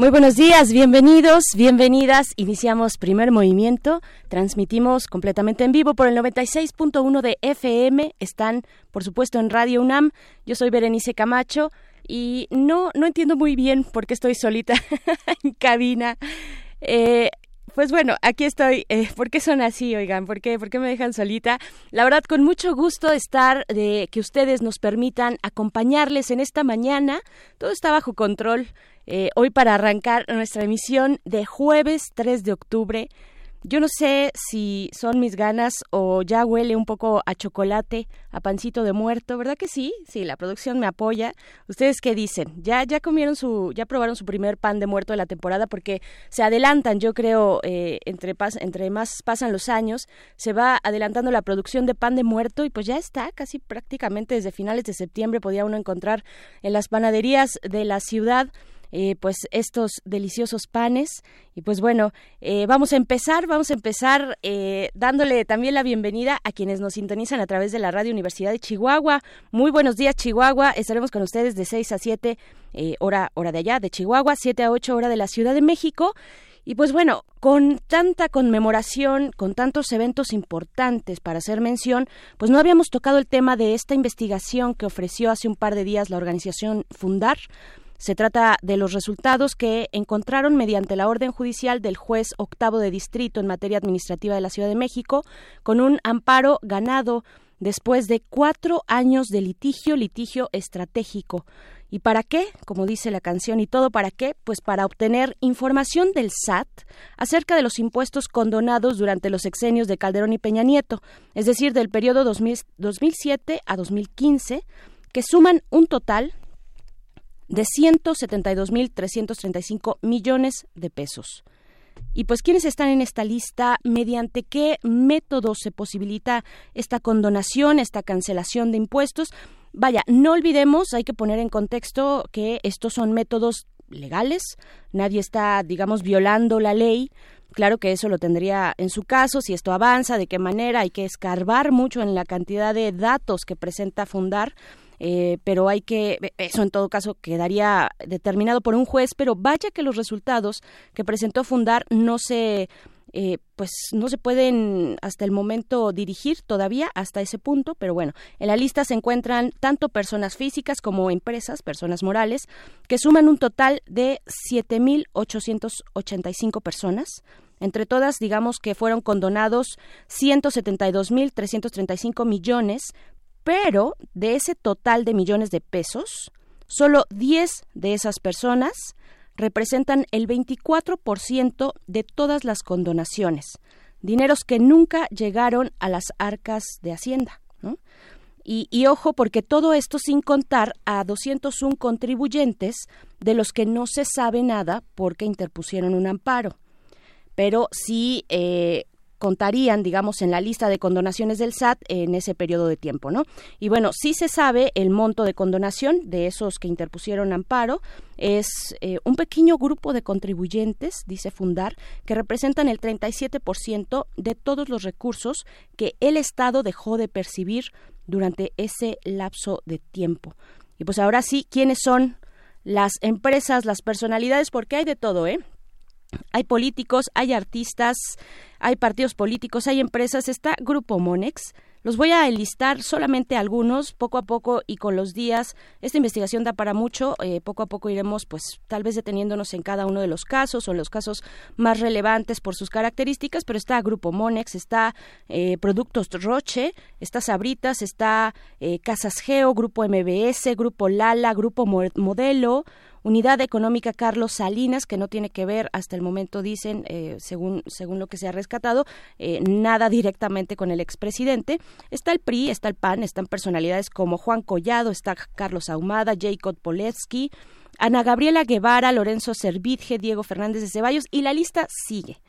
Muy buenos días, bienvenidos, bienvenidas. Iniciamos primer movimiento. Transmitimos completamente en vivo por el 96.1 de FM. Están, por supuesto, en Radio UNAM. Yo soy Berenice Camacho y no, no entiendo muy bien por qué estoy solita en cabina. Eh, pues bueno, aquí estoy. Eh, ¿Por qué son así, oigan? ¿Por qué, ¿Por qué me dejan solita? La verdad, con mucho gusto estar, de que ustedes nos permitan acompañarles en esta mañana. Todo está bajo control. Eh, hoy para arrancar nuestra emisión de jueves 3 de octubre. Yo no sé si son mis ganas o ya huele un poco a chocolate, a pancito de muerto, ¿verdad que sí? Sí, la producción me apoya. ¿Ustedes qué dicen? ¿Ya, ya comieron su, ya probaron su primer pan de muerto de la temporada? Porque se adelantan, yo creo, eh, entre, entre más pasan los años, se va adelantando la producción de pan de muerto y pues ya está, casi prácticamente desde finales de septiembre podía uno encontrar en las panaderías de la ciudad eh, pues estos deliciosos panes. Y pues bueno, eh, vamos a empezar, vamos a empezar eh, dándole también la bienvenida a quienes nos sintonizan a través de la Radio Universidad de Chihuahua. Muy buenos días, Chihuahua. Estaremos con ustedes de 6 a 7 hora, hora de allá, de Chihuahua, 7 a 8 hora de la Ciudad de México. Y pues bueno, con tanta conmemoración, con tantos eventos importantes para hacer mención, pues no habíamos tocado el tema de esta investigación que ofreció hace un par de días la organización Fundar se trata de los resultados que encontraron mediante la orden judicial del juez octavo de distrito en materia administrativa de la Ciudad de México, con un amparo ganado después de cuatro años de litigio, litigio estratégico. ¿Y para qué? Como dice la canción, ¿y todo para qué? Pues para obtener información del SAT acerca de los impuestos condonados durante los exenios de Calderón y Peña Nieto, es decir, del periodo 2007 a 2015, que suman un total de 172.335 millones de pesos. Y pues, ¿quiénes están en esta lista? ¿Mediante qué método se posibilita esta condonación, esta cancelación de impuestos? Vaya, no olvidemos, hay que poner en contexto que estos son métodos legales, nadie está, digamos, violando la ley. Claro que eso lo tendría en su caso, si esto avanza, de qué manera, hay que escarbar mucho en la cantidad de datos que presenta Fundar eh, pero hay que, eso en todo caso quedaría determinado por un juez, pero vaya que los resultados que presentó Fundar no se eh, pues no se pueden hasta el momento dirigir todavía hasta ese punto, pero bueno, en la lista se encuentran tanto personas físicas como empresas, personas morales, que suman un total de 7.885 personas. Entre todas, digamos que fueron condonados 172.335 millones pero de ese total de millones de pesos, solo 10 de esas personas representan el 24% de todas las condonaciones, dineros que nunca llegaron a las arcas de Hacienda. Y, ojo, porque todo esto sin contar a 201 contribuyentes de los que no se sabe nada porque interpusieron un amparo. Pero sí eh, contarían, digamos, en la lista de condonaciones del SAT en ese periodo de tiempo, ¿no? Y bueno, sí se sabe el monto de condonación de esos que interpusieron amparo, es eh, un pequeño grupo de contribuyentes, dice Fundar, que representan el 37% de todos los recursos que el Estado dejó de percibir durante ese lapso de tiempo. Y pues ahora sí, ¿quiénes son las empresas, las personalidades? Porque hay de todo, ¿eh? Hay políticos, hay artistas, hay partidos políticos, hay empresas, está Grupo Monex. Los voy a enlistar solamente algunos, poco a poco y con los días. Esta investigación da para mucho, eh, poco a poco iremos pues tal vez deteniéndonos en cada uno de los casos o en los casos más relevantes por sus características, pero está Grupo Monex, está eh, Productos Roche, está Sabritas, está eh, Casas Geo, Grupo MBS, Grupo Lala, Grupo Modelo, Unidad Económica Carlos Salinas, que no tiene que ver hasta el momento, dicen, eh, según, según lo que se ha rescatado, eh, nada directamente con el expresidente. Está el PRI, está el PAN, están personalidades como Juan Collado, está Carlos Ahumada, Jacob Polevsky, Ana Gabriela Guevara, Lorenzo Servitje, Diego Fernández de Ceballos, y la lista sigue.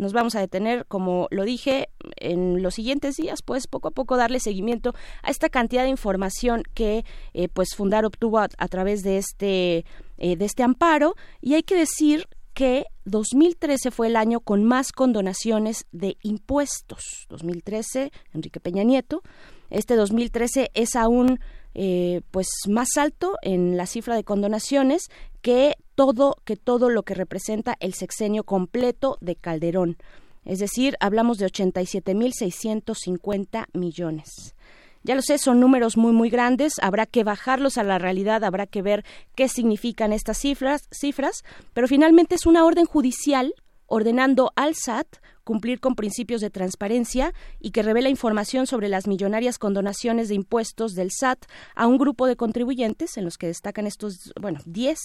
Nos vamos a detener, como lo dije, en los siguientes días, pues poco a poco darle seguimiento a esta cantidad de información que eh, pues Fundar obtuvo a, través de este, eh, de este amparo. Y hay que decir que 2013 fue el año con más condonaciones de impuestos. 2013, Enrique Peña Nieto. Este 2013 es aún eh, pues más alto en la cifra de condonaciones que todo que todo lo que representa el sexenio completo de Calderón. Es decir, hablamos de 87.650 millones. Ya lo sé, son números muy muy grandes, habrá que bajarlos a la realidad, habrá que ver qué significan estas cifras, cifras, pero finalmente es una orden judicial ordenando al SAT cumplir con principios de transparencia y que revela información sobre las millonarias condonaciones de impuestos del SAT a un grupo de contribuyentes, en los que destacan estos, bueno, 10,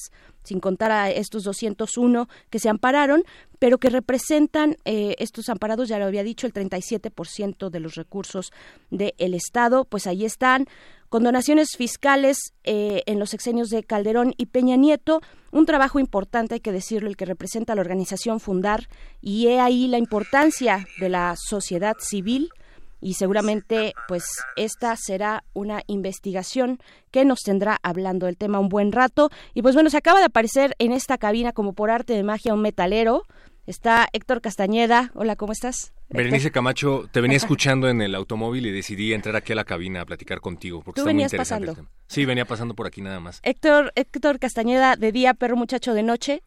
sin contar a estos 201 que se ampararon, pero que representan eh, estos amparados, ya lo había dicho, el 37% de los recursos del Estado, pues ahí están condonaciones fiscales eh, en los sexenios de Calderón y Peña Nieto, un trabajo importante, hay que decirlo, el que representa la organización Fundar, y he ahí la importancia de la sociedad civil. Y seguramente pues esta será una investigación que nos tendrá hablando del tema un buen rato. Y pues bueno se acaba de aparecer en esta cabina como por arte de magia un metalero. Está Héctor Castañeda. Hola cómo estás Berenice Camacho, te venía escuchando en el automóvil y decidí entrar aquí a la cabina a platicar contigo porque está muy interesante. Pasando? Sí, venía pasando por aquí nada más. Héctor, Héctor Castañeda, de día, perro muchacho de noche,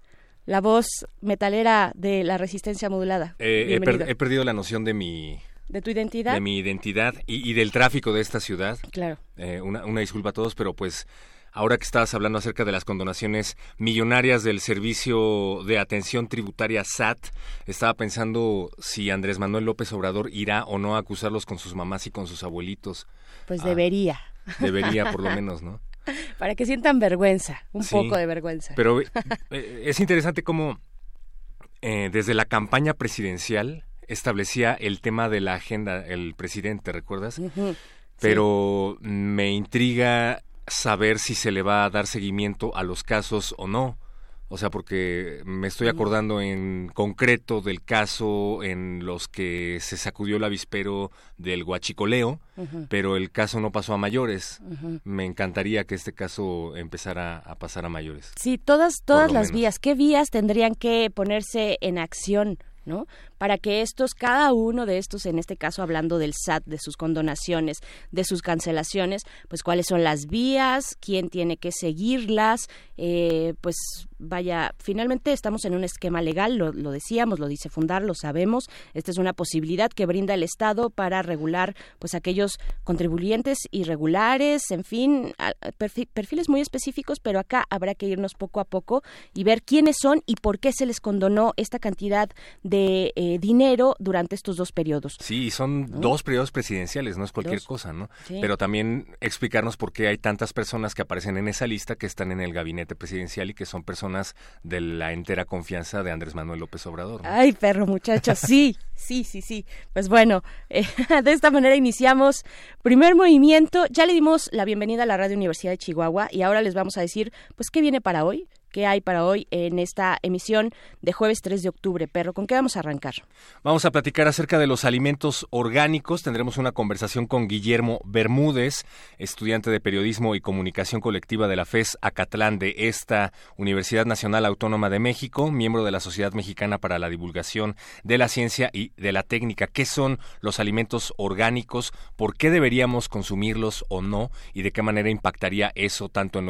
la voz metalera de la resistencia modulada. Eh, he, perdido la noción de mi... ¿De tu identidad? De mi identidad y, del tráfico de esta ciudad. Claro. Eh, una, una disculpa a todos, pero pues ahora que estabas hablando acerca de las condonaciones millonarias del servicio de atención tributaria SAT, estaba pensando si Andrés Manuel López Obrador irá o no a acusarlos con sus mamás y con sus abuelitos. Pues debería. Debería, por lo menos, ¿no? Para que sientan vergüenza, un poco de vergüenza. Pero eh, es interesante cómo eh, desde la campaña presidencial establecía el tema de la agenda el presidente, ¿recuerdas? Pero me intriga saber si se le va a dar seguimiento a los casos o no. O sea, porque me estoy acordando en concreto del caso en los que se sacudió el avispero del guachicoleo, pero el caso no pasó a mayores. Me encantaría que este caso empezara a pasar a mayores. Sí, todas todas las vías. ¿Qué vías tendrían que ponerse en acción? ¿No? para que estos, cada uno de estos, en este caso hablando del SAT, de sus condonaciones, de sus cancelaciones, pues cuáles son las vías, quién tiene que seguirlas, eh, pues vaya, finalmente estamos en un esquema legal, lo, decíamos, lo dice Fundar, lo sabemos, esta es una posibilidad que brinda el Estado para regular pues aquellos contribuyentes irregulares, en fin, perfiles muy específicos, pero acá habrá que irnos poco a poco y ver quiénes son y por qué se les condonó esta cantidad de eh, dinero durante estos dos periodos. Sí, son dos periodos presidenciales, no es cualquier cosa, ¿no? Pero también explicarnos por qué hay tantas personas que aparecen en esa lista que están en el gabinete presidencial y que son personas de la entera confianza de Andrés Manuel López Obrador. Ay, perro muchacho, sí, sí, sí, sí. Pues bueno, eh, de esta manera iniciamos primer movimiento. Ya le dimos la bienvenida a la Radio Universidad de Chihuahua y ahora les vamos a decir, pues, ¿qué viene para hoy? ¿Qué hay para hoy en esta emisión de jueves 3 de octubre? Perro, ¿con qué vamos a arrancar? Vamos a platicar acerca de los alimentos orgánicos. Tendremos una conversación con Guillermo Bermúdez, estudiante de Periodismo y Comunicación Colectiva de la FES Acatlán de esta Universidad Nacional Autónoma de México, miembro de la Sociedad Mexicana para la Divulgación de la Ciencia y de la Técnica. ¿Qué son los alimentos orgánicos? ¿Por qué deberíamos consumirlos o no? ¿Y de qué manera impactaría eso tanto en,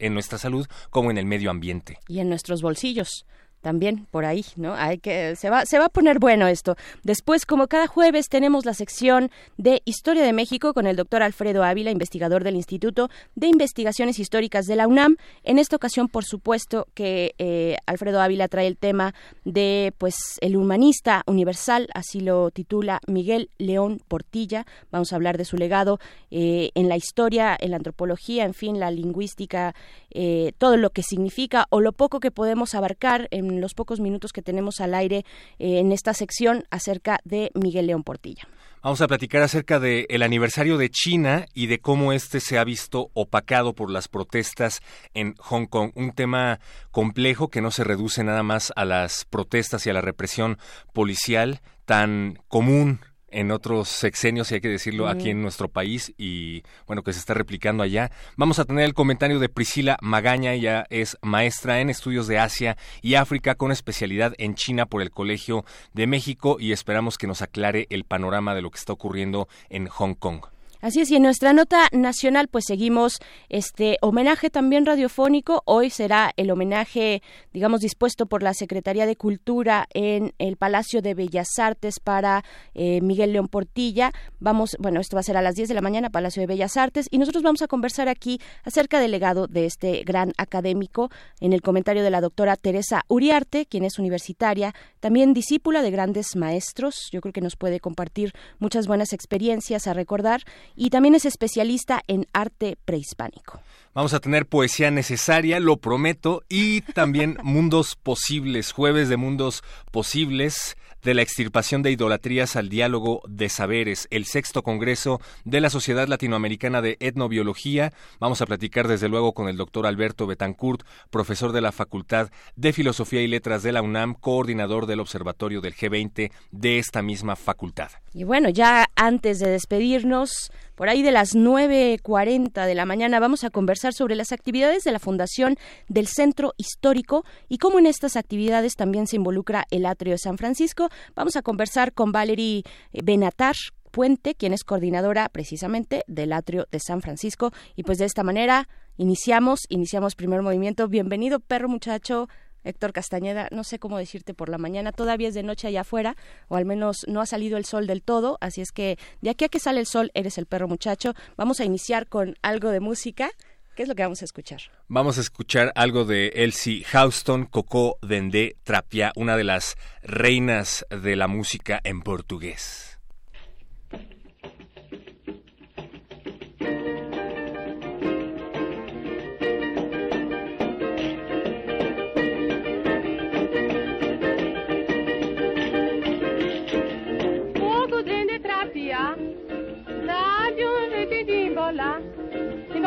en nuestra salud como en el medio ambiente. Y en nuestros bolsillos también por ahí, ¿no? Hay que se va se va a poner bueno esto. Después, como cada jueves tenemos la sección de Historia de México con el doctor Alfredo Ávila, investigador del Instituto de Investigaciones Históricas de la UNAM. En esta ocasión, por supuesto, que eh, Alfredo Ávila trae el tema de pues el humanista universal, así lo titula Miguel León Portilla. Vamos a hablar de su legado eh, en la historia, en la antropología, en fin, la lingüística, eh, todo lo que significa o lo poco que podemos abarcar en los pocos minutos que tenemos al aire eh, en esta sección acerca de Miguel León Portilla. Vamos a platicar acerca del aniversario de China y de cómo este se ha visto opacado por las protestas en Hong Kong. Un tema complejo que no se reduce nada más a las protestas y a la represión policial tan común en otros sexenios, y hay que decirlo, aquí en nuestro país y bueno, que se está replicando allá. Vamos a tener el comentario de Priscila Magaña, ella es maestra en estudios de Asia y África con especialidad en China por el Colegio de México y esperamos que nos aclare el panorama de lo que está ocurriendo en Hong Kong. Así es, y en nuestra nota nacional pues seguimos este homenaje también radiofónico. Hoy será el homenaje, digamos, dispuesto por la Secretaría de Cultura en el Palacio de Bellas Artes para eh, Miguel León Portilla. Vamos, bueno, esto va a ser a las 10 de la mañana, Palacio de Bellas Artes, y nosotros vamos a conversar aquí acerca del legado de este gran académico en el comentario de la doctora Teresa Uriarte, quien es universitaria, también discípula de grandes maestros. Yo creo que nos puede compartir muchas buenas experiencias a recordar y también es especialista en arte prehispánico. Vamos a tener poesía necesaria, lo prometo, y también mundos posibles, jueves de mundos posibles de la extirpación de idolatrías al diálogo de saberes, el sexto congreso de la Sociedad Latinoamericana de Etnobiología. Vamos a platicar desde luego con el doctor Alberto Betancourt, profesor de la Facultad de Filosofía y Letras de la UNAM, coordinador del Observatorio del G20 de esta misma facultad. Y bueno, ya antes de despedirnos, por ahí de las 9.40 de la mañana vamos a conversar sobre las actividades de la Fundación del Centro Histórico y cómo en estas actividades también se involucra el Atrio de San Francisco. Vamos a conversar con Valerie eh, Benatar, Puente, quien es coordinadora precisamente del Atrio de San Francisco. Y pues de esta manera iniciamos, iniciamos primer movimiento. Bienvenido, perro muchacho. Héctor Castañeda, no sé cómo decirte por la mañana, todavía es de noche allá afuera, o al menos no ha salido el sol del todo, así es que de aquí a que sale el sol eres el perro muchacho. Vamos a iniciar con algo de música. ¿Qué es lo que vamos a escuchar? Vamos a escuchar algo de Elsie Houston, Coco Dendé Trapia, una de las reinas de la música en portugués.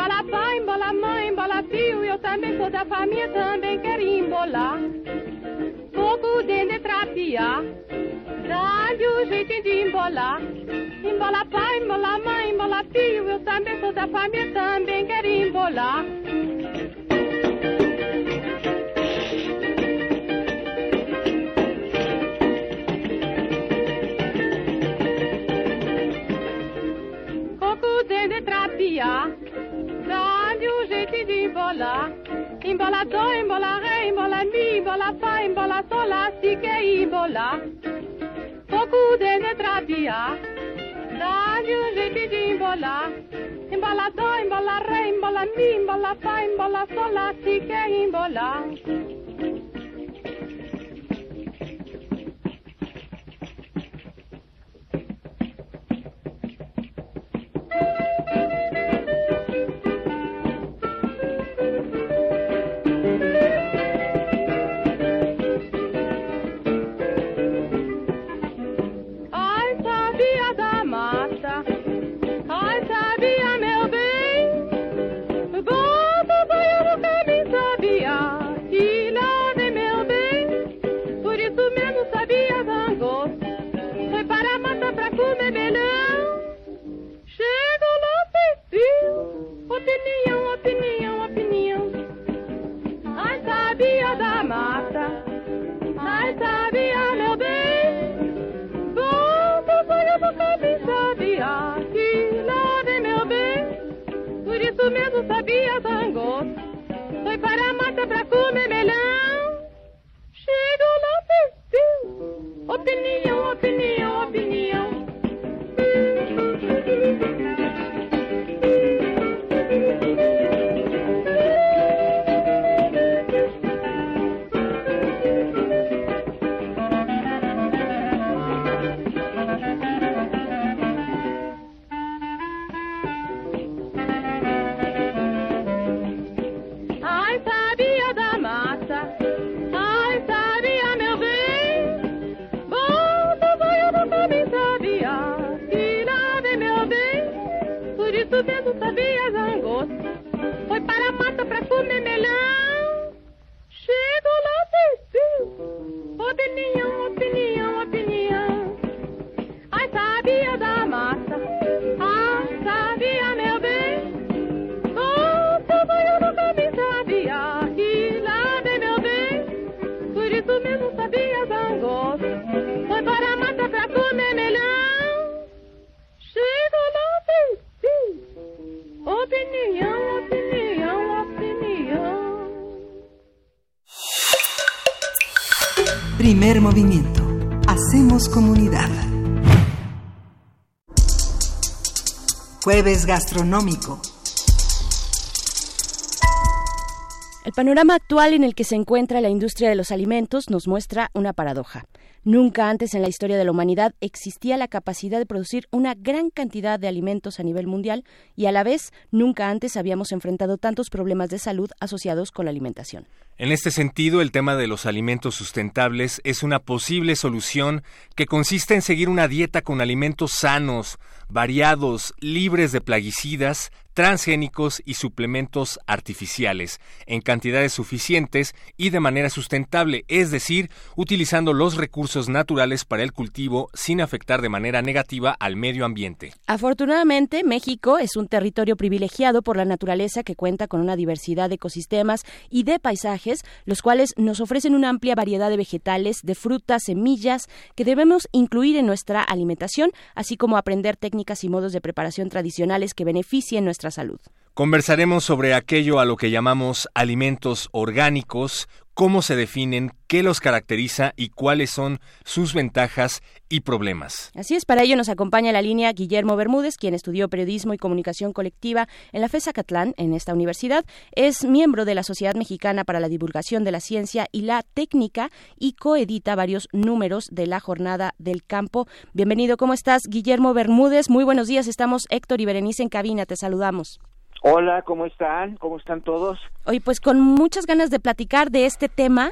Embola pai, embola mãe, embola tio, eu também sou da família, também quero embolar. Fogo dentro de trapiar, dá-lhe o jeito de embolar. Embola pai, embola mãe, embola tio, eu também sou da família, também quero embolar. Dentro de um imbola. Imbola do, imbola re, imbola mi, imbola fa, imbola sola, si che imbola. Poco de ne trabia. Da giunge ti imbola. Imbola do, imbola re, imbola mi, imbola fa, imbola sola, si che imbola. Thank you. Jueves gastronómico. El panorama actual en el que se encuentra la industria de los alimentos nos muestra una paradoja. Nunca antes en la historia de la humanidad existía la capacidad de producir una gran cantidad de alimentos a nivel mundial y a la vez nunca antes habíamos enfrentado tantos problemas de salud asociados con la alimentación. En este sentido, el tema de los alimentos sustentables es una posible solución que consiste en seguir una dieta con alimentos sanos, variados, libres de plaguicidas, transgénicos y suplementos artificiales, en cantidades suficientes y de manera sustentable, es decir, utilizando los recursos naturales para el cultivo sin afectar de manera negativa al medio ambiente. Afortunadamente, México es un territorio privilegiado por la naturaleza que cuenta con una diversidad de ecosistemas y de paisajes, los cuales nos ofrecen una amplia variedad de vegetales, de frutas, semillas, que debemos incluir en nuestra alimentación, así como aprender técnicas y modos de preparación tradicionales que beneficien nuestra salud. Conversaremos sobre aquello a lo que llamamos alimentos orgánicos, cómo se definen, qué los caracteriza y cuáles son sus ventajas y problemas. Así es, para ello nos acompaña la línea Guillermo Bermúdez, quien estudió periodismo y comunicación colectiva en la FESA Catlán, en esta universidad. Es miembro de la Sociedad Mexicana para la Divulgación de la Ciencia y la Técnica y coedita varios números de la Jornada del Campo. Bienvenido, ¿cómo estás, Guillermo Bermúdez? Muy buenos días, estamos Héctor y Berenice en cabina, te saludamos. Hola, ¿cómo están? ¿Cómo están todos? Hoy pues con muchas ganas de platicar de este tema.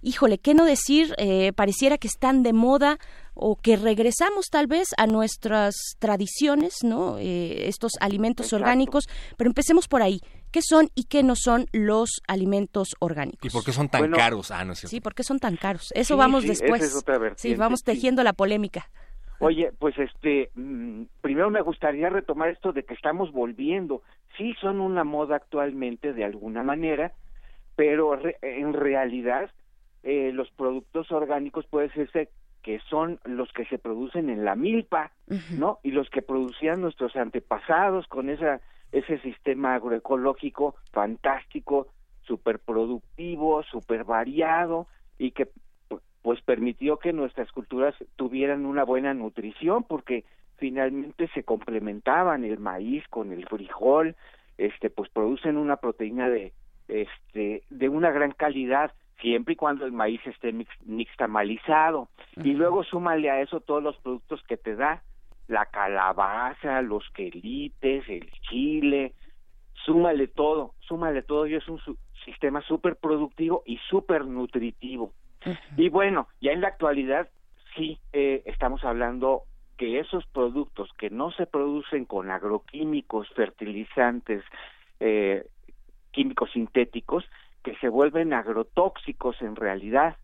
Híjole, ¿qué no decir? Eh, pareciera que están de moda o que regresamos tal vez a nuestras tradiciones, ¿no? Eh, estos alimentos Exacto. orgánicos, pero empecemos por ahí. ¿Qué son y qué no son los alimentos orgánicos? ¿Y por qué son tan Bueno, caros? Ah, no es cierto. Sí, ¿por qué son tan caros? Eso Sí, vamos sí, después. esa es otra sí, vamos sí. tejiendo la polémica. Oye, pues este, mm, primero me gustaría retomar esto de que estamos volviendo. Sí, son una moda actualmente de alguna manera, pero re- en realidad eh, los productos orgánicos puede ser que son los que se producen en la milpa, ¿no? Y los que producían nuestros antepasados con esa ese sistema agroecológico fantástico, súper productivo, súper variado y que pu- pues permitió que nuestras culturas tuvieran una buena nutrición porque finalmente se complementaban el maíz con el frijol, este pues producen una proteína de este de una gran calidad siempre y cuando el maíz esté mix, nixtamalizado. Y luego súmale a eso todos los productos que te da la calabaza, los quelites, el chile, súmale todo, súmale todo. Y es un su- sistema súper productivo y súper nutritivo. Y bueno, ya en la actualidad sí eh, estamos hablando que esos productos que no se producen con agroquímicos, fertilizantes, eh, químicos sintéticos, que se vuelven agrotóxicos en realidad,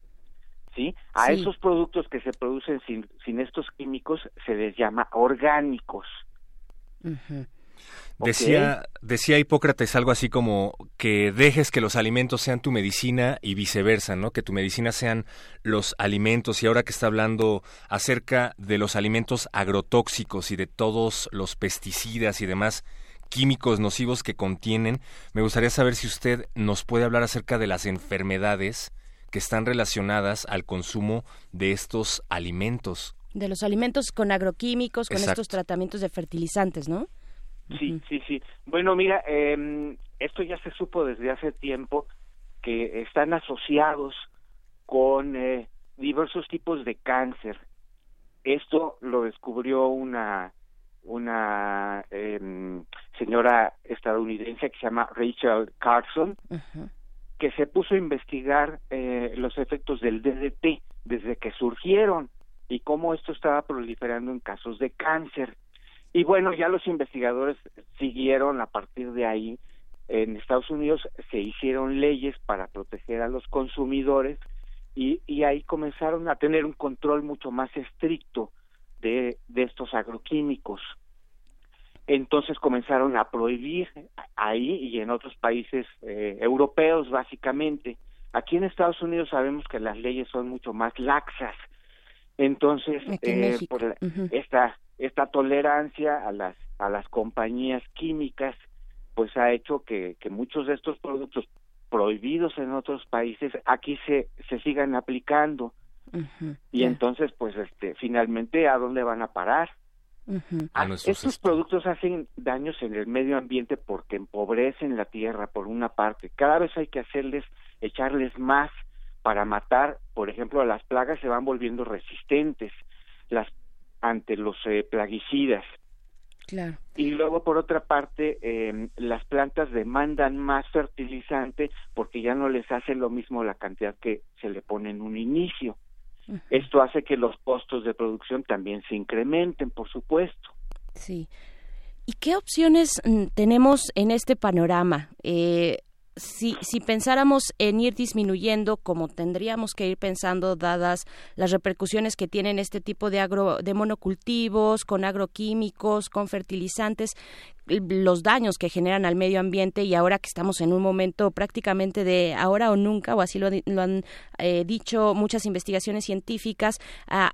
¿sí? A Sí. esos productos que se producen sin, sin estos químicos se les llama orgánicos. Ok. Decía, decía Hipócrates algo así como que dejes que los alimentos sean tu medicina y viceversa, ¿no? Que tu medicina sean los alimentos. Y ahora que está hablando acerca de los alimentos agrotóxicos y de todos los pesticidas y demás químicos nocivos que contienen, me gustaría saber si usted nos puede hablar acerca de las enfermedades que están relacionadas al consumo de estos alimentos. De los alimentos con agroquímicos, con Exacto. estos tratamientos de fertilizantes, ¿no? Sí, sí, sí. Bueno, mira, eh, esto ya se supo desde hace tiempo que están asociados con eh, diversos tipos de cáncer. Esto lo descubrió una una em, señora estadounidense que se llama Rachel Carson, que se puso a investigar eh, los efectos del DDT desde que surgieron y cómo esto estaba proliferando en casos de cáncer. Y bueno, ya los investigadores siguieron a partir de ahí. En Estados Unidos se hicieron leyes para proteger a los consumidores y, y ahí comenzaron a tener un control mucho más estricto de, de estos agroquímicos. Entonces comenzaron a prohibir ahí y en otros países eh, europeos básicamente. Aquí en Estados Unidos sabemos que las leyes son mucho más laxas. Entonces, en eh, por la- esta esta tolerancia a las a las compañías químicas pues ha hecho que, que muchos de estos productos prohibidos en otros países aquí se se sigan aplicando. Y entonces, pues, este, finalmente, ¿a dónde van a parar? A Ah, Estos est- productos hacen daños en el medio ambiente porque empobrecen la tierra, por una parte. Cada vez hay que hacerles, echarles más para matar, por ejemplo, a las plagas se van volviendo resistentes. Las ante los eh, plaguicidas. Claro. Y luego, por otra parte, eh, las plantas demandan más fertilizante porque ya no les hace lo mismo la cantidad que se le pone en un inicio. Esto hace que los costos de producción también se incrementen, por supuesto. Sí. ¿Y qué opciones mm, tenemos en este panorama? Eh, si, si pensáramos en ir disminuyendo, como tendríamos que ir pensando, dadas las repercusiones que tienen este tipo de agro, de monocultivos, con agroquímicos, con fertilizantes, los daños que generan al medio ambiente y ahora que estamos en un momento prácticamente de ahora o nunca, o así lo, han eh, dicho muchas investigaciones científicas,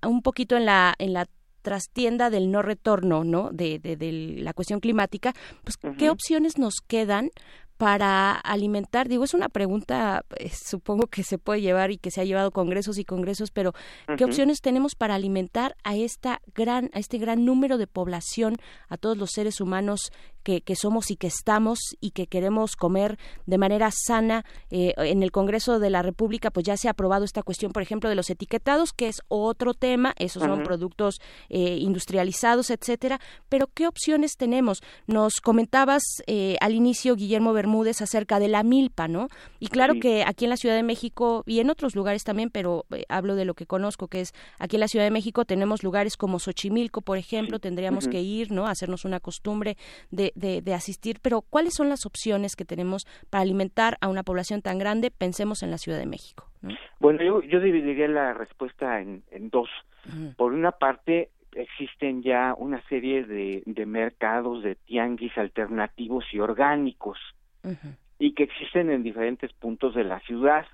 un poquito en la, en la trastienda del no retorno, ¿no? De, de, de la cuestión climática, pues, ¿qué opciones nos quedan para alimentar? Digo, es una pregunta, eh, supongo que se puede llevar y que se ha llevado congresos y congresos, pero ¿qué opciones tenemos para alimentar a esta gran, a este gran número de población, a todos los seres humanos que, que somos y que estamos y que queremos comer de manera sana? Eh, en el Congreso de la República, pues ya se ha aprobado esta cuestión, por ejemplo, de los etiquetados, que es otro tema, esos son productos eh, industrializados, etcétera. Pero ¿qué opciones tenemos? Nos comentabas eh, al inicio, Guillermo Bermúdez, acerca de la milpa, ¿no? Y claro Sí. que aquí en la Ciudad de México y en otros lugares también, pero eh, hablo de lo que conozco, que es aquí en la Ciudad de México tenemos lugares como Xochimilco, por ejemplo, tendríamos que ir, ¿no? Hacernos una costumbre de, de, de asistir. Pero ¿cuáles son las opciones que tenemos para alimentar a una población tan grande? Pensemos en la Ciudad de México. ¿no? Bueno, yo, yo dividiría la respuesta en, en dos. Por una parte, existen ya una serie de, de mercados de tianguis alternativos y orgánicos y que existen en diferentes puntos de la ciudad.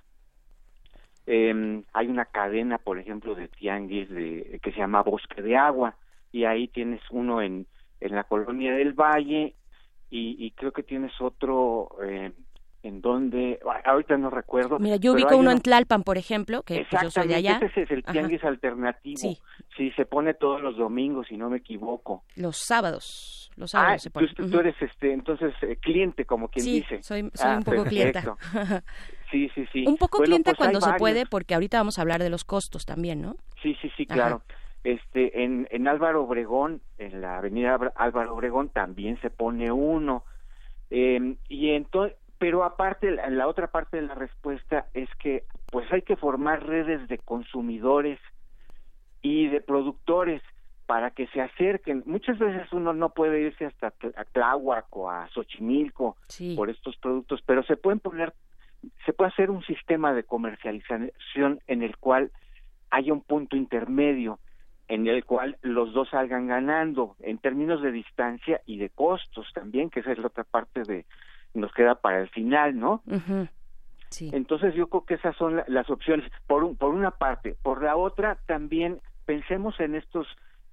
Eh, hay una cadena, por ejemplo, de tianguis de, que se llama Bosque de Agua y ahí tienes uno en, en la colonia del Valle y, y creo que tienes otro eh, en donde, ahorita no recuerdo. Mira, yo ubico uno en Tlalpan, por ejemplo, que pues, yo soy de allá. ese es el Ajá. tianguis alternativo. Sí. Sí. se pone todos los domingos, si no me equivoco. Los sábados. Los Ah, sábados se tú, pone. tú Ujú. eres este, entonces eh, cliente, como quien Sí, dice. soy, soy Ah, un poco clienta. perfecto. Sí, sí, sí. un poco Bueno, clienta pues cuando se varios. puede, porque ahorita vamos a hablar de los costos también, ¿no? Sí, sí, sí, Ajá. Este, en, en Álvaro Obregón, en la avenida Álvaro Obregón también se pone uno. Eh, y entonces, pero aparte, la, la otra parte de la respuesta es que pues hay que formar redes de consumidores y de productores para que se acerquen. Muchas veces uno no puede irse hasta a Tláhuac o a Xochimilco Sí. por estos productos, pero se pueden poner, se puede hacer un sistema de comercialización en el cual haya un punto intermedio en el cual los dos salgan ganando en términos de distancia y de costos también, que esa es la otra parte de nos queda para el final, ¿no? Ujú. Sí. Entonces yo creo que esas son la- las opciones por un, por una parte, por la otra también pensemos en estos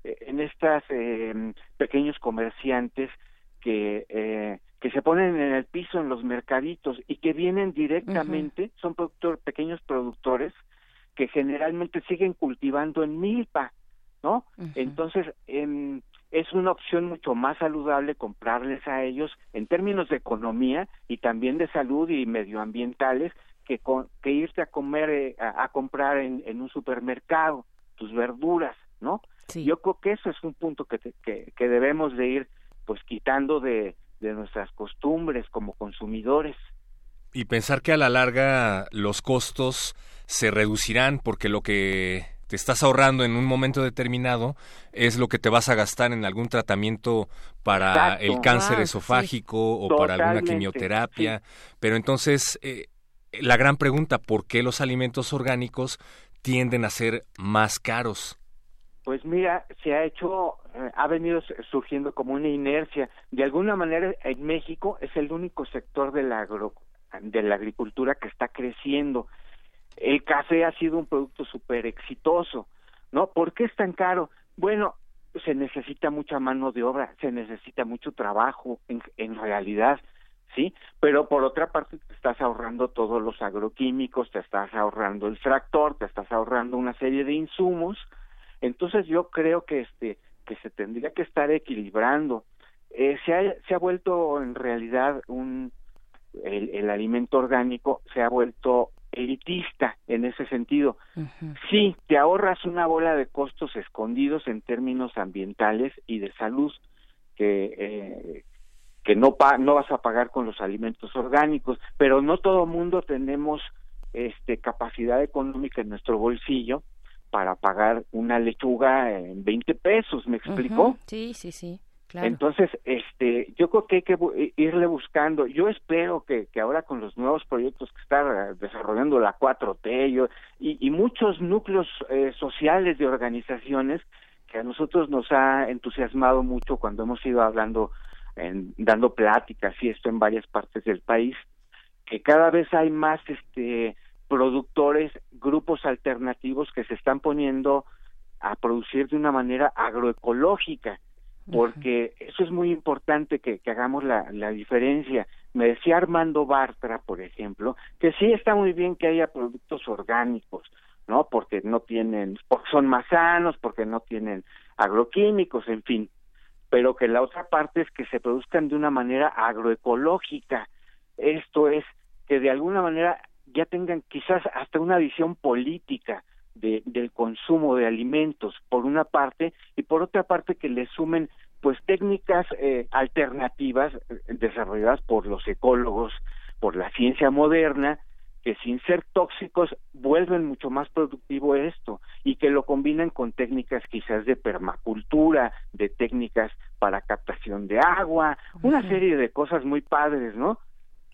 eh, en estas eh, pequeños comerciantes que eh, que se ponen en el piso en los mercaditos y que vienen directamente, son productor, pequeños productores que generalmente siguen cultivando en milpa, ¿no? Entonces, em, es una opción mucho más saludable comprarles a ellos en términos de economía y también de salud y medioambientales que, con- que irte a comer, eh, a, a comprar en, en un supermercado tus verduras, ¿no? Yo creo que eso es un punto que, te- que, que debemos de ir pues quitando de, de nuestras costumbres como consumidores. Y pensar que a la larga los costos se reducirán porque lo que te estás ahorrando en un momento determinado es lo que te vas a gastar en algún tratamiento para Exacto. el cáncer esofágico o para alguna quimioterapia. Pero entonces, eh, la gran pregunta, ¿por qué los alimentos orgánicos tienden a ser más caros? Pues mira, se ha hecho, eh, ha venido su- surgiendo como una inercia. De alguna manera, en México es el único sector de la, agro- de la agricultura que está creciendo. El café ha sido un producto súper exitoso, ¿no? ¿Por qué es tan caro? Bueno, se necesita mucha mano de obra, se necesita mucho trabajo, en, realidad. ¿sí? Pero por otra parte te estás ahorrando todos los agroquímicos, te estás ahorrando el tractor, te estás ahorrando una serie de insumos. Entonces yo creo que este que se tendría que estar equilibrando. Eh, se, ha, se ha vuelto en realidad un el, el alimento orgánico se ha vuelto elitista en ese sentido. Sí, te ahorras una bola de costos escondidos en términos ambientales y de salud que eh, que no pa no vas a pagar con los alimentos orgánicos, pero no todo mundo tenemos este capacidad económica en nuestro bolsillo para pagar una lechuga en 20 pesos, ¿me explicó? Sí, sí, sí. Entonces, este, yo creo que hay que eh, irle buscando. Yo espero que, ahora con los nuevos proyectos que está desarrollando la 4T y, y, muchos núcleos eh, sociales de organizaciones que a nosotros nos ha entusiasmado mucho cuando hemos ido hablando, en, dando pláticas y esto en varias partes del país, que cada vez hay más este productores, grupos alternativos que se están poniendo a producir de una manera agroecológica porque eso es muy importante que, hagamos la, la, diferencia. Me decía Armando Bartra, por ejemplo, que sí está muy bien que haya productos orgánicos, ¿no? Porque no tienen, porque son más sanos, porque no tienen agroquímicos, en fin. Pero que la otra parte es que se produzcan de una manera agroecológica. Esto es que de alguna manera ya tengan quizás hasta una visión política de, del consumo de alimentos, por una parte, y por otra parte que le sumen pues técnicas eh, alternativas eh, desarrolladas por los ecólogos, por la ciencia moderna, que sin ser tóxicos vuelven mucho más productivo esto y que lo combinan con técnicas quizás de permacultura, de técnicas para captación de agua, una serie de cosas muy padres, ¿no?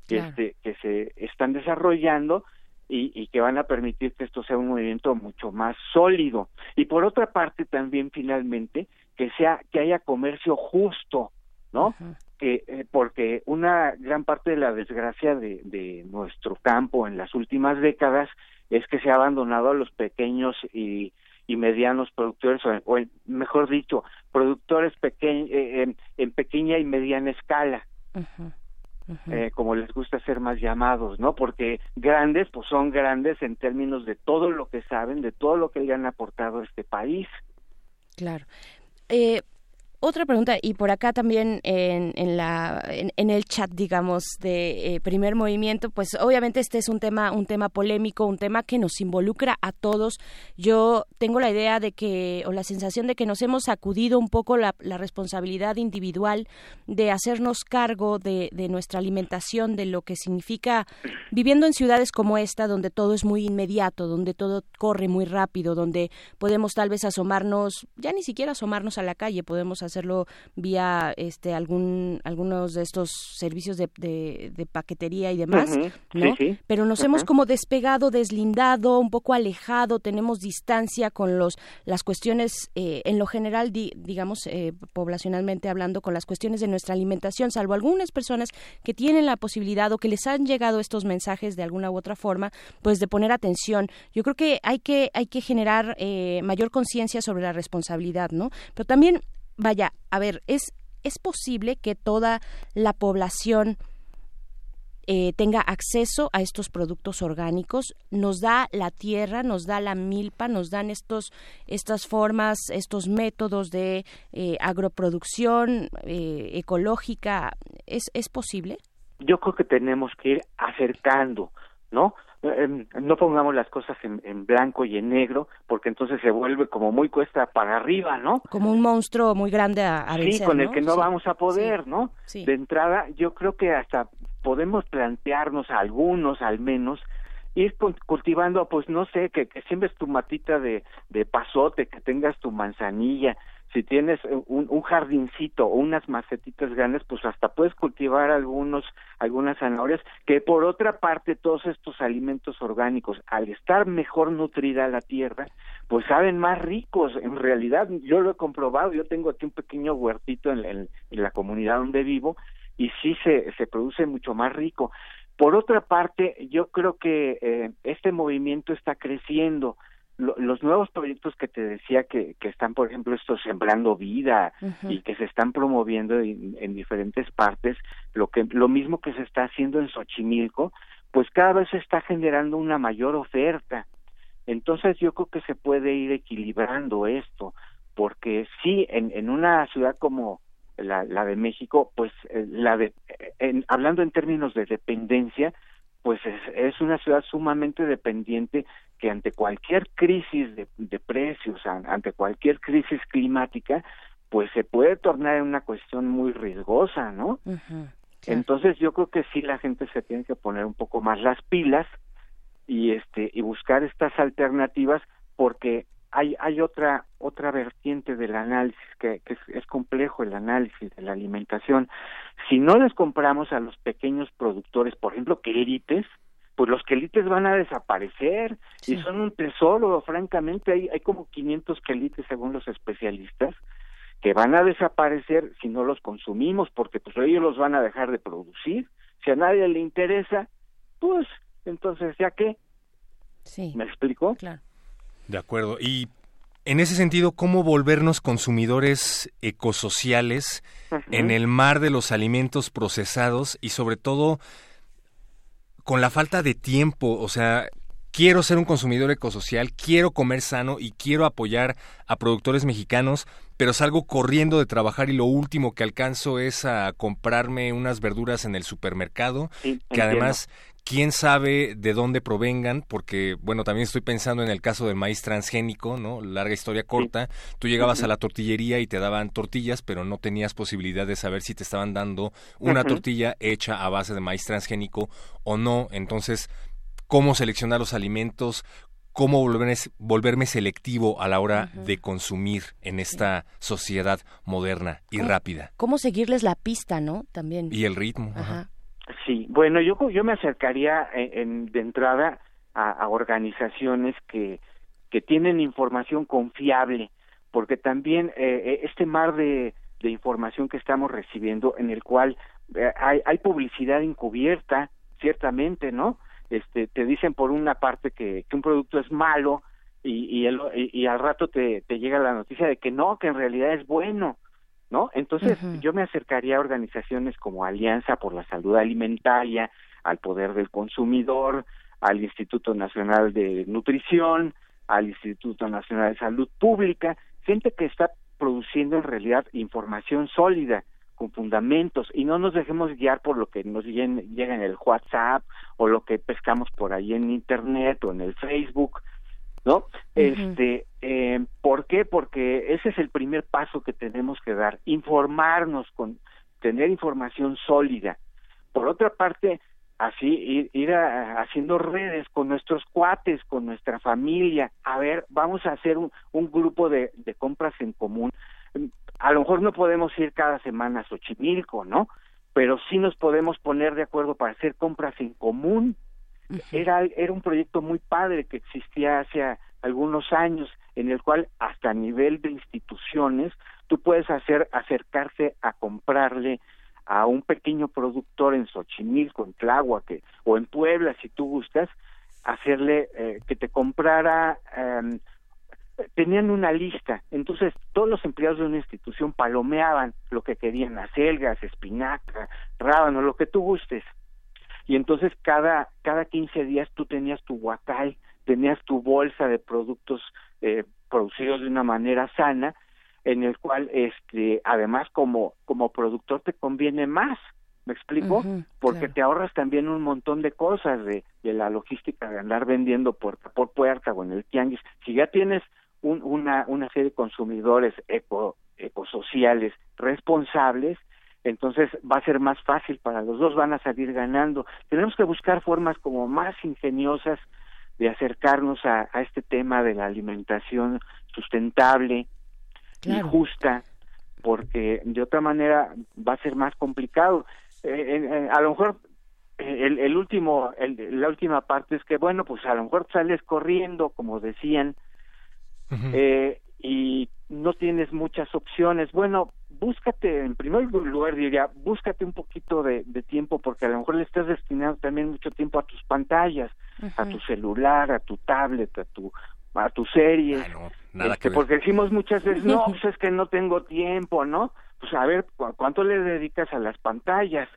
Que, este, que se están desarrollando y, y, que van a permitir que esto sea un movimiento mucho más sólido. Y por otra parte también finalmente que sea que haya comercio justo, ¿no? Que eh, porque una gran parte de la desgracia de, de nuestro campo en las últimas décadas es que se ha abandonado a los pequeños y, y medianos productores o, mejor dicho productores pequeños eh, en, en, pequeña y mediana escala eh, como les gusta ser más llamados, ¿no? Porque grandes, pues son grandes en términos de todo lo que saben, de todo lo que le han aportado a este país. Claro. Eh, otra pregunta, y por acá también en, en la, en, el chat, digamos, de eh, primer movimiento, pues obviamente este es un tema, un tema polémico, un tema que nos involucra a todos. Yo tengo la idea de que, o la sensación de que nos hemos sacudido un poco la, la responsabilidad individual de hacernos cargo de, de, nuestra alimentación, de lo que significa viviendo en ciudades como esta, donde todo es muy inmediato, donde todo corre muy rápido, donde podemos tal vez asomarnos, ya ni siquiera asomarnos a la calle, podemos hacer hacerlo vía este algún algunos de estos servicios de, de, paquetería y demás, ¿no? Pero nos hemos como despegado, deslindado, un poco alejado, tenemos distancia con los las cuestiones eh, en lo general, digamos eh, poblacionalmente hablando, con las cuestiones de nuestra alimentación, salvo algunas personas que tienen la posibilidad o que les han llegado estos mensajes de alguna u otra forma, pues de poner atención. Yo creo que hay que hay que generar eh, mayor conciencia sobre la responsabilidad, ¿no? Pero también vaya, a ver, es, es posible que toda la población eh, tenga acceso a estos productos orgánicos. Nos da la tierra, nos da la milpa, nos dan estos, estas formas, estos métodos de eh, agroproducción eh, ecológica. ¿Es, ¿Es posible? Yo creo que tenemos que ir acercando, ¿no? Em, no pongamos las cosas en, en, blanco y en negro, porque entonces se vuelve como muy cuesta para arriba, ¿no? Como un monstruo muy grande a, a Sí, con el que no vamos a poder, ¿no? De entrada, yo creo que hasta podemos plantearnos algunos, al menos, ir cultivando, pues no sé, que, que siembres tu matita de, de pasote, que tengas tu manzanilla, si tienes un, un, jardincito o unas macetitas grandes, pues hasta puedes cultivar algunos, algunas zanahorias, que por otra parte todos estos alimentos orgánicos, al estar mejor nutrida la tierra, pues saben más ricos. En realidad, yo lo he comprobado, yo tengo aquí un pequeño huertito en la comunidad donde vivo y sí se, se produce mucho más rico. Por otra parte, yo creo que eh, este movimiento está creciendo los nuevos proyectos que te decía que, que están, por ejemplo, estos sembrando vida y que se están promoviendo en, diferentes partes, lo que lo mismo que se está haciendo en Xochimilco, pues cada vez se está generando una mayor oferta. Entonces yo creo que se puede ir equilibrando esto, porque sí, en, en una ciudad como la, la de México, pues eh, la de, en, hablando en términos de dependencia, pues es, es, una ciudad sumamente dependiente que ante cualquier crisis de, de precios, ante cualquier crisis climática, pues se puede tornar en una cuestión muy riesgosa, ¿no? Entonces yo creo que sí la gente se tiene que poner un poco más las pilas y este y buscar estas alternativas porque hay hay otra otra vertiente del análisis que, que es, es, complejo el análisis de la alimentación si no les compramos a los pequeños productores por ejemplo querites pues los quelites van a desaparecer y son un tesoro, francamente, hay, hay como 500 quelites según los especialistas que van a desaparecer si no los consumimos porque pues ellos los van a dejar de producir. Si a nadie le interesa, pues entonces ya qué. Sí. ¿Me explico? Claro. De acuerdo. Y en ese sentido, ¿cómo volvernos consumidores ecosociales en el mar de los alimentos procesados y sobre todo con la falta de tiempo, o sea, quiero ser un consumidor ecosocial, quiero comer sano y quiero apoyar a productores mexicanos, pero salgo corriendo de trabajar y lo último que alcanzo es a comprarme unas verduras en el supermercado, que además quién sabe de dónde provengan, porque, bueno, también estoy pensando en el caso del maíz transgénico, ¿no? Larga historia corta. Tú llegabas a la tortillería y te daban tortillas, pero no tenías posibilidad de saber si te estaban dando una tortilla hecha a base de maíz transgénico o no. Entonces, ¿cómo seleccionar los alimentos? cómo volverme, volverme, selectivo a la hora de consumir en esta sociedad moderna y rápida. ¿Cómo seguirles la pista, no? También. Y el ritmo. Ajá. Sí, bueno, yo, yo me acercaría en, de entrada a, organizaciones que, que tienen información confiable, porque también eh, eh, este mar de, de información que estamos recibiendo, en el cual eh, hay, hay publicidad encubierta, ciertamente, ¿no? Este, te dicen por una parte que, que un producto es malo y, y, el, y, al rato te, te llega la noticia de que no, que en realidad es bueno. ¿No? Entonces, yo me acercaría a organizaciones como Alianza por la Salud Alimentaria, al Poder del Consumidor, al Instituto Nacional de Nutrición, al Instituto Nacional de Salud Pública, gente que está produciendo en realidad información sólida, con fundamentos, y no nos dejemos guiar por lo que nos llega en el WhatsApp o lo que pescamos por ahí en Internet o en el Facebook, ¿no? Este, eh, ¿por qué? Porque ese es el primer paso que tenemos que dar, informarnos con tener información sólida. Por otra parte, así ir, haciendo redes con nuestros cuates, con nuestra familia, a ver, vamos a hacer un, un grupo de, de compras en común. A lo mejor no podemos ir cada semana a Xochimilco, ¿no? Pero sí nos podemos poner de acuerdo para hacer compras en común era, era un proyecto muy padre que existía hace algunos años, en el cual hasta a nivel de instituciones tú puedes hacer acercarse a comprarle a un pequeño productor en Xochimilco, en Tláhuac o en Puebla, si tú gustas, hacerle eh, que te comprara em, tenían una lista, entonces todos los empleados de una institución palomeaban lo que querían, acelgas, espinaca, rábano, lo que tú gustes y entonces cada cada 15 días tú tenías tu huacal, tenías tu bolsa de productos eh, producidos de una manera sana en el cual este además como como productor te conviene más ¿Me explico? Porque te ahorras también un montón de cosas de, de la logística de andar vendiendo puerta por puerta o en el tianguis. Si ya tienes un, una, una serie de consumidores eco, ecosociales responsables, entonces va a ser más fácil para los dos, van a salir ganando. Tenemos que buscar formas como más ingeniosas de acercarnos a, este tema de la alimentación sustentable y justa, porque de otra manera va a ser más complicado. Eh, a lo mejor el, el último, el, la última parte es que, bueno, pues a lo mejor sales corriendo, como decían, eh, y no tienes muchas opciones. Bueno, búscate, en primer lugar diría, búscate un poquito de, tiempo porque a lo mejor le estás destinando también mucho tiempo a tus pantallas, a tu celular, a tu tablet, a tu a tus series. Ah, no, nada Este, que ver. porque decimos muchas veces, no, pues es que no tengo tiempo, ¿no? Pues a ver, ¿cu- ¿cuánto le dedicas a las pantallas?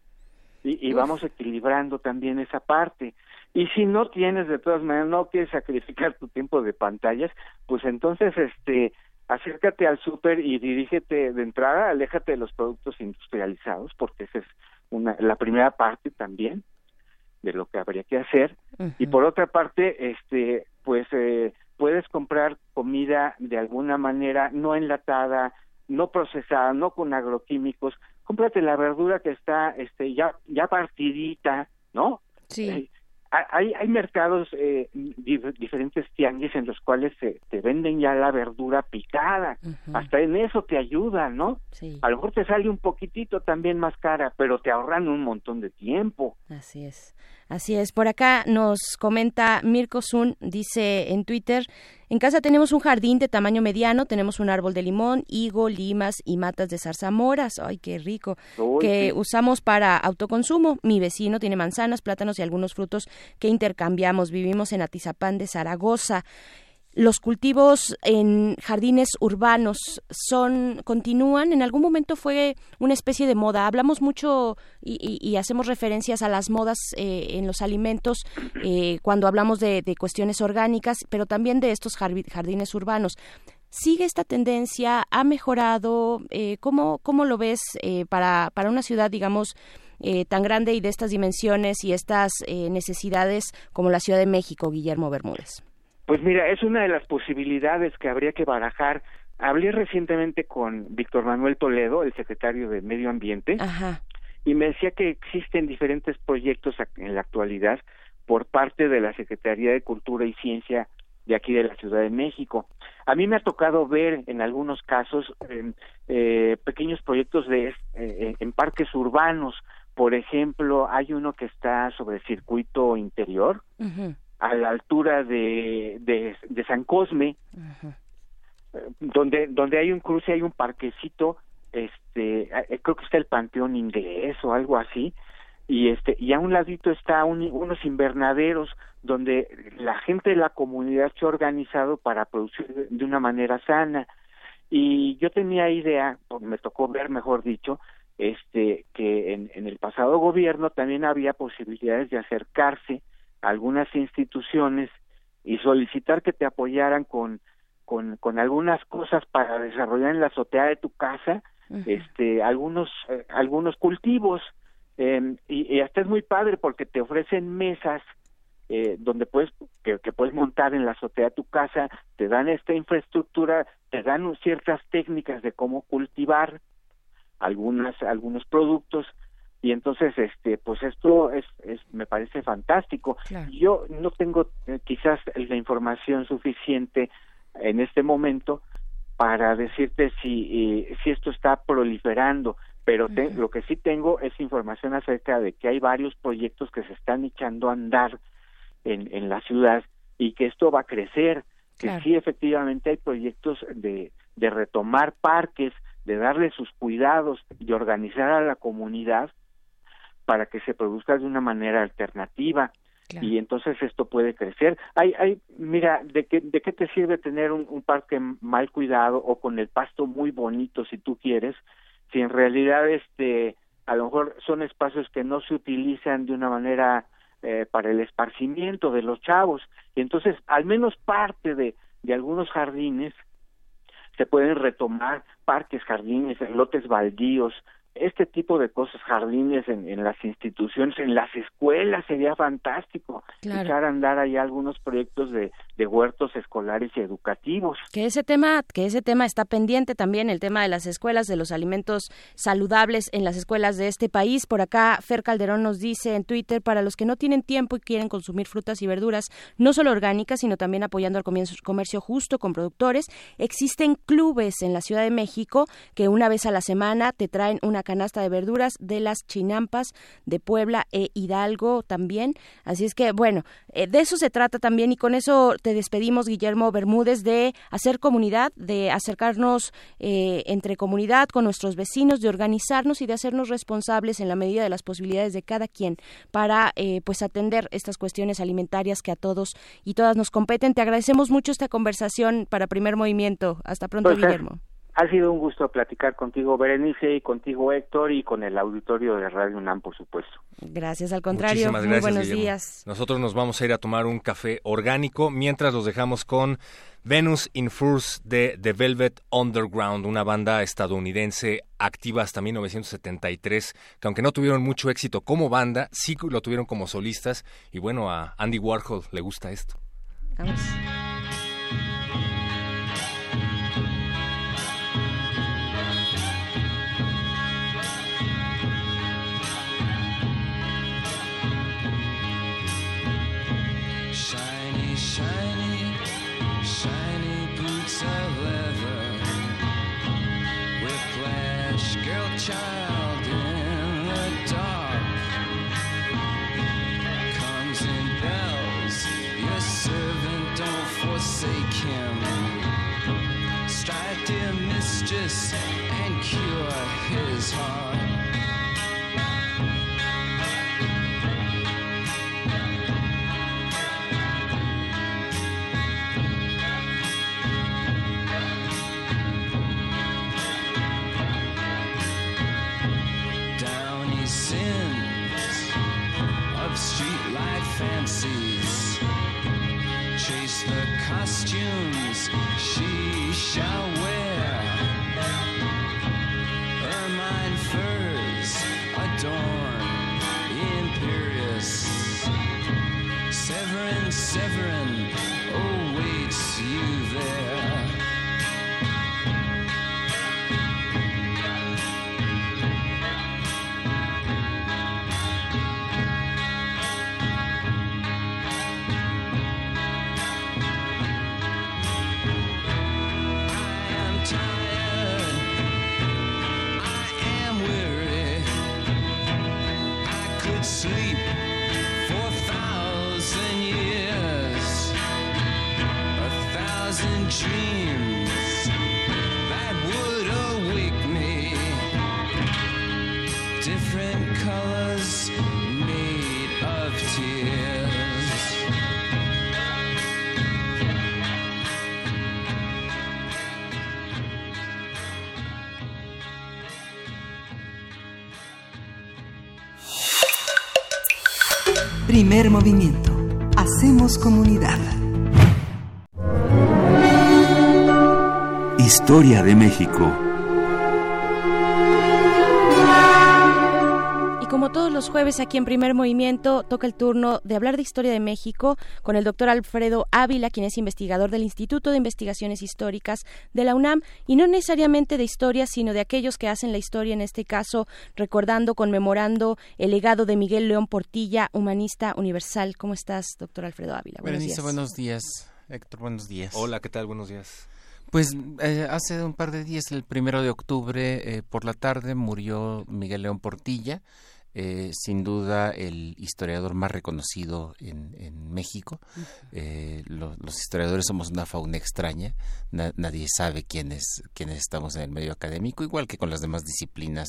Y, y vamos equilibrando también esa parte. Y si no tienes, de todas maneras, no quieres sacrificar tu tiempo de pantallas, pues entonces, este, acércate al súper y dirígete de entrada, aléjate de los productos industrializados, porque esa es una, la primera parte también de lo que habría que hacer. Y por otra parte, este, pues eh, puedes comprar comida de alguna manera no enlatada, no procesada, no con agroquímicos. Cómprate la verdura que está, este, ya, ya partidita, ¿no? Sí. Eh, hay, hay mercados, eh, dif- diferentes tianguis en los cuales se, te venden ya la verdura picada. Hasta en eso te ayuda, ¿no? Sí, A lo mejor te sale un poquitito también más cara, pero te ahorran un montón de tiempo. así es. Así es. Por acá nos comenta Mirko Sun, dice en Twitter, en casa tenemos un jardín de tamaño mediano, tenemos un árbol de limón, higo, limas y matas de zarzamoras. Ay, qué rico. Uy, que sí. usamos para autoconsumo. Mi vecino tiene manzanas, plátanos y algunos frutos que intercambiamos. Vivimos en Atizapán de Zaragoza. Los cultivos en jardines urbanos son continúan. En algún momento fue una especie de moda. Hablamos mucho y, y- hacemos referencias a las modas eh, en los alimentos eh, cuando hablamos de, cuestiones orgánicas, pero también de estos jardi- jardines urbanos. ¿Sigue esta tendencia? ¿Ha mejorado? Eh, ¿cómo, ¿Cómo lo ves eh, para, para una ciudad, digamos, eh, tan grande y de estas dimensiones y estas necesidades como la Ciudad de México, Guillermo Bermúdez? Pues mira, es una de las posibilidades que habría que barajar. Hablé recientemente con Víctor Manuel Toledo, el secretario de Medio Ambiente, Ajá. y me decía que existen diferentes proyectos en la actualidad por parte de la Secretaría de Cultura y Ciencia de aquí de la Ciudad de México. A mí me ha tocado ver en algunos casos eh, eh, pequeños proyectos de eh, en parques urbanos. Por ejemplo, hay uno que está sobre el circuito interior, a la altura de, de, de San Cosme, eh, donde donde hay un cruce hay un parquecito este eh, creo que está el panteón inglés o algo así y este y a un ladito está un- unos invernaderos donde la gente de la comunidad se ha organizado para producir de- una manera sana. Y yo tenía idea me tocó ver mejor dicho este que en, en el pasado gobierno también había posibilidades de acercarse algunas instituciones y solicitar que te apoyaran con con, con algunas cosas para desarrollar en la azotea de tu casa este algunos eh, algunos cultivos. Eh, y, y hasta es muy padre porque te ofrecen mesas eh, donde puedes que, que puedes montar en la azotea de tu casa te dan esta infraestructura te dan ciertas técnicas de cómo cultivar algunas algunos productos y entonces este pues esto es, es me parece fantástico. Claro. yo no tengo eh, quizás la información suficiente en este momento para decirte si eh, si esto está proliferando pero te- lo que sí tengo es información acerca de que hay varios proyectos que se están echando a andar en, en la ciudad y que esto va a crecer que sí efectivamente hay proyectos de, de retomar parques de darle sus cuidados de organizar a la comunidad para que se produzca de una manera alternativa Claro. y entonces esto puede crecer. Hay, hay, mira, ¿de qué, de qué te sirve tener un, un parque mal cuidado o con el pasto muy bonito si tú quieres, si en realidad este, a lo mejor son espacios que no se utilizan de una manera eh, para el esparcimiento de los chavos y entonces al menos parte de, de algunos jardines se pueden retomar parques, jardines, lotes baldíos, este tipo de cosas, jardines en, en las instituciones, en las escuelas, sería fantástico Claro. echar a andar ahí algunos proyectos de, de huertos escolares y educativos. que ese tema que ese tema está pendiente también el tema de las escuelas de los alimentos saludables en las escuelas de este país por acá Fer Calderón nos dice en Twitter para los que no tienen tiempo y quieren consumir frutas y verduras no solo orgánicas sino también apoyando al comercio, comercio justo con productores existen clubes en la Ciudad de México que una vez a la semana te traen una canasta de verduras de las Chinampas de Puebla e Hidalgo también. Así es que, bueno, eh, de eso se trata también y con eso te despedimos, Guillermo Bermúdez, de hacer comunidad, de acercarnos eh, entre comunidad con nuestros vecinos, de organizarnos y de hacernos responsables en la medida de las posibilidades de cada quien para eh, pues atender estas cuestiones alimentarias que a todos y todas nos competen. Te agradecemos mucho esta conversación para primer movimiento. Hasta pronto, Pues, Guillermo. Ha sido un gusto platicar contigo, Berenice, y contigo, Héctor, y con el auditorio de Radio UNAM, por supuesto. Gracias, al contrario. Muchísimas Muy gracias, buenos Guillermo. días. Nosotros nos vamos a ir a tomar un café orgánico mientras los dejamos con Venus in Furs de The Velvet Underground, una banda estadounidense activa hasta 1973, que aunque no tuvieron mucho éxito como banda, sí lo tuvieron como solistas y bueno, a Andy Warhol le gusta esto. Vamos. Severin. Movimiento. Hacemos comunidad. Historia de México. Como todos los jueves aquí en Primer Movimiento, toca el turno de hablar de historia de México con el doctor Alfredo Ávila, quien es investigador del Instituto de Investigaciones Históricas de la UNAM, y no necesariamente de historia, sino de aquellos que hacen la historia, en este caso, recordando, conmemorando el legado de Miguel León Portilla, humanista universal. ¿Cómo estás, doctor Alfredo Ávila? Buenos Berenice, días. buenos días. Héctor, buenos días. Hola, ¿qué tal? Buenos días. Pues eh, hace un par de días, el primero de octubre, eh, por la tarde, murió Miguel León Portilla, eh, sin duda el historiador más reconocido en, en México. Eh, lo- los historiadores somos una fauna extraña, Na- nadie sabe quiénes, quiénes estamos en el medio académico, igual que con las demás disciplinas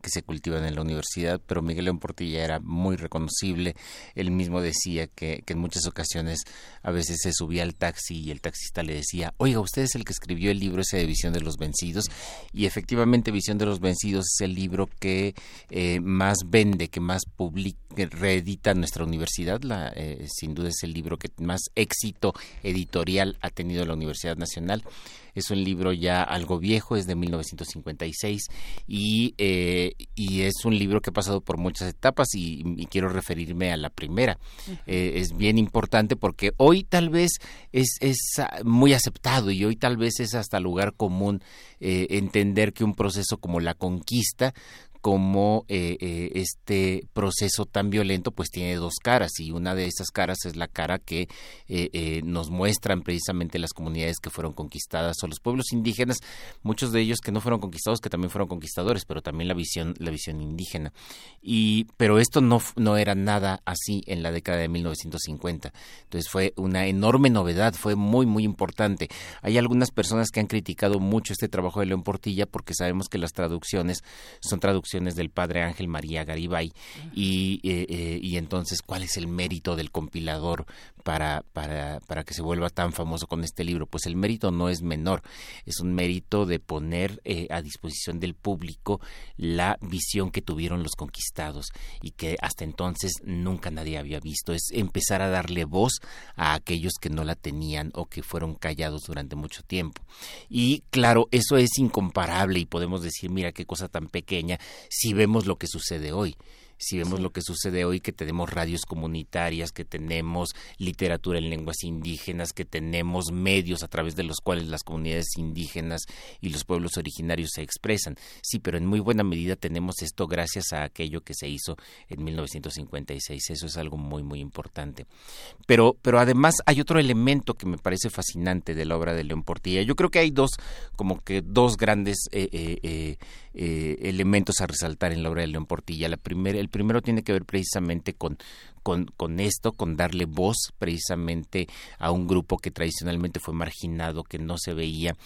que se cultivan en la universidad, pero Miguel León Portilla era muy reconocible. Él mismo decía que, que en muchas ocasiones a veces se subía al taxi y el taxista le decía, oiga, usted es el que escribió el libro ese de Visión de los Vencidos, y efectivamente Visión de los Vencidos es el libro que eh, más vende, que más publica, que reedita nuestra universidad, la, eh, sin duda es el libro que más éxito editorial ha tenido la Universidad Nacional. Es un libro ya algo viejo, es de 1956 y, eh, y es un libro que ha pasado por muchas etapas y, y quiero referirme a la primera. Eh, es bien importante porque hoy tal vez es, es muy aceptado y hoy tal vez es hasta lugar común entender que un proceso como la conquista cómo eh, eh, este proceso tan violento pues tiene dos caras y una de esas caras es la cara que eh, nos muestran precisamente las comunidades que fueron conquistadas o los pueblos indígenas, muchos de ellos que no fueron conquistados, que también fueron conquistadores, pero también la visión, la visión indígena. Y, pero esto no, no era nada así en la década de 1950. Entonces fue una enorme novedad, fue muy, muy importante. Hay algunas personas que han criticado mucho este trabajo de León Portilla porque sabemos que las traducciones son traducciones del padre Ángel María Garibay. Y, eh, eh, y entonces cuál es el mérito del compilador para, para, para que se vuelva tan famoso con este libro. Pues el mérito no es menor, es un mérito de poner eh, a disposición del público la visión que tuvieron los conquistados y que hasta entonces nunca nadie había visto. Es empezar a darle voz a aquellos que no la tenían o que fueron callados durante mucho tiempo. Y claro, eso es incomparable y podemos decir, mira qué cosa tan pequeña si vemos lo que sucede hoy si vemos lo que sucede hoy, que tenemos radios comunitarias, que tenemos literatura en lenguas indígenas, que tenemos medios a través de los cuales las comunidades indígenas y los pueblos originarios se expresan. Sí, pero en muy buena medida tenemos esto gracias a aquello que se hizo en 1956. Eso es algo muy, muy importante. Pero, pero además hay otro elemento que me parece fascinante de la obra de León Portilla. Yo creo que hay dos, como que dos grandes eh, eh, eh, eh, elementos a resaltar en la obra de León Portilla. La primera, el primero tiene que ver precisamente con, con, con, esto, con darle voz precisamente a un grupo que tradicionalmente fue marginado, que no se veía,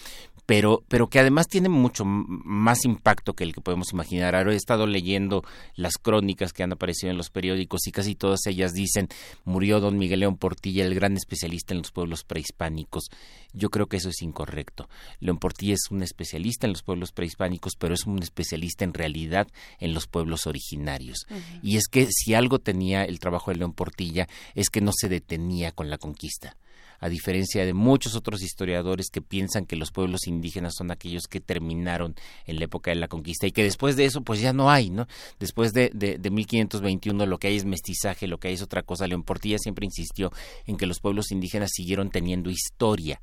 pero, pero que además tiene mucho más impacto que el que podemos imaginar. Ahora he estado leyendo las crónicas que han aparecido en los periódicos y casi todas ellas dicen murió don Miguel León Portilla, el gran especialista en los pueblos prehispánicos. Yo creo que eso es incorrecto. León Portilla es un especialista en los pueblos prehispánicos, pero es un especialista en realidad en los pueblos originarios. Y es que si algo tenía el trabajo de León Portilla es que no se detenía con la conquista a diferencia de muchos otros historiadores que piensan que los pueblos indígenas son aquellos que terminaron en la época de la conquista y que después de eso pues ya no hay, ¿no? Después de, de, de 1521 lo que hay es mestizaje, lo que hay es otra cosa. León Portilla siempre insistió en que los pueblos indígenas siguieron teniendo historia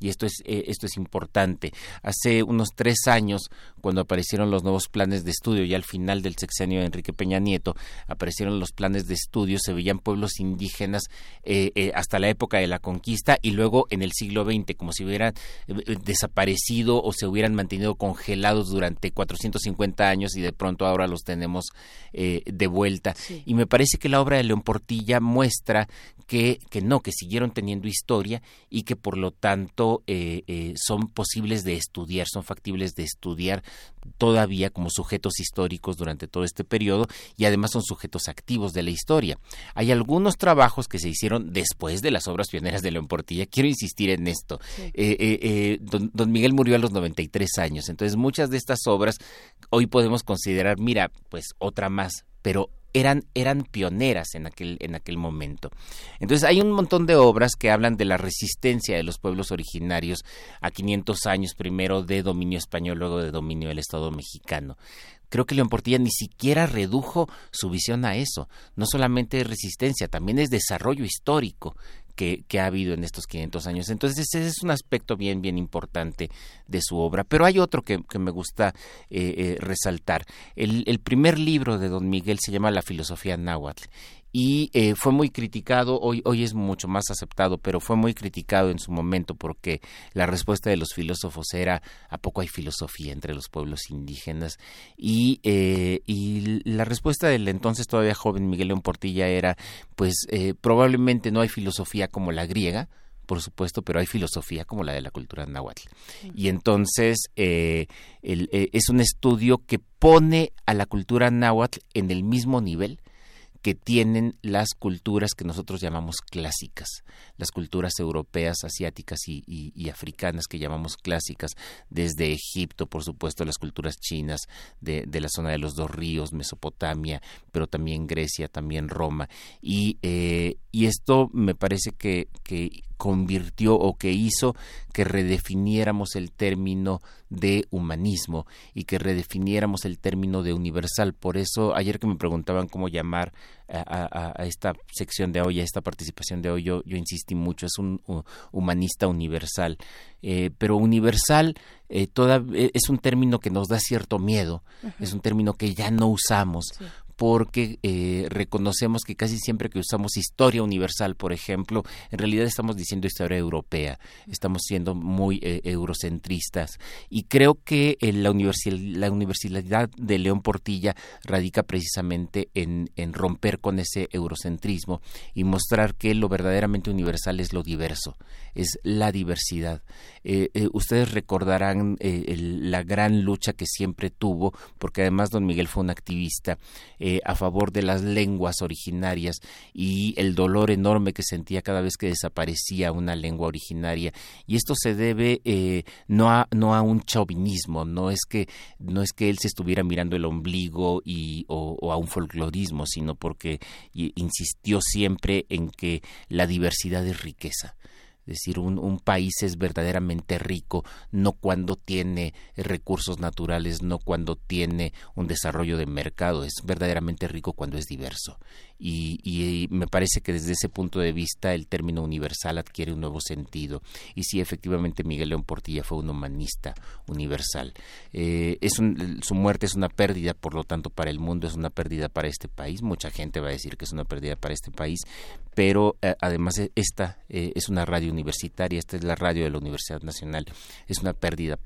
y esto es, eh, esto es importante. Hace unos tres años, cuando aparecieron los nuevos planes de estudio, ya al final del sexenio de Enrique Peña Nieto, aparecieron los planes de estudio, se veían pueblos indígenas eh, eh, hasta la época de la conquista y luego en el siglo XX, como si hubieran desaparecido o se hubieran mantenido congelados durante 450 años y de pronto ahora los tenemos de vuelta. Y me parece que la obra de León Portilla muestra que, que no, que siguieron teniendo historia y que por lo tanto eh, eh, son posibles de estudiar, son factibles de estudiar todavía como sujetos históricos durante todo este periodo y además son sujetos activos de la historia. Hay algunos trabajos que se hicieron después de las obras pioneras de León Portilla. Quiero insistir en esto. Eh, don, don Miguel murió a los 93 años, entonces muchas de estas obras hoy podemos considerar, mira, pues otra más, pero eran, eran pioneras en aquel, en aquel momento. Entonces hay un montón de obras que hablan de la resistencia de los pueblos originarios a 500 años primero de dominio español, luego de dominio del Estado mexicano. Creo que León Portilla ni siquiera redujo su visión a eso. No solamente es resistencia, también es desarrollo histórico que, ha habido en estos 500 años. Entonces ese es un aspecto bien, bien importante de su obra. Pero hay otro que, me gusta eh, eh, resaltar. El, el primer libro de don Miguel se llama La filosofía náhuatl y eh, fue muy criticado, hoy, hoy es mucho más aceptado, pero fue muy criticado en su momento porque la respuesta de los filósofos era ¿a poco hay filosofía entre los pueblos indígenas? Y, eh, y la respuesta del entonces todavía joven Miguel León Portilla era pues eh, probablemente no hay filosofía como la griega, por supuesto, pero hay filosofía como la de la cultura náhuatl. Y entonces el, es un estudio que pone a la cultura náhuatl en el mismo nivel que tienen las culturas que nosotros llamamos clásicas, las culturas europeas, asiáticas y, africanas que llamamos clásicas, desde Egipto, por supuesto, las culturas chinas de, la zona de los dos ríos, Mesopotamia, pero también Grecia, también Roma. Y, eh, y esto me parece que convirtió o que hizo que redefiniéramos el término de humanismo y que redefiniéramos el término de universal. Por eso, ayer que me preguntaban cómo llamar a, esta sección de hoy, a esta participación de hoy, yo, yo insistí mucho, es un, humanista universal. Eh, pero universal eh, toda, es un término que nos da cierto miedo, es un término que ya no usamos, porque eh, reconocemos que casi siempre que usamos historia universal, por ejemplo, en realidad estamos diciendo historia europea, estamos siendo muy eh, eurocentristas y creo que eh, la, la Universidad de León Portilla radica precisamente en, romper con ese eurocentrismo y mostrar que lo verdaderamente universal es lo diverso, es la diversidad. ustedes recordarán la gran lucha que siempre tuvo, porque además don Miguel fue un activista, a favor de las lenguas originarias y el dolor enorme que sentía cada vez que desaparecía una lengua originaria. Y esto se debe eh, no a no a un chauvinismo no es que no es que él se estuviera mirando el ombligo y o, a un folclorismo sino porque insistió siempre en que la diversidad es riqueza es decir, un, un, país es verdaderamente rico no cuando tiene recursos naturales, no cuando tiene un desarrollo de mercado, es verdaderamente rico cuando es diverso y, me parece que desde ese punto de vista el término universal adquiere un nuevo sentido. Y sí, efectivamente, Miguel León Portilla fue un humanista universal. Eh, es su muerte es una pérdida, por lo tanto, para el mundo es una pérdida para este país. Mucha gente va a decir que es una pérdida para este país, pero eh, además e, esta eh, es una radio universitaria, esta es la radio de la Universidad Nacional, es una pérdida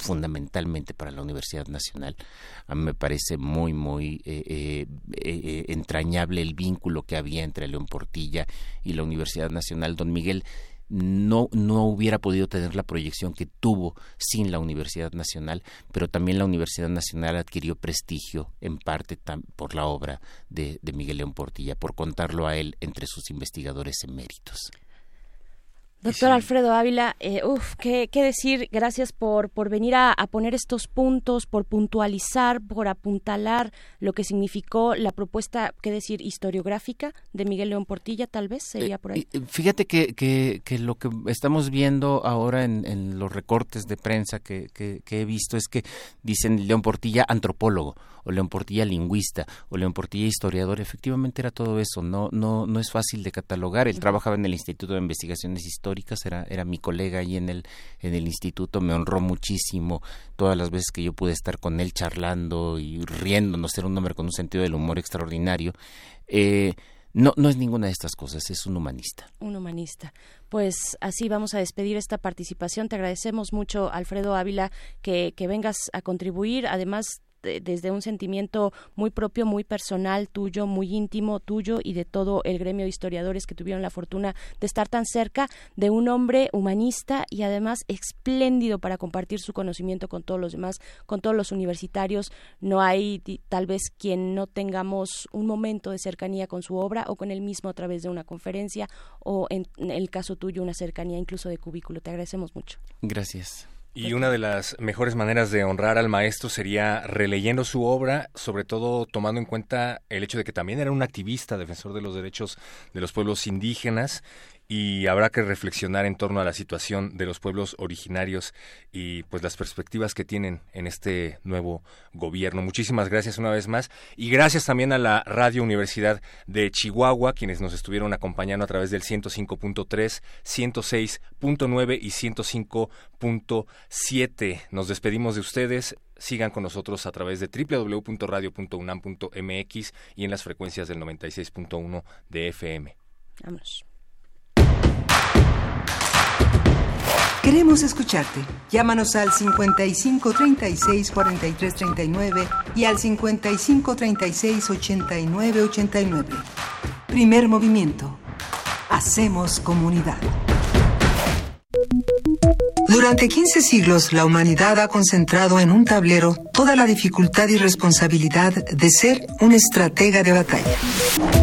fundamentalmente para la Universidad Nacional. A mí me parece muy, muy eh, eh, eh, entrañable el vínculo que había entre León Portilla y la Universidad Nacional. Don Miguel no, no hubiera podido tener la proyección que tuvo sin la Universidad Nacional, pero también la Universidad Nacional adquirió prestigio en parte por la obra de, de Miguel León Portilla, por contarlo a él entre sus investigadores eméritos. Doctor Alfredo Ávila, eh, uf, ¿qué, decir? Gracias por, por venir a, poner estos puntos, por puntualizar, por apuntalar lo que significó la propuesta, ¿qué decir? Historiográfica de Miguel León Portilla, tal vez sería por ahí. Eh, fíjate que, que, lo que estamos viendo ahora en, los recortes de prensa que, que, he visto es que dicen León Portilla antropólogo o León Portilla lingüista o León Portilla historiador. Efectivamente era todo eso, no, no, no es fácil de catalogar. Él trabajaba en el Instituto de Investigaciones Históricas era, era mi colega ahí en el, en el instituto, me honró muchísimo todas las veces que yo pude estar con él charlando y riéndonos, era un hombre con un sentido del humor extraordinario. Eh, no, no es ninguna de estas cosas, es un humanista. Un humanista. Pues así vamos a despedir esta participación. Te agradecemos mucho, Alfredo Ávila, que, que vengas a contribuir. Además, desde un sentimiento muy propio, muy personal tuyo, muy íntimo tuyo y de todo el gremio de historiadores que tuvieron la fortuna de estar tan cerca de un hombre humanista y además espléndido para compartir su conocimiento con todos los demás, con todos los universitarios. No hay tal vez quien no tengamos un momento de cercanía con su obra o con él mismo a través de una conferencia o en el caso tuyo una cercanía incluso de cubículo. Te agradecemos mucho. Gracias. Y una de las mejores maneras de honrar al maestro sería releyendo su obra, sobre todo tomando en cuenta el hecho de que también era un activista defensor de los derechos de los pueblos indígenas y habrá que reflexionar en torno a la situación de los pueblos originarios y pues las perspectivas que tienen en este nuevo gobierno. Muchísimas gracias una vez más y gracias también a la Radio Universidad de Chihuahua quienes nos estuvieron acompañando a través del 105.3, 106.9 y 105.7. Nos despedimos de ustedes. Sigan con nosotros a través de www.radio.unam.mx y en las frecuencias del 96.1 de FM. Vamos. Queremos escucharte. Llámanos al 55 36 43 39 y al 55 36 89 89. Primer movimiento. Hacemos comunidad. Durante 15 siglos, la humanidad ha concentrado en un tablero toda la dificultad y responsabilidad de ser un estratega de batalla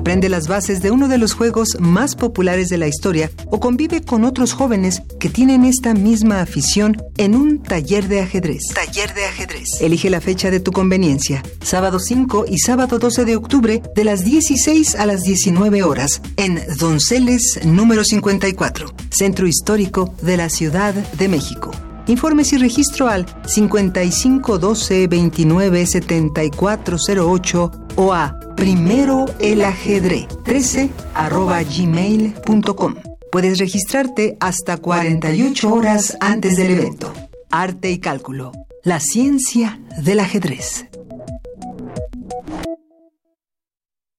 aprende las bases de uno de los juegos más populares de la historia o convive con otros jóvenes que tienen esta misma afición en un taller de ajedrez. Taller de ajedrez. Elige la fecha de tu conveniencia. Sábado 5 y sábado 12 de octubre de las 16 a las 19 horas en Donceles número 54, Centro Histórico de la Ciudad de México. Informes y registro al 5512 29 7408 o a primero el ajedrez 13 arroba gmail.com. Puedes registrarte hasta 48 horas antes del evento. Arte y cálculo. La ciencia del ajedrez.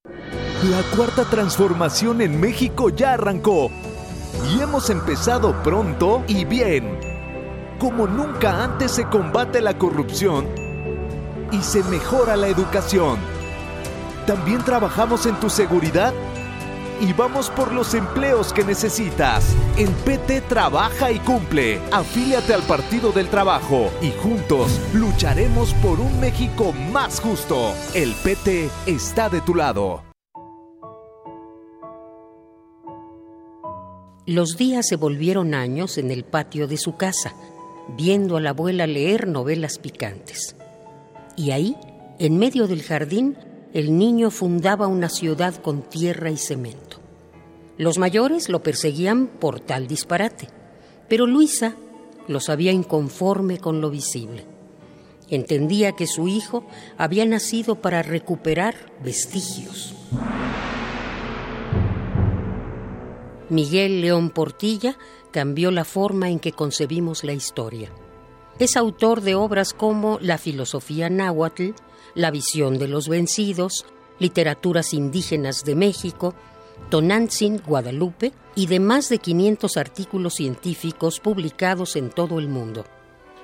La cuarta transformación en México ya arrancó. Y hemos empezado pronto y bien como nunca antes se combate la corrupción y se mejora la educación. También trabajamos en tu seguridad y vamos por los empleos que necesitas. En PT trabaja y cumple. Afíliate al Partido del Trabajo y juntos lucharemos por un México más justo. El PT está de tu lado. Los días se volvieron años en el patio de su casa viendo a la abuela leer novelas picantes. Y ahí, en medio del jardín, el niño fundaba una ciudad con tierra y cemento. Los mayores lo perseguían por tal disparate, pero Luisa lo sabía inconforme con lo visible. Entendía que su hijo había nacido para recuperar vestigios. Miguel León Portilla cambió la forma en que concebimos la historia. Es autor de obras como La filosofía náhuatl, La visión de los vencidos, Literaturas indígenas de México, Tonantzin, Guadalupe y de más de 500 artículos científicos publicados en todo el mundo.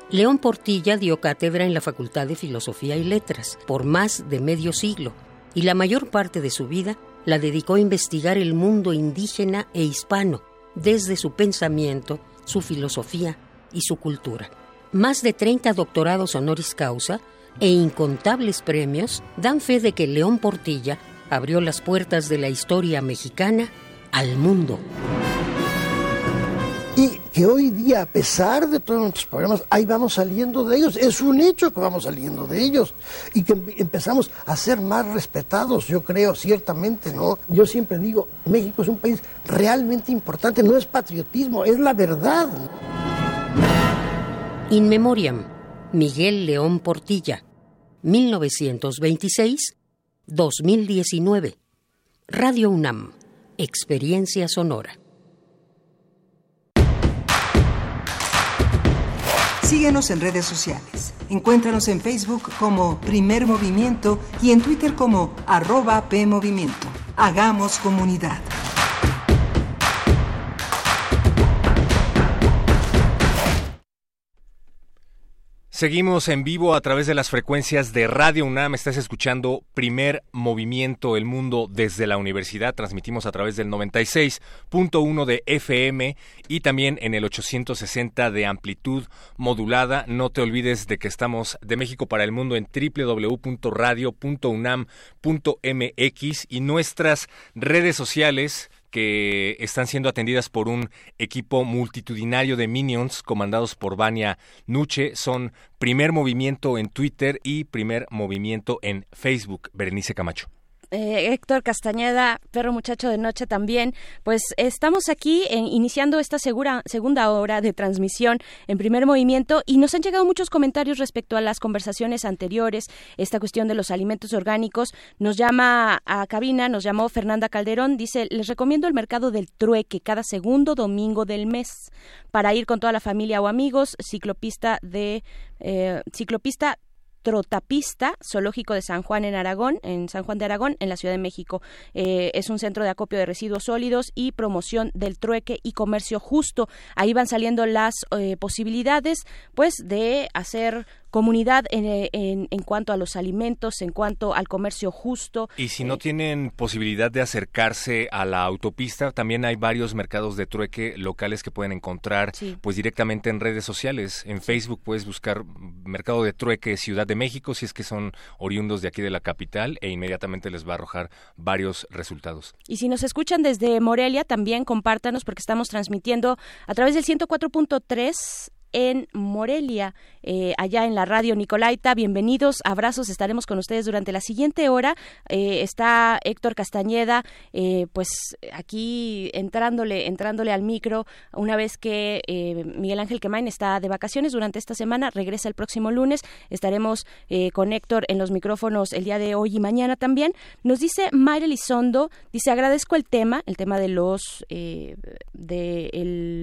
León Portilla dio cátedra en la Facultad de Filosofía y Letras por más de medio siglo y la mayor parte de su vida la dedicó a investigar el mundo indígena e hispano, desde su pensamiento, su filosofía y su cultura. Más de 30 doctorados honoris causa e incontables premios dan fe de que León Portilla abrió las puertas de la historia mexicana al mundo. Y que hoy día, a pesar de todos nuestros problemas, ahí vamos saliendo de ellos. Es un hecho que vamos saliendo de ellos y que empezamos a ser más respetados, yo creo, ciertamente, ¿no? Yo siempre digo, México es un país realmente importante, no es patriotismo, es la verdad. In Memoriam, Miguel León Portilla, 1926-2019. Radio UNAM, Experiencia Sonora. Síguenos en redes sociales. Encuéntranos en Facebook como Primer Movimiento y en Twitter como arroba PMovimiento. Hagamos comunidad. Seguimos en vivo a través de las frecuencias de Radio UNAM. Estás escuchando Primer Movimiento El Mundo desde la universidad. Transmitimos a través del 96.1 de FM y también en el 860 de amplitud modulada. No te olvides de que estamos de México para el mundo en www.radio.unam.mx y nuestras redes sociales que están siendo atendidas por un equipo multitudinario de minions comandados por Vania Nuche. Son primer movimiento en Twitter y primer movimiento en Facebook. Berenice Camacho. Eh, Héctor Castañeda, perro muchacho de noche también. Pues estamos aquí en, iniciando esta segura, segunda hora de transmisión en primer movimiento y nos han llegado muchos comentarios respecto a las conversaciones anteriores, esta cuestión de los alimentos orgánicos. Nos llama a cabina, nos llamó Fernanda Calderón, dice, les recomiendo el mercado del trueque cada segundo domingo del mes para ir con toda la familia o amigos, ciclopista de eh, ciclopista Trotapista, Zoológico de San Juan en Aragón, en San Juan de Aragón, en la Ciudad de México. Eh, es un centro de acopio de residuos sólidos y promoción del trueque y comercio justo. Ahí van saliendo las eh, posibilidades, pues, de hacer comunidad en, en, en cuanto a los alimentos, en cuanto al comercio justo. Y si no tienen posibilidad de acercarse a la autopista, también hay varios mercados de trueque locales que pueden encontrar Sí. pues directamente en redes sociales. En Facebook puedes buscar Mercado de Trueque Ciudad de México si es que son oriundos de aquí de la capital e inmediatamente les va a arrojar varios resultados. Y si nos escuchan desde Morelia, también compártanos porque estamos transmitiendo a través del 104.3 en Morelia, eh, allá en la radio Nicolaita. Bienvenidos, abrazos, estaremos con ustedes durante la siguiente hora. Eh, está Héctor Castañeda, eh, pues aquí entrándole, entrándole al micro, una vez que Miguel Ángel Quemain está de vacaciones durante esta semana, regresa el próximo lunes. Estaremos con Héctor en los micrófonos el día de hoy y mañana también. Nos dice Mayra Elizondo, dice agradezco el tema, el tema de los de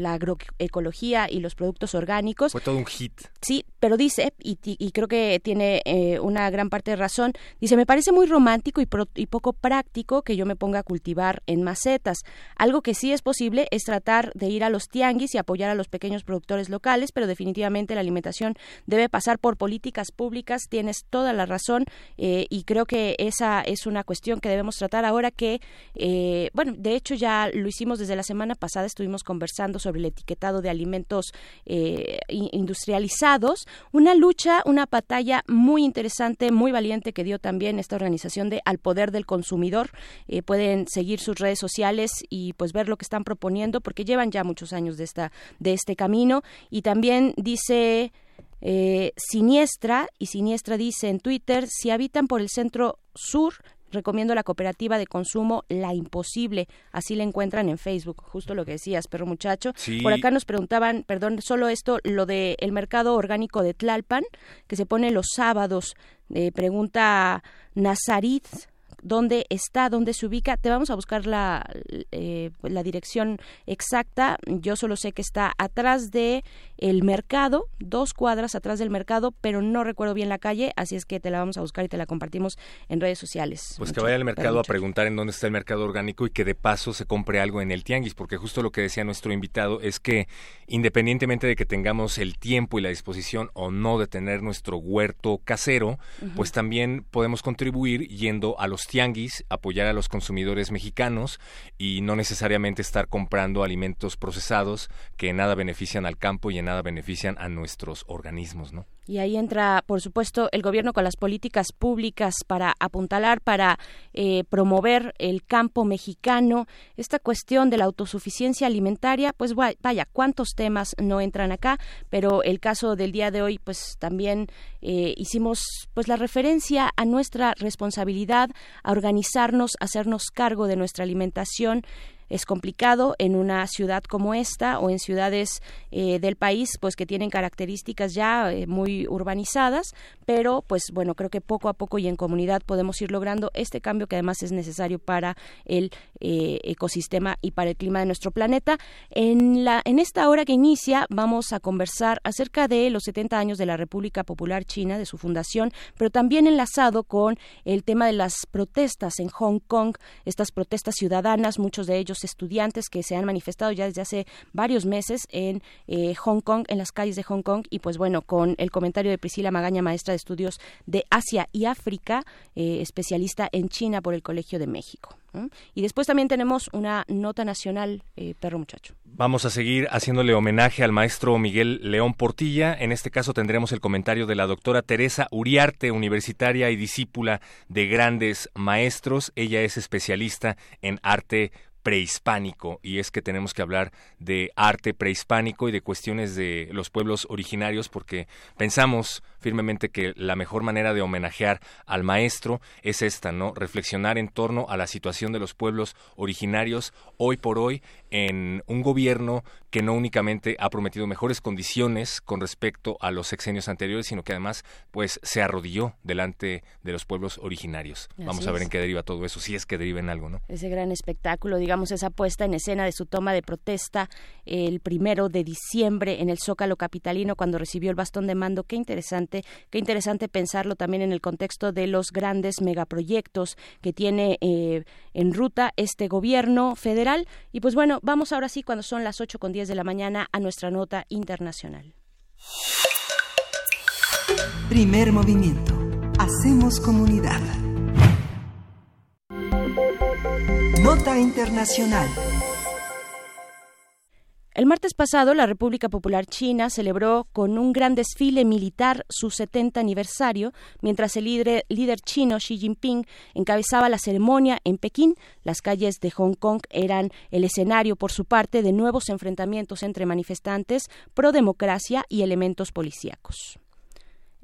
la agroecología y los productos orgánicos. Fue todo un hit. Sí, pero dice, y, y- creo que tiene eh, una gran parte de razón, dice, me parece muy romántico y, pro- y poco práctico que yo me ponga a cultivar en macetas. Algo que sí es posible es tratar de ir a los tianguis y apoyar a los pequeños productores locales, pero definitivamente la alimentación debe pasar por políticas públicas. Tienes toda la razón eh, y creo que esa es una cuestión que debemos tratar ahora que, eh, bueno, de hecho ya lo hicimos desde la semana pasada, estuvimos conversando sobre el etiquetado de alimentos eh, industrializados, una lucha, una batalla muy interesante, muy valiente que dio también esta organización de Al Poder del Consumidor. Eh, pueden seguir sus redes sociales y pues ver lo que están proponiendo porque llevan ya muchos años de esta de este camino y también dice eh, Siniestra, y Siniestra dice en Twitter, si habitan por el centro sur, recomiendo la cooperativa de consumo La Imposible, así la encuentran en Facebook, justo lo que decías, perro muchacho. Sí. Por acá nos preguntaban, perdón, solo esto, lo de el mercado orgánico de Tlalpan, que se pone los sábados, eh, pregunta Nazarit, dónde está, dónde se ubica. Te vamos a buscar la, eh, la dirección exacta. Yo solo sé que está atrás de el mercado, dos cuadras atrás del mercado, pero no recuerdo bien la calle, así es que te la vamos a buscar y te la compartimos en redes sociales. Pues que vaya al mercado a preguntar en dónde está el mercado orgánico y que de paso se compre algo en el tianguis, porque justo lo que decía nuestro invitado es que independientemente de que tengamos el tiempo y la disposición o no de tener nuestro huerto casero, pues también podemos contribuir yendo a los apoyar a los consumidores mexicanos y no necesariamente estar comprando alimentos procesados que en nada benefician al campo y en nada benefician a nuestros organismos, ¿no? Y ahí entra, por supuesto, el gobierno con las políticas públicas para apuntalar, para eh, promover el campo mexicano. Esta cuestión de la autosuficiencia alimentaria, pues vaya, cuántos temas no entran acá, pero el caso del día de hoy, pues también eh, hicimos pues la referencia a nuestra responsabilidad, a organizarnos, a hacernos cargo de nuestra alimentación es complicado en una ciudad como esta o en ciudades eh, del país pues que tienen características ya eh, muy urbanizadas pero pues bueno creo que poco a poco y en comunidad podemos ir logrando este cambio que además es necesario para el eh, ecosistema y para el clima de nuestro planeta. En la en esta hora que inicia vamos a conversar acerca de los 70 años de la República Popular China de su fundación pero también enlazado con el tema de las protestas en Hong Kong estas protestas ciudadanas muchos de ellos estudiantes que se han manifestado ya desde hace varios meses en eh, Hong Kong, en las calles de Hong Kong, y pues bueno, con el comentario de Priscila Magaña, maestra de estudios de Asia y África, eh, especialista en China por el Colegio de México. Y después también tenemos una nota nacional, eh, perro muchacho. Vamos a seguir haciéndole homenaje al maestro Miguel León Portilla. En este caso tendremos el comentario de la doctora Teresa Uriarte, universitaria y discípula de grandes maestros. Ella es especialista en arte prehispánico y es que tenemos que hablar de arte prehispánico y de cuestiones de los pueblos originarios porque pensamos firmemente que la mejor manera de homenajear al maestro es esta, ¿no? Reflexionar en torno a la situación de los pueblos originarios hoy por hoy en un gobierno que no únicamente ha prometido mejores condiciones con respecto a los sexenios anteriores, sino que además pues se arrodilló delante de los pueblos originarios. Así Vamos a ver es. en qué deriva todo eso, si es que deriva en algo, ¿no? ese gran espectáculo, digamos, esa puesta en escena de su toma de protesta el primero de diciembre en el Zócalo Capitalino cuando recibió el bastón de mando. Qué interesante, qué interesante pensarlo también en el contexto de los grandes megaproyectos que tiene eh, en ruta este gobierno federal. Y pues bueno, vamos ahora sí, cuando son las 8 con 10 de la mañana, a nuestra nota internacional. Primer movimiento. Hacemos comunidad. Nota Internacional. El martes pasado, la República Popular China celebró con un gran desfile militar su 70 aniversario, mientras el líder, chino Xi Jinping encabezaba la ceremonia en Pekín. Las calles de Hong Kong eran el escenario, por su parte, de nuevos enfrentamientos entre manifestantes pro democracia y elementos policíacos.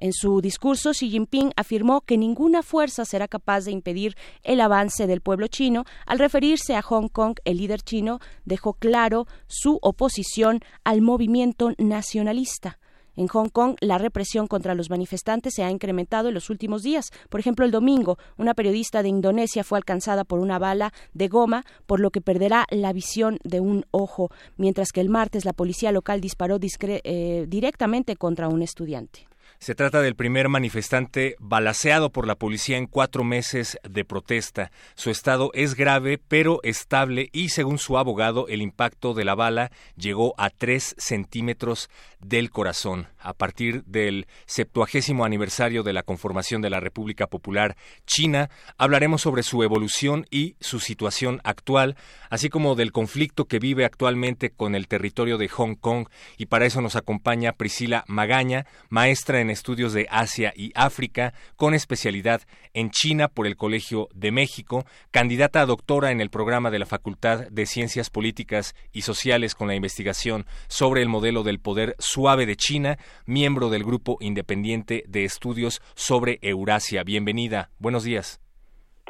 En su discurso, Xi Jinping afirmó que ninguna fuerza será capaz de impedir el avance del pueblo chino. Al referirse a Hong Kong, el líder chino dejó claro su oposición al movimiento nacionalista. En Hong Kong, la represión contra los manifestantes se ha incrementado en los últimos días. Por ejemplo, el domingo, una periodista de Indonesia fue alcanzada por una bala de goma, por lo que perderá la visión de un ojo, mientras que el martes la policía local disparó eh, directamente contra un estudiante. Se trata del primer manifestante balaceado por la policía en cuatro meses de protesta. Su estado es grave pero estable y, según su abogado, el impacto de la bala llegó a tres centímetros del corazón. A partir del septuagésimo aniversario de la conformación de la República Popular China, hablaremos sobre su evolución y su situación actual, así como del conflicto que vive actualmente con el territorio de Hong Kong. Y para eso nos acompaña Priscila Magaña, maestra en estudios de Asia y África, con especialidad en China por el Colegio de México, candidata a doctora en el programa de la Facultad de Ciencias Políticas y Sociales con la investigación sobre el modelo del poder suave de China, miembro del Grupo Independiente de Estudios sobre Eurasia. Bienvenida. Buenos días.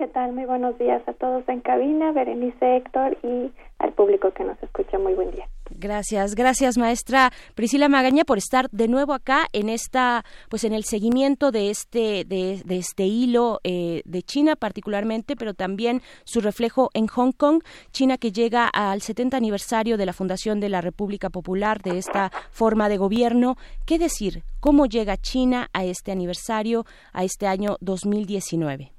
¿Qué tal? Muy buenos días a todos en cabina, Berenice Héctor y al público que nos escucha. Muy buen día. Gracias, gracias maestra Priscila Magaña por estar de nuevo acá en esta, pues en el seguimiento de este, de, este hilo eh, de China particularmente, pero también su reflejo en Hong Kong, China que llega al 70 aniversario de la fundación de la República Popular de esta forma de gobierno. ¿Qué decir? ¿Cómo llega China a este aniversario, a este año 2019?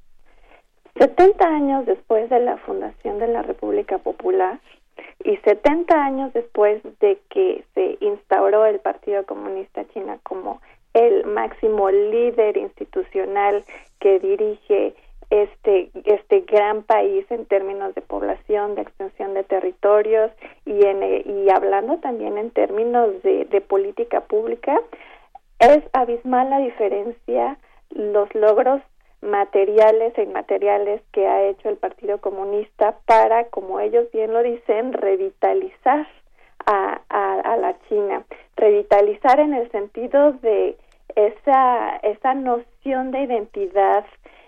70 años después de la fundación de la República Popular, y 70 años después de que se instauró el Partido Comunista China como el máximo líder institucional que dirige este este gran país en términos de población, de extensión de territorios y en, y hablando también en términos de, de política pública es abismal la diferencia los logros materiales e inmateriales que ha hecho el Partido Comunista para, como ellos bien lo dicen, revitalizar a, a, la China. Revitalizar en el sentido de esa, esa noción de identidad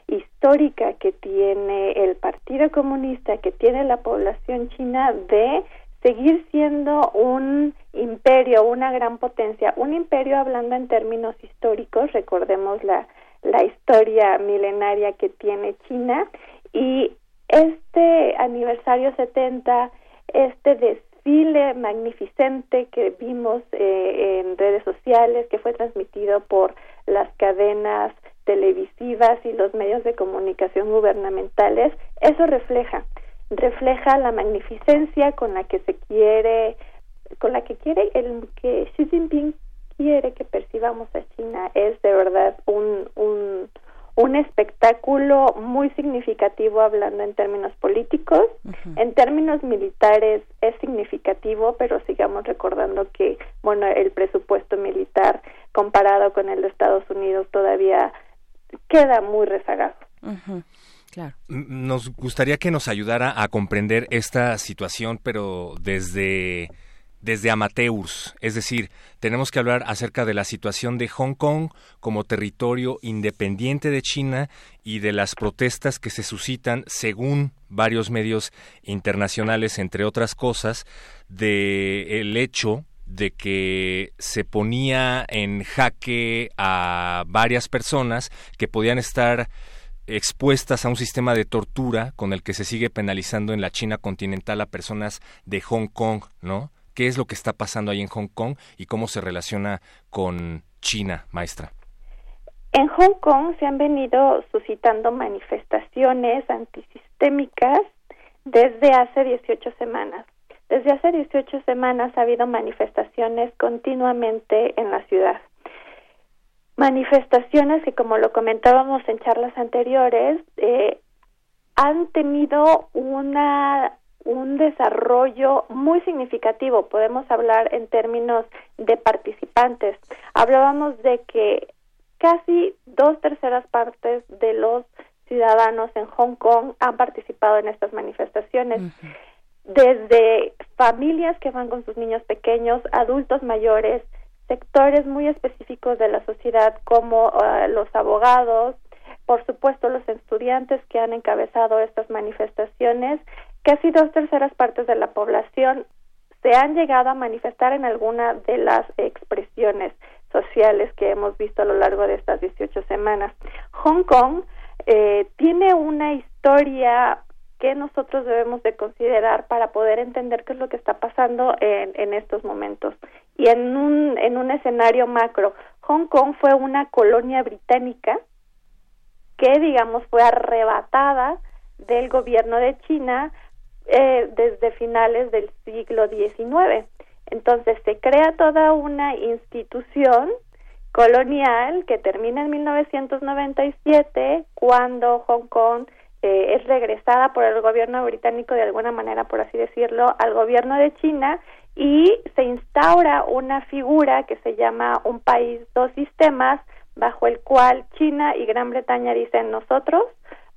histórica que tiene el Partido Comunista, que tiene la población china de seguir siendo un imperio, una gran potencia, un imperio hablando en términos históricos, recordemos la la historia milenaria que tiene China. Y este aniversario 70, este desfile magnificente que vimos eh, en redes sociales, que fue transmitido por las cadenas televisivas y los medios de comunicación gubernamentales, eso refleja, refleja la magnificencia con la que se quiere, con la que quiere el que Xi Jinping quiere que percibamos a China es de verdad un, un, un espectáculo muy significativo hablando en términos políticos. En términos militares es significativo, pero sigamos recordando que, bueno, el presupuesto militar comparado con el de Estados Unidos todavía queda muy rezagado. Claro. Nos gustaría que nos ayudara a comprender esta situación, pero desde desde amateurs, es decir, tenemos que hablar acerca de la situación de Hong Kong como territorio independiente de China y de las protestas que se suscitan, según varios medios internacionales, entre otras cosas, de el hecho de que se ponía en jaque a varias personas que podían estar expuestas a un sistema de tortura con el que se sigue penalizando en la China continental a personas de Hong Kong, ¿no? Qué es lo que está pasando ahí en Hong Kong y cómo se relaciona con China, maestra. En Hong Kong se han venido suscitando manifestaciones antisistémicas desde hace 18 semanas. Desde hace 18 semanas ha habido manifestaciones continuamente en la ciudad. manifestaciones que, como lo comentábamos en charlas anteriores, eh, han tenido una un desarrollo muy significativo. Podemos hablar en términos de participantes. Hablábamos de que casi dos terceras partes de los ciudadanos en Hong Kong han participado en estas manifestaciones. Desde familias que van con sus niños pequeños, adultos mayores, sectores muy específicos de la sociedad como uh, los abogados, por supuesto los estudiantes que han encabezado estas manifestaciones, casi dos terceras partes de la población se han llegado a manifestar en alguna de las expresiones sociales que hemos visto a lo largo de estas 18 semanas. Hong Kong eh, tiene una historia que nosotros debemos de considerar para poder entender qué es lo que está pasando en, en estos momentos. Y en un, en un escenario macro, Hong Kong fue una colonia británica que, digamos, fue arrebatada del gobierno de China eh, desde finales del siglo XIX. Entonces se crea toda una institución colonial que termina en 1997 cuando Hong Kong eh, es regresada por el gobierno británico de alguna manera, por así decirlo, al gobierno de China y se instaura una figura que se llama un país, dos sistemas, bajo el cual China y Gran Bretaña dicen nosotros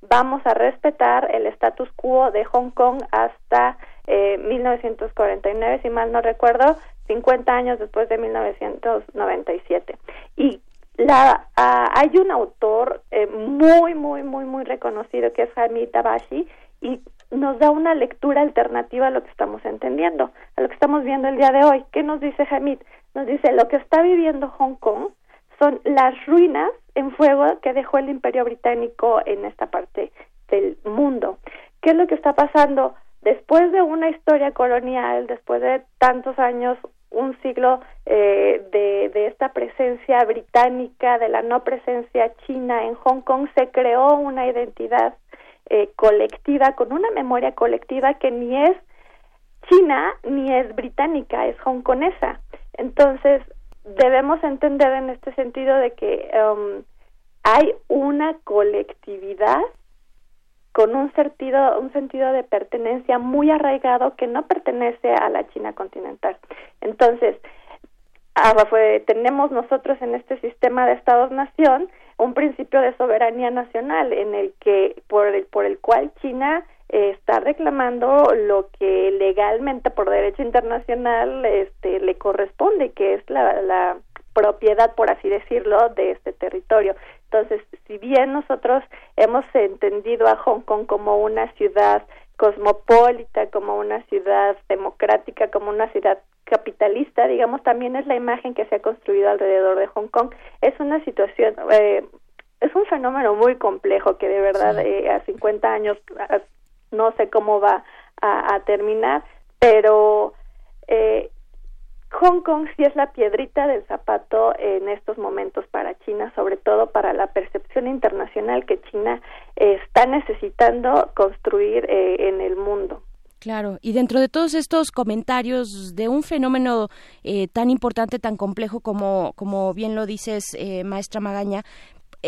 vamos a respetar el status quo de Hong Kong hasta eh, 1949, si mal no recuerdo, 50 años después de 1997. Y la, uh, hay un autor eh, muy, muy, muy, muy reconocido que es Hamid Tabashi y nos da una lectura alternativa a lo que estamos entendiendo, a lo que estamos viendo el día de hoy. ¿Qué nos dice Hamid? Nos dice lo que está viviendo Hong Kong son las ruinas en fuego que dejó el imperio británico en esta parte del mundo. ¿Qué es lo que está pasando? Después de una historia colonial, después de tantos años, un siglo eh, de, de esta presencia británica, de la no presencia china en Hong Kong, se creó una identidad eh, colectiva, con una memoria colectiva que ni es china ni es británica, es hongkonesa. Entonces, debemos entender en este sentido de que um, hay una colectividad con un sentido, un sentido de pertenencia muy arraigado que no pertenece a la China continental. Entonces, ah, tenemos nosotros en este sistema de Estados-nación un principio de soberanía nacional en el que por el por el cual China eh, está reclamando lo que legalmente por derecho internacional este le corresponde que es la, la propiedad por así decirlo de este territorio. Entonces si bien nosotros hemos entendido a Hong Kong como una ciudad cosmopolita como una ciudad democrática como una ciudad capitalista, digamos, también es la imagen que se ha construido alrededor de Hong Kong. Es una situación, eh, es un fenómeno muy complejo que de verdad eh, a 50 años no sé cómo va a, terminar, pero eh, Hong Kong sí es la piedrita del zapato en estos momentos para China, sobre todo para la percepción internacional que China está necesitando construir eh, en el mundo. Claro, y dentro de todos estos comentarios de un fenómeno eh, tan importante, tan complejo como, como bien lo dices, maestra Magaña,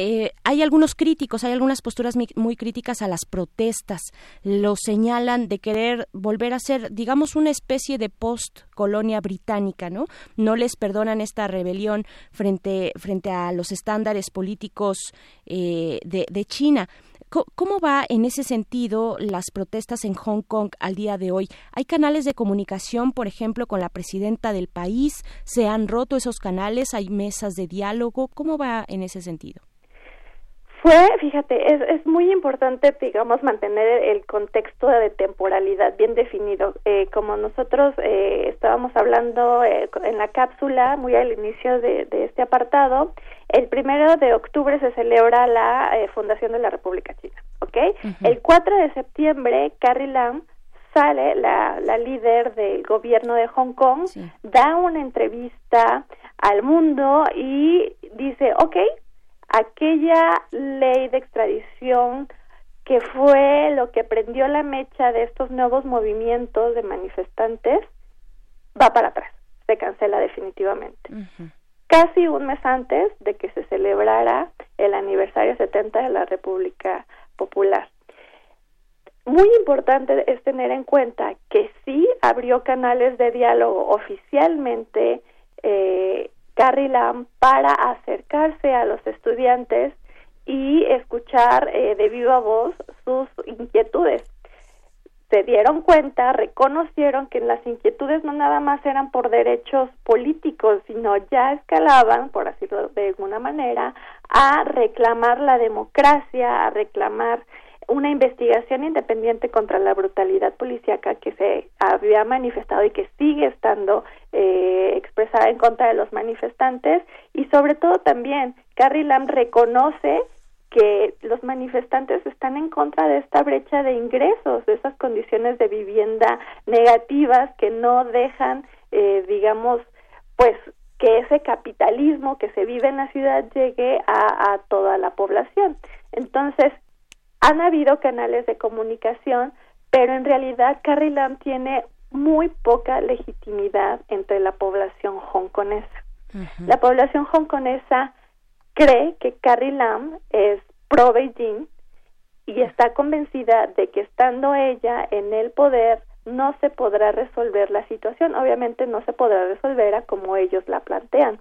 eh, hay algunos críticos, hay algunas posturas muy críticas a las protestas. Lo señalan de querer volver a ser, digamos, una especie de post-colonia británica, ¿no? No les perdonan esta rebelión frente, frente a los estándares políticos eh, de, de China. ¿Cómo va en ese sentido las protestas en Hong Kong al día de hoy? ¿Hay canales de comunicación, por ejemplo, con la presidenta del país? ¿Se han roto esos canales? ¿Hay mesas de diálogo? ¿Cómo va en ese sentido? Fue, fíjate, es, es muy importante, digamos, mantener el contexto de temporalidad bien definido. Eh, como nosotros eh, estábamos hablando eh, en la cápsula, muy al inicio de, de, este apartado, el primero de octubre se celebra la eh, fundación de la República China, ¿ok? El 4 de septiembre, Carrie Lam sale, la, la líder del gobierno de Hong Kong, da una entrevista al mundo y dice, ok, aquella ley de extradición que fue lo que prendió la mecha de estos nuevos movimientos de manifestantes, va para atrás, se cancela definitivamente. casi un mes antes de que se celebrara el aniversario 70 de la República Popular. Muy importante es tener en cuenta que sí abrió canales de diálogo oficialmente eh, Carrie Lam para acercarse a los estudiantes y escuchar eh, de viva voz sus inquietudes. Se dieron cuenta, reconocieron que las inquietudes no nada más eran por derechos políticos, sino ya escalaban, por decirlo de alguna manera, a reclamar la democracia, a reclamar una investigación independiente contra la brutalidad policíaca que se había manifestado y que sigue estando eh, expresada en contra de los manifestantes y sobre todo también Carrie Lam reconoce que los manifestantes están en contra de esta brecha de ingresos, de esas condiciones de vivienda negativas que no dejan, eh, digamos, pues que ese capitalismo que se vive en la ciudad llegue a, a toda la población. Entonces, han habido canales de comunicación, pero en realidad Carrie Lam tiene muy poca legitimidad entre la población hongkonesa. La población hongkonesa cree que Carrie Lam es pro Beijing y está convencida de que estando ella en el poder no se podrá resolver la situación. Obviamente no se podrá resolver a como ellos la plantean.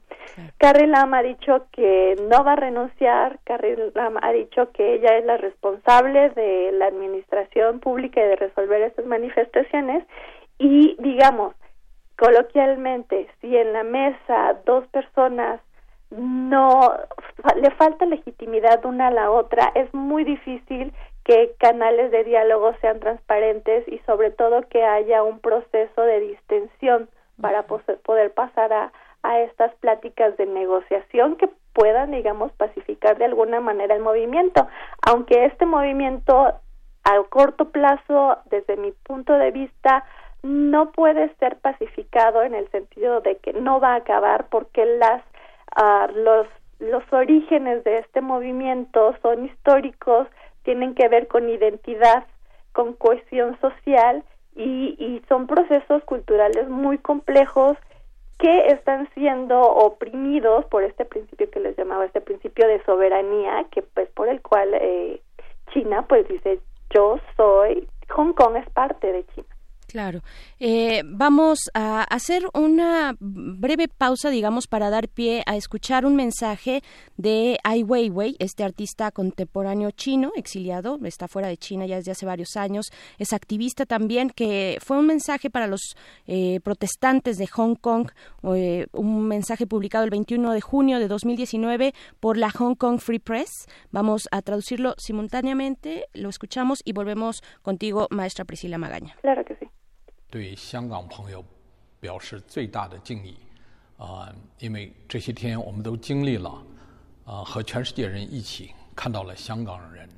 Carrie Lam ha dicho que no va a renunciar. Carrie Lam ha dicho que ella es la responsable de la administración pública y de resolver estas manifestaciones. Y digamos, coloquialmente, si en la mesa dos personas no le falta legitimidad una a la otra, es muy difícil que canales de diálogo sean transparentes y sobre todo que haya un proceso de distensión para poder pasar a, a estas pláticas de negociación que puedan, digamos, pacificar de alguna manera el movimiento. Aunque este movimiento a corto plazo, desde mi punto de vista, no puede ser pacificado en el sentido de que no va a acabar porque las uh, los los orígenes de este movimiento son históricos tienen que ver con identidad, con cohesión social y, y son procesos culturales muy complejos que están siendo oprimidos por este principio que les llamaba este principio de soberanía que pues por el cual eh, China pues dice yo soy Hong Kong es parte de China Claro. Eh, vamos a hacer una breve pausa, digamos, para dar pie a escuchar un mensaje de Ai Weiwei, este artista contemporáneo chino, exiliado, está fuera de China ya desde hace varios años, es activista también, que fue un mensaje para los eh, protestantes de Hong Kong, eh, un mensaje publicado el 21 de junio de 2019 por la Hong Kong Free Press. Vamos a traducirlo simultáneamente, lo escuchamos y volvemos contigo, maestra Priscila Magaña. Claro que sí. 对香港朋友表示最大的敬意，啊、因为这些天我们都经历了，啊、和全世界人一起看到了香港人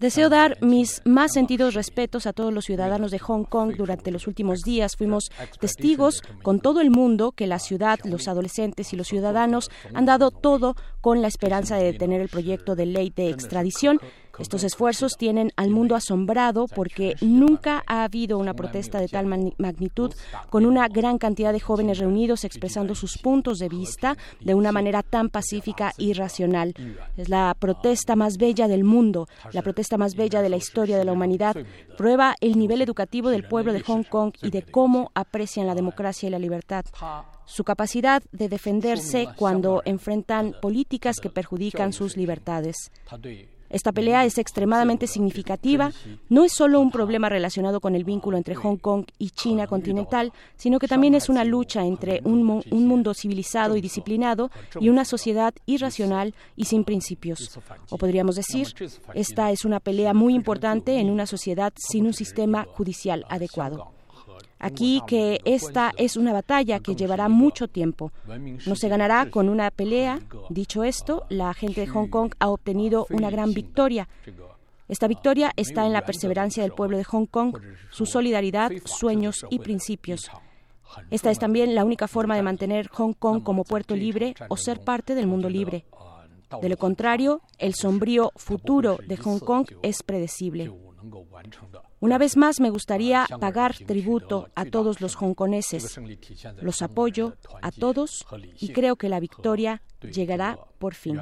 Deseo dar mis más sentidos respetos a todos los ciudadanos de Hong Kong. Durante los últimos días fuimos testigos con todo el mundo que la ciudad, los adolescentes y los ciudadanos han dado todo con la esperanza de detener el proyecto de ley de extradición. estos esfuerzos tienen al mundo asombrado porque nunca ha habido una protesta de tal magnitud con una gran cantidad de jóvenes reunidos expresando sus puntos de vista de una manera tan pacífica y racional. Es la protesta más bella del mundo, la protesta más bella de la historia de la humanidad. Prueba el nivel educativo del pueblo de Hong Kong y de cómo aprecian la democracia y la libertad su capacidad de defenderse cuando enfrentan políticas que perjudican sus libertades. Esta pelea es extremadamente significativa. No es solo un problema relacionado con el vínculo entre Hong Kong y China continental, sino que también es una lucha entre un, un mundo civilizado y disciplinado y una sociedad irracional y sin principios. O podríamos decir, esta es una pelea muy importante en una sociedad sin un sistema judicial adecuado. Aquí que esta es una batalla que llevará mucho tiempo. No se ganará con una pelea. Dicho esto, la gente de Hong Kong ha obtenido una gran victoria. Esta victoria está en la perseverancia del pueblo de Hong Kong, su solidaridad, sueños y principios. Esta es también la única forma de mantener Hong Kong como puerto libre o ser parte del mundo libre. De lo contrario, el sombrío futuro de Hong Kong es predecible. Una vez más me gustaría pagar tributo a todos los hongkoneses. Los apoyo a todos y creo que la victoria llegará por fin.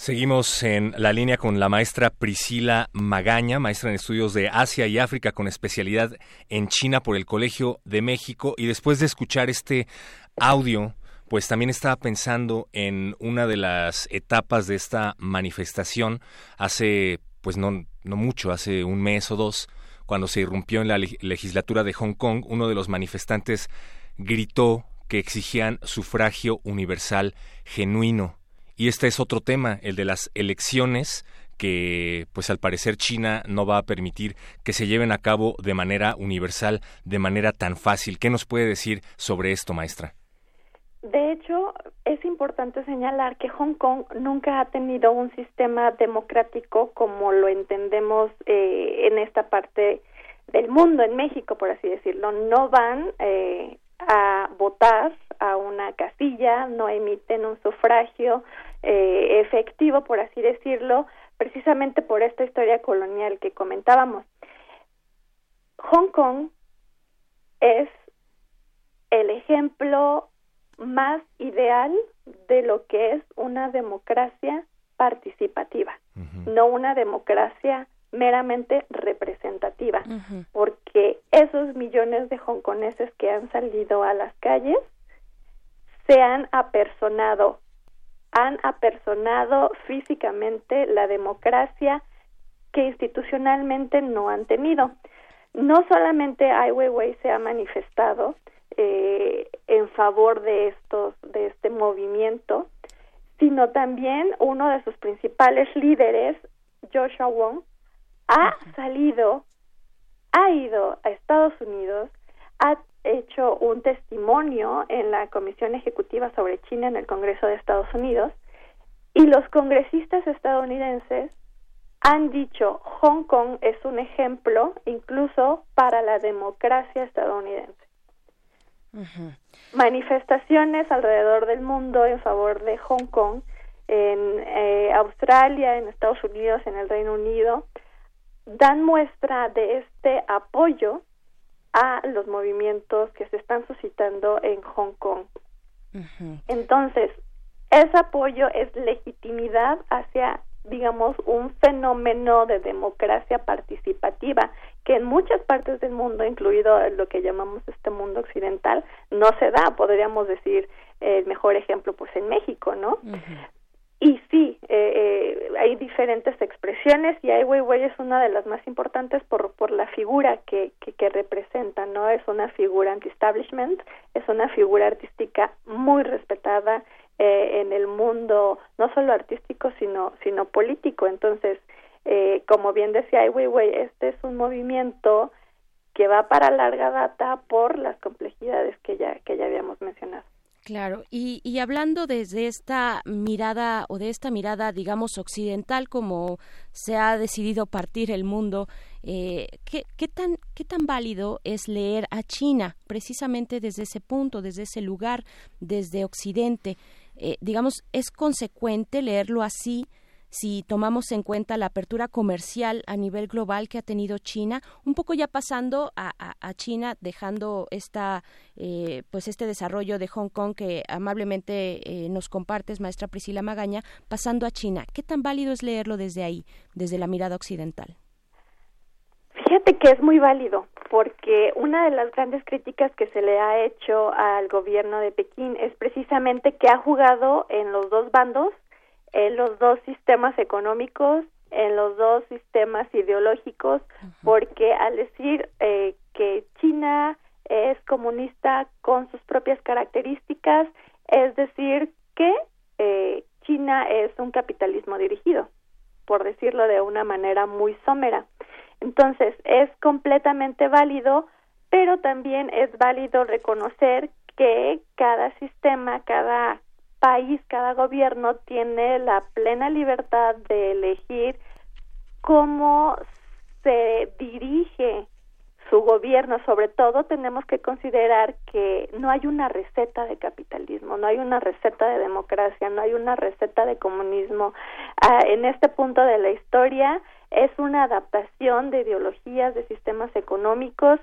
Seguimos en la línea con la maestra Priscila Magaña, maestra en estudios de Asia y África con especialidad en China por el Colegio de México. Y después de escuchar este audio, pues también estaba pensando en una de las etapas de esta manifestación hace, pues no, no mucho, hace un mes o dos, cuando se irrumpió en la legislatura de Hong Kong, uno de los manifestantes gritó que exigían sufragio universal genuino y este es otro tema, el de las elecciones que pues al parecer China no va a permitir que se lleven a cabo de manera universal, de manera tan fácil. ¿Qué nos puede decir sobre esto, maestra? De hecho, es importante señalar que Hong Kong nunca ha tenido un sistema democrático como lo entendemos eh, en esta parte del mundo, en México, por así decirlo. No van eh, a votar a una casilla, no emiten un sufragio eh, efectivo, por así decirlo, precisamente por esta historia colonial que comentábamos. Hong Kong es el ejemplo más ideal de lo que es una democracia participativa, no una democracia meramente representativa, porque esos millones de hongkoneses que han salido a las calles se han apersonado, han apersonado físicamente la democracia que institucionalmente no han tenido. No solamente Ai Weiwei se ha manifestado eh, en favor de estos de este movimiento, sino también uno de sus principales líderes, Joshua Wong, ha salido, ha ido a Estados Unidos, ha hecho un testimonio en la Comisión Ejecutiva sobre China en el Congreso de Estados Unidos y los congresistas estadounidenses han dicho Hong Kong es un ejemplo incluso para la democracia estadounidense. Manifestaciones alrededor del mundo en favor de Hong Kong, en eh, Australia, en Estados Unidos, en el Reino Unido, dan muestra de este apoyo a los movimientos que se están suscitando en Hong Kong. Entonces, ese apoyo es legitimidad hacia, digamos, un fenómeno de democracia participativa que en muchas partes del mundo, incluido lo que llamamos este mundo occidental, no se da. Podríamos decir el mejor ejemplo, pues en México, ¿no? Y sí, eh, eh, hay diferentes expresiones y Ai Weiwei es una de las más importantes por, por la figura que, que, representa, ¿no? Es una figura anti-establishment, es una figura artística muy respetada eh, en el mundo, no solo artístico, sino, sino político. Entonces, eh, como bien decía Ai Weiwei, este es un movimiento que va para larga data por las complejidades que ya, que ya habíamos mencionado. Claro, y, y hablando desde esta mirada o de esta mirada, digamos, occidental, como se ha decidido partir el mundo, eh, ¿qué, qué, tan, ¿qué tan válido es leer a China precisamente desde ese punto, desde ese lugar, desde Occidente? Eh, digamos, ¿es consecuente leerlo así? Si tomamos en cuenta la apertura comercial a nivel global que ha tenido China, un poco ya pasando a, China, dejando esta, eh, pues este desarrollo de Hong Kong que amablemente eh, nos compartes, maestra Priscila Magaña, pasando a China. ¿Qué tan válido es leerlo desde ahí, desde la mirada occidental? Fíjate que es muy válido, porque una de las grandes críticas que se le ha hecho al gobierno de Pekín es precisamente que ha jugado en los dos bandos en los dos sistemas económicos, en los dos sistemas ideológicos, porque al decir eh, que China es comunista con sus propias características, es decir que eh, China es un capitalismo dirigido, por decirlo de una manera muy somera. Entonces, es completamente válido, pero también es válido reconocer que cada sistema, cada país, cada gobierno tiene la plena libertad de elegir cómo se dirige su gobierno, sobre todo tenemos que considerar que no hay una receta de capitalismo, no hay una receta de democracia, no hay una receta de comunismo. Ah, en este punto de la historia es una adaptación de ideologías, de sistemas económicos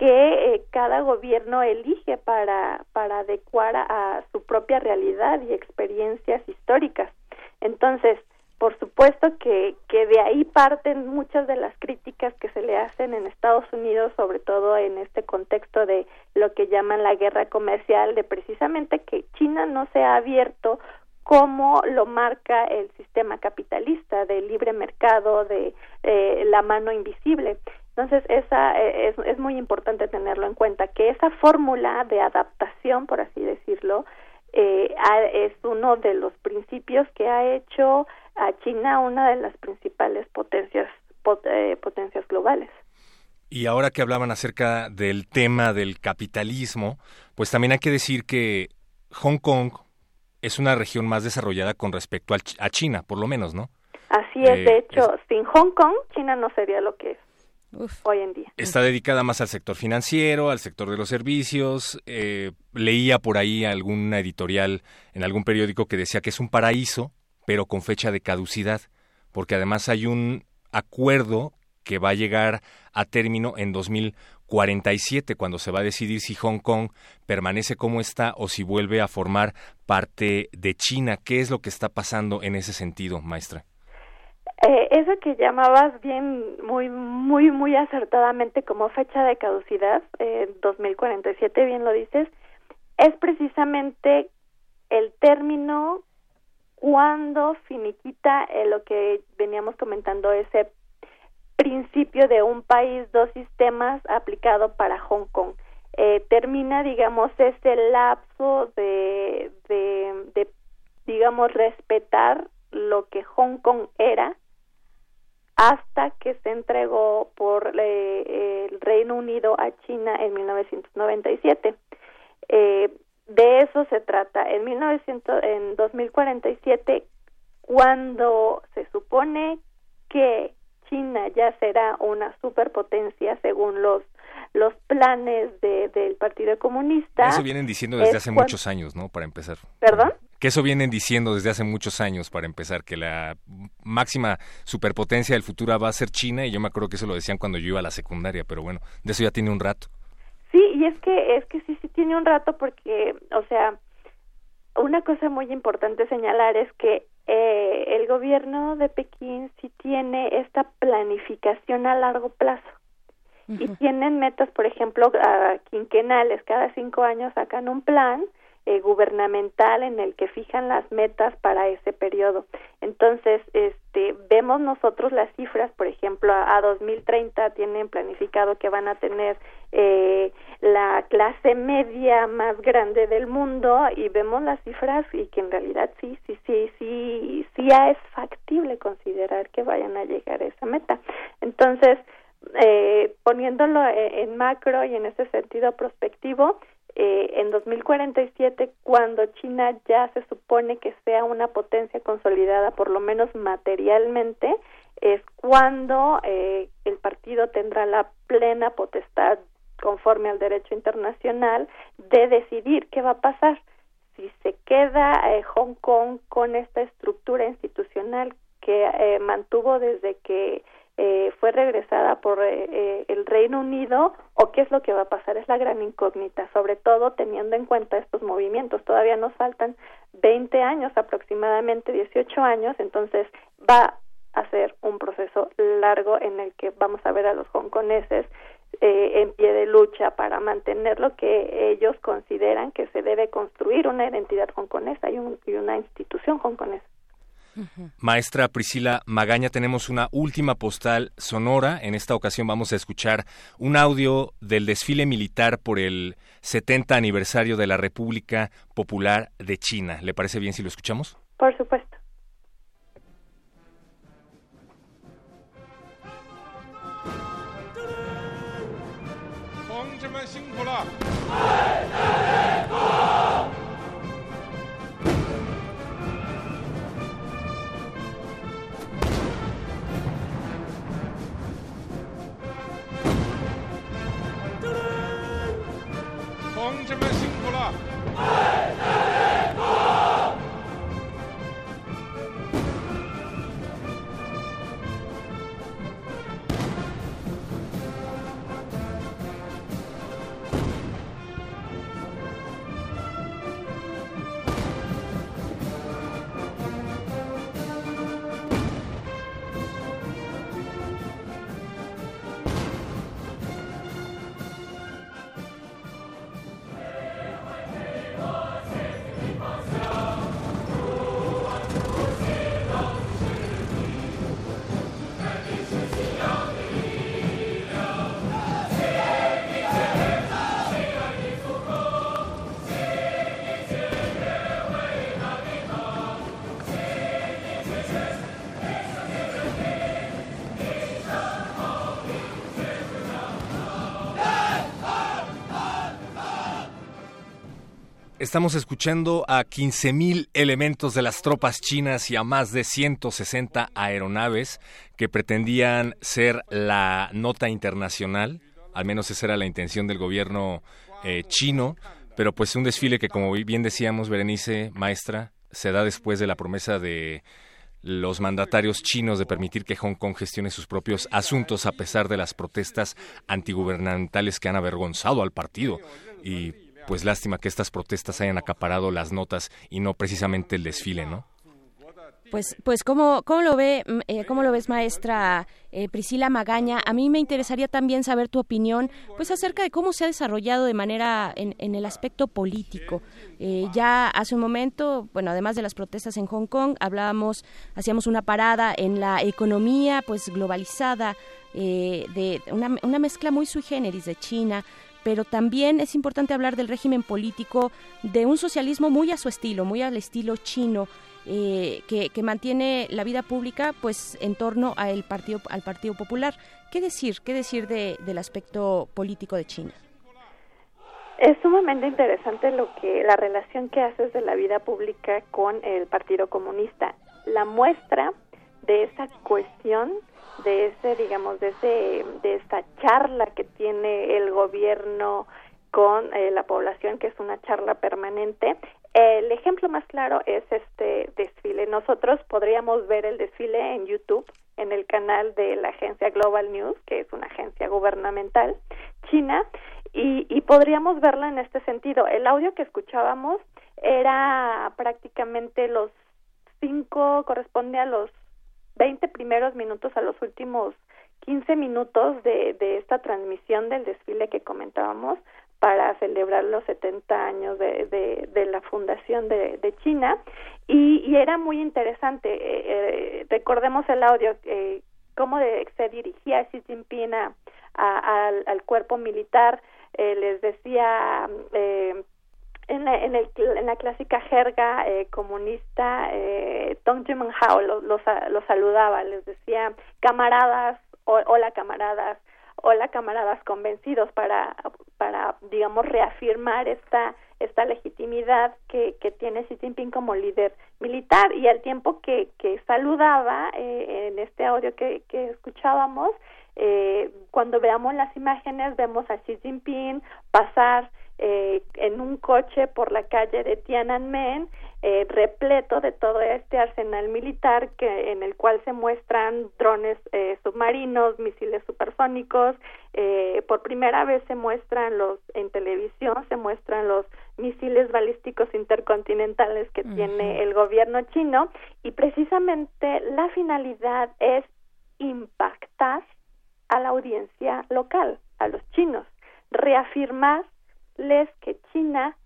que eh, cada gobierno elige para, para adecuar a su propia realidad y experiencias históricas. Entonces, por supuesto que, que de ahí parten muchas de las críticas que se le hacen en Estados Unidos, sobre todo en este contexto de lo que llaman la guerra comercial, de precisamente que China no se ha abierto como lo marca el sistema capitalista de libre mercado, de eh, la mano invisible. Entonces, esa eh, es, es muy importante tenerlo en cuenta, que esa fórmula de adaptación, por así decirlo, eh, es uno de los principios que ha hecho a China una de las principales potencias eh, potencias globales. Y ahora que hablaban acerca del tema del capitalismo, pues también hay que decir que Hong Kong es una región más desarrollada con respecto a China, por lo menos, ¿no? Así es, de eh, hecho, sin Hong Kong, China no sería lo que es. Hoy en día. Está dedicada más al sector financiero, al sector de los servicios. Eh, leía por ahí alguna editorial en algún periódico que decía que es un paraíso pero con fecha de caducidad, porque además hay un acuerdo que va a llegar a término en 2047, cuando se va a decidir si Hong Kong permanece como está o si vuelve a formar parte de China. ¿Qué es lo que está pasando en ese sentido, maestra? Eh, eso que llamabas bien, muy, muy, muy acertadamente como fecha de caducidad, eh, 2047, bien lo dices, es precisamente el término cuando finiquita eh, lo que veníamos comentando, ese principio de un país, dos sistemas aplicado para Hong Kong. Eh, termina, digamos, ese lapso de, de, digamos, respetar lo que Hong Kong era hasta que se entregó por eh, el Reino Unido a China en 1997. Eh, de eso se trata. En 1900, en 2047, cuando se supone que China ya será una superpotencia según los los planes de, del Partido Comunista. Eso vienen diciendo desde hace muchos años, ¿no? Para empezar. ¿Perdón? Que eso vienen diciendo desde hace muchos años, para empezar, que la máxima superpotencia del futuro va a ser China, y yo me acuerdo que eso lo decían cuando yo iba a la secundaria, pero bueno, de eso ya tiene un rato. Sí, y es que es que sí sí tiene un rato porque, o sea, una cosa muy importante señalar es que eh, el gobierno de Pekín sí tiene esta planificación a largo plazo y tienen metas, por ejemplo, quinquenales, cada cinco años sacan un plan eh, gubernamental en el que fijan las metas para ese periodo. Entonces, este, vemos nosotros las cifras, por ejemplo, a, a 2030 tienen planificado que van a tener eh, la clase media más grande del mundo y vemos las cifras y que en realidad sí, sí, sí, sí, sí es factible considerar que vayan a llegar a esa meta. Entonces, eh, poniéndolo e, en macro y en ese sentido prospectivo, eh, en 2047, cuando China ya se supone que sea una potencia consolidada, por lo menos materialmente, es cuando eh, el partido tendrá la plena potestad conforme al derecho internacional, de decidir qué va a pasar. Si se queda eh, Hong Kong con esta estructura institucional que eh, mantuvo desde que eh, fue regresada por el Reino Unido o qué es lo que va a pasar es la gran incógnita, sobre todo teniendo en cuenta estos movimientos. Todavía nos faltan 20 años, aproximadamente 18 años, entonces va a ser un proceso largo en el que vamos a ver a los hongkoneses eh, en pie de lucha para mantener lo que ellos consideran que se debe construir una identidad hongkonesa y, y una institución hongkonesa. Maestra Priscila Magaña, tenemos una última postal sonora. En esta ocasión vamos a escuchar un audio del desfile militar por el 70 aniversario de la República Popular de China. ¿Le parece bien si lo escuchamos? Por supuesto. Estamos escuchando a 15.000 elementos de las tropas chinas y a más de 160 aeronaves que pretendían ser la nota internacional, al menos esa era la intención del gobierno eh, chino, pero pues un desfile que como bien decíamos, Berenice, maestra, se da después de la promesa de los mandatarios chinos de permitir que Hong Kong gestione sus propios asuntos a pesar de las protestas antigubernamentales que han avergonzado al partido. Y pues lástima que estas protestas hayan acaparado las notas y no precisamente el desfile, ¿no? Pues, pues ¿cómo, cómo lo ve, eh, cómo lo ves, maestra eh, Priscila Magaña? A mí me interesaría también saber tu opinión, pues acerca de cómo se ha desarrollado de manera en, en el aspecto político. Eh, ya hace un momento, bueno, además de las protestas en Hong Kong, hablábamos, hacíamos una parada en la economía, pues globalizada, de una, una mezcla muy sui generis de China, pero también es importante hablar del régimen político de un socialismo muy a su estilo, muy al estilo chino, eh, que, mantiene la vida pública pues en torno al partido al partido popular. Qué decir qué decir de, del aspecto político de China es sumamente interesante lo que la relación que haces de la vida pública con el Partido Comunista. La muestra de esa cuestión de ese digamos de ese de esta charla que tiene el gobierno con eh, la población que es una charla permanente el ejemplo más claro es este desfile. Nosotros podríamos ver el desfile en YouTube, en el canal de la agencia Global News, que es una agencia gubernamental china, y, y podríamos verla en este sentido. El audio que escuchábamos era prácticamente los cinco, corresponde a los 20 primeros minutos, a los últimos 15 minutos de, de esta transmisión del desfile que comentábamos para celebrar los 70 años de, de, la fundación de, de China y, y, era muy interesante. Eh, eh, recordemos el audio, eh, cómo se dirigía Xi Jinping a, al, al, cuerpo militar, eh, les decía eh, en la, en, el, en la clásica jerga eh, comunista, eh, Dong Hao los, los, los saludaba, les decía camaradas, hola camaradas, hola camaradas convencidos para para digamos reafirmar esta esta legitimidad que, que tiene Xi Jinping como líder militar y al tiempo que, que saludaba eh, en este audio que, que escuchábamos eh, cuando veamos las imágenes vemos a Xi Jinping pasar eh, en un coche por la calle de Tiananmen eh, repleto de todo este arsenal militar que en el cual se muestran drones eh, submarinos, misiles supersónicos, eh, por primera vez se muestran los en televisión se muestran los misiles balísticos intercontinentales que tiene el gobierno chino y precisamente la finalidad es impactar a la audiencia local, a los chinos, reafirmarles que China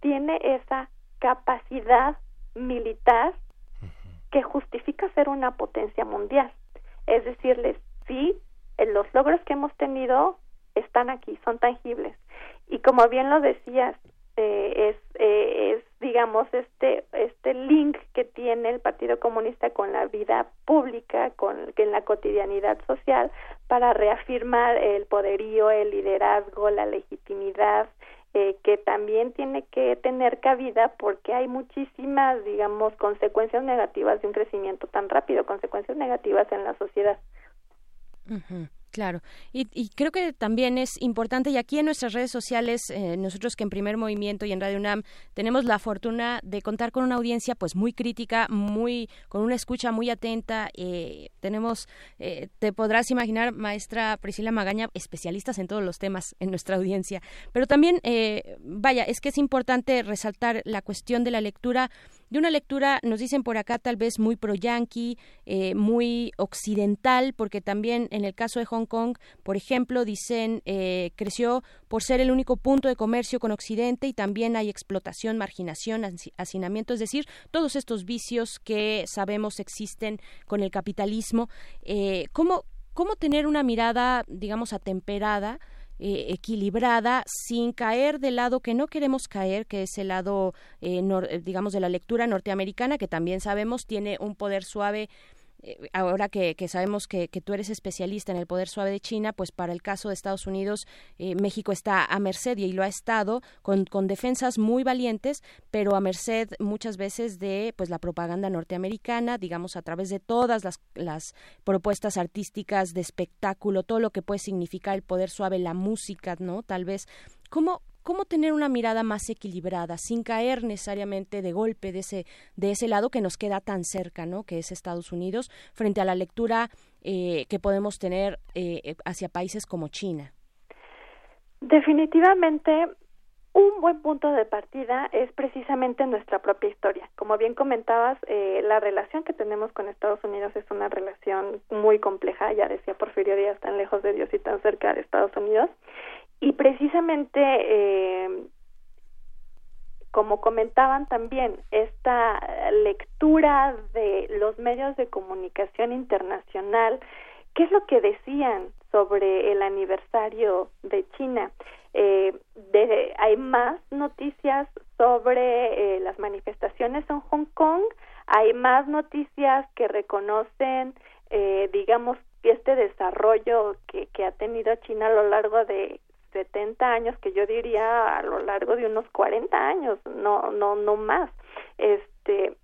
tiene esa capacidad militar que justifica ser una potencia mundial. Es decirles, sí, eh, los logros que hemos tenido están aquí, son tangibles. Y como bien lo decías, eh, es, eh, es, digamos, este, este link que tiene el Partido Comunista con la vida pública, con en la cotidianidad social, para reafirmar el poderío, el liderazgo, la legitimidad, eh, que también tiene que tener cabida porque hay muchísimas, digamos, consecuencias negativas de un crecimiento tan rápido, consecuencias negativas en la sociedad. Claro, y, creo que también es importante, y aquí en nuestras redes sociales, eh, nosotros que en Primer Movimiento y en Radio UNAM tenemos la fortuna de contar con una audiencia pues muy crítica, muy con una escucha muy atenta. Eh, tenemos, eh, te podrás imaginar, maestra Priscila Magaña, especialistas en todos los temas en nuestra audiencia. Pero también, vaya, es que es importante resaltar la cuestión de la lectura de una lectura, nos dicen por acá, tal vez muy pro-yanqui, eh, muy occidental, porque también en el caso de Hong Kong, por ejemplo, dicen, eh, creció por ser el único punto de comercio con Occidente y también hay explotación, marginación, hacinamiento, es decir, todos estos vicios que sabemos existen con el capitalismo. Eh, ¿cómo, ¿Cómo tener una mirada, digamos, atemperada? Eh, equilibrada sin caer del lado que no queremos caer, que es el lado, eh, eh, digamos, de la lectura norteamericana, que también sabemos tiene un poder suave eh, ahora que, sabemos que, tú eres especialista en el poder suave de China, pues para el caso de Estados Unidos, eh, México está a merced y lo ha estado con, con, defensas muy valientes, pero a merced muchas veces de pues la propaganda norteamericana, digamos a través de todas las, las propuestas artísticas de espectáculo, todo lo que puede significar el poder suave, la música, ¿no? Tal vez. ¿Cómo, cómo tener una mirada más equilibrada sin caer necesariamente de golpe de ese de ese lado que nos queda tan cerca no que es Estados Unidos frente a la lectura eh, que podemos tener eh, hacia países como China definitivamente un buen punto de partida es precisamente nuestra propia historia. Como bien comentabas, eh, la relación que tenemos con Estados Unidos es una relación muy compleja, ya decía Porfirio Díaz, tan lejos de Dios y tan cerca de Estados Unidos. Y precisamente, eh, como comentaban también, esta lectura de los medios de comunicación internacional, ¿qué es lo que decían sobre el aniversario de China? Eh, de, hay más noticias sobre eh, las manifestaciones en Hong Kong, hay más noticias que reconocen, eh, digamos, este desarrollo que, que ha tenido China a lo largo de 70 años, que yo diría a lo largo de unos 40 años, no, no, no más. Este,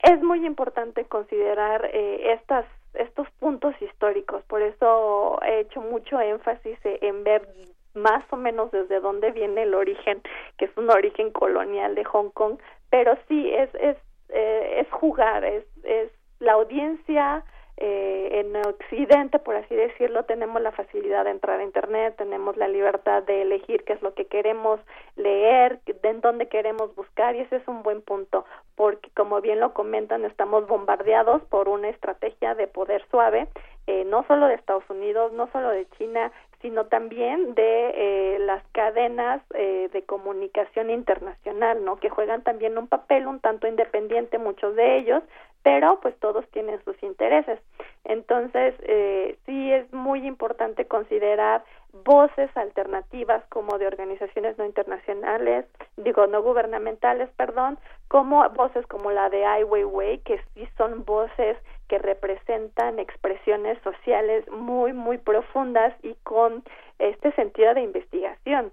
es muy importante considerar eh, estas, estos puntos históricos, por eso he hecho mucho énfasis en ver más o menos desde dónde viene el origen, que es un origen colonial de Hong Kong, pero sí es, es, eh, es jugar, es, es la audiencia eh, en Occidente, por así decirlo, tenemos la facilidad de entrar a Internet, tenemos la libertad de elegir qué es lo que queremos leer, de en dónde queremos buscar y ese es un buen punto, porque como bien lo comentan, estamos bombardeados por una estrategia de poder suave, eh, no solo de Estados Unidos, no solo de China, sino también de eh, las cadenas eh, de comunicación internacional, ¿no? Que juegan también un papel un tanto independiente, muchos de ellos, pero pues todos tienen sus intereses. Entonces, eh, sí es muy importante considerar voces alternativas como de organizaciones no internacionales, digo, no gubernamentales, perdón, como voces como la de Ai Weiwei, que sí son voces que representan expresiones sociales muy, muy profundas y con este sentido de investigación.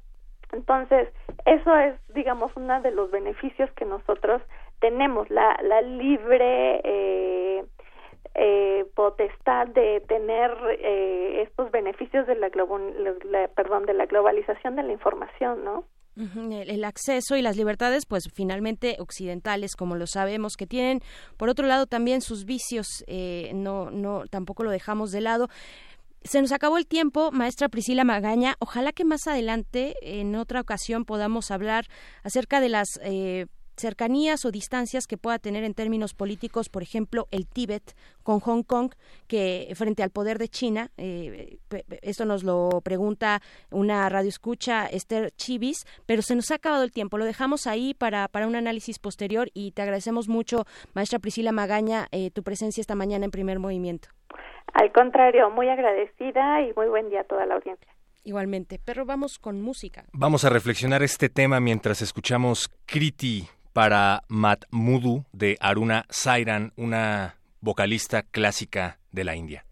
Entonces, eso es, digamos, uno de los beneficios que nosotros tenemos la, libre eh, eh, potestad de tener eh, estos beneficios de la, perdón de la globalización de la información, ¿no? El, acceso y las libertades, pues finalmente occidentales, como lo sabemos, que tienen, por otro lado, también sus vicios, no, no, tampoco lo dejamos de lado. Se nos acabó el tiempo, maestra Priscila Magaña. Ojalá que más adelante, en otra ocasión, podamos hablar acerca de las cercanías o distancias que pueda tener en términos políticos, por ejemplo, el Tíbet con Hong Kong, que frente al poder de China, eh, esto nos lo pregunta una radioescucha, Esther Chivis, pero se nos ha acabado el tiempo. Lo dejamos ahí para, para un análisis posterior y te agradecemos mucho, maestra Priscila Magaña, eh, tu presencia esta mañana en primer movimiento. Al contrario, muy agradecida y muy buen día a toda la audiencia. Igualmente, pero vamos con música. Vamos a reflexionar este tema mientras escuchamos Kriti para Matmudu de Aruna Sairan, una vocalista clásica de la India.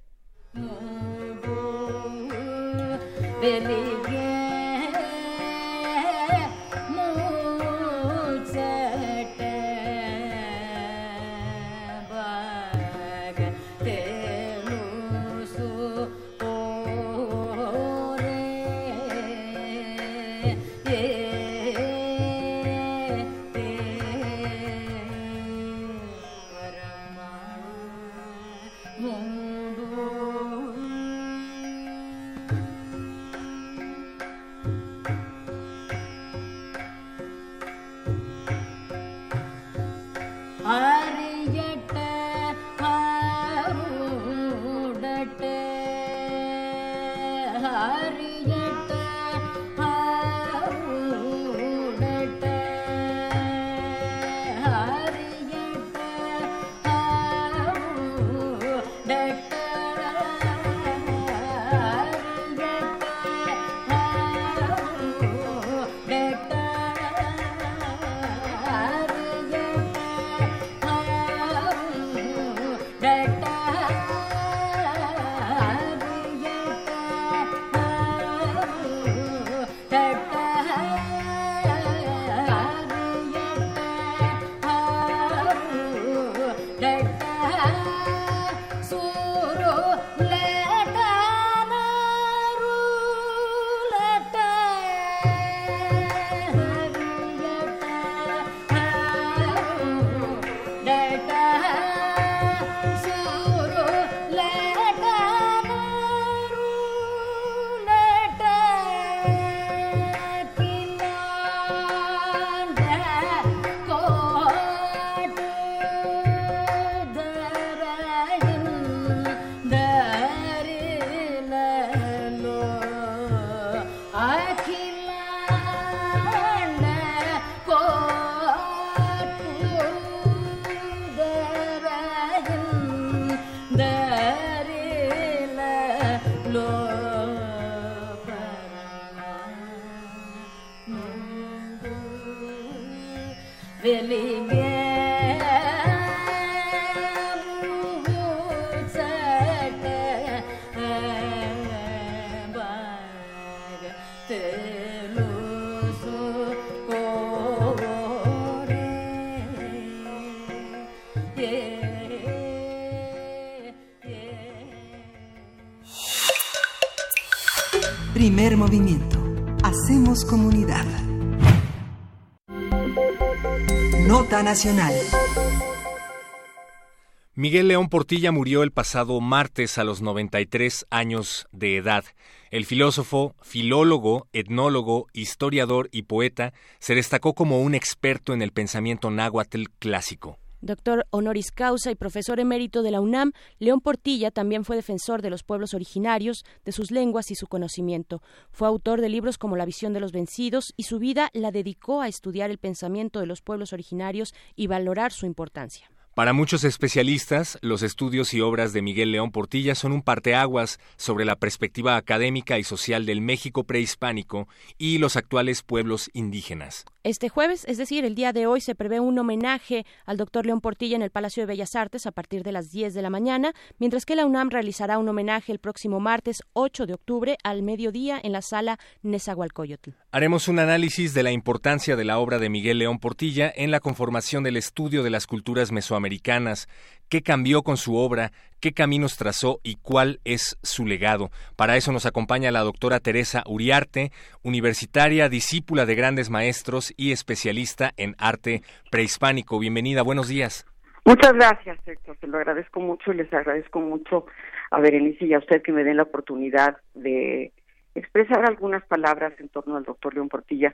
Miguel León Portilla murió el pasado martes a los 93 años de edad. El filósofo, filólogo, etnólogo, historiador y poeta se destacó como un experto en el pensamiento náhuatl clásico. Doctor honoris causa y profesor emérito de la UNAM, León Portilla también fue defensor de los pueblos originarios, de sus lenguas y su conocimiento. Fue autor de libros como La visión de los vencidos y su vida la dedicó a estudiar el pensamiento de los pueblos originarios y valorar su importancia. Para muchos especialistas, los estudios y obras de Miguel León Portilla son un parteaguas sobre la perspectiva académica y social del México prehispánico y los actuales pueblos indígenas. Este jueves, es decir, el día de hoy, se prevé un homenaje al doctor León Portilla en el Palacio de Bellas Artes a partir de las 10 de la mañana, mientras que la UNAM realizará un homenaje el próximo martes 8 de octubre al mediodía en la sala Nezahualcóyotl. Haremos un análisis de la importancia de la obra de Miguel León Portilla en la conformación del estudio de las culturas mesoamericanas, qué cambió con su obra, qué caminos trazó y cuál es su legado. Para eso nos acompaña la doctora Teresa Uriarte, universitaria, discípula de grandes maestros y especialista en arte prehispánico. Bienvenida, buenos días. Muchas gracias, Héctor. Se lo agradezco mucho y les agradezco mucho a Berenice y a usted que me den la oportunidad de expresar algunas palabras en torno al doctor León Portilla,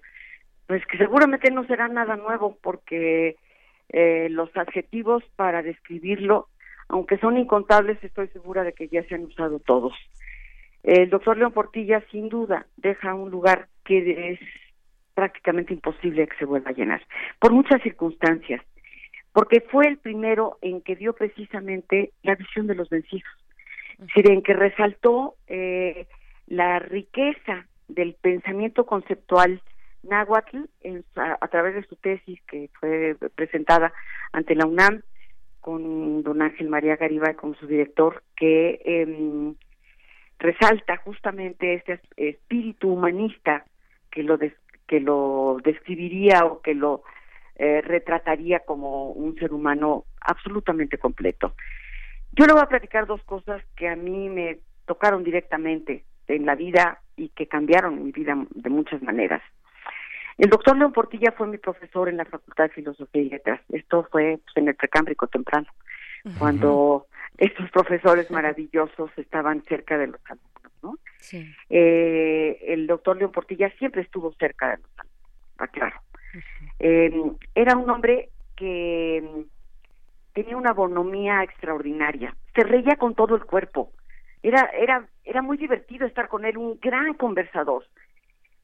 pues que seguramente no será nada nuevo porque eh, los adjetivos para describirlo, aunque son incontables, estoy segura de que ya se han usado todos. El doctor León Portilla, sin duda, deja un lugar que es prácticamente imposible que se vuelva a llenar, por muchas circunstancias, porque fue el primero en que dio precisamente la visión de los vencidos, es decir, en que resaltó eh, la riqueza del pensamiento conceptual náhuatl en, a, a, través de su tesis que fue presentada ante la UNAM con don Ángel María Garibay como su director, que eh, resalta justamente este espíritu humanista que lo des, que lo describiría o que lo eh, retrataría como un ser humano absolutamente completo. Yo le voy a platicar dos cosas que a mí me tocaron directamente en la vida y que cambiaron mi vida de muchas maneras. El doctor León Portilla fue mi profesor en la Facultad de Filosofía y Letras. Esto fue pues, en el precámbrico temprano, uh -huh. cuando estos profesores maravillosos estaban cerca de los alumnos, ¿no? Sí. Eh, el doctor León Portilla siempre estuvo cerca de los alumnos, está claro. Uh -huh. eh, era un hombre que tenía una bonomía extraordinaria, se reía con todo el cuerpo, era, era, era muy divertido estar con él, un gran conversador.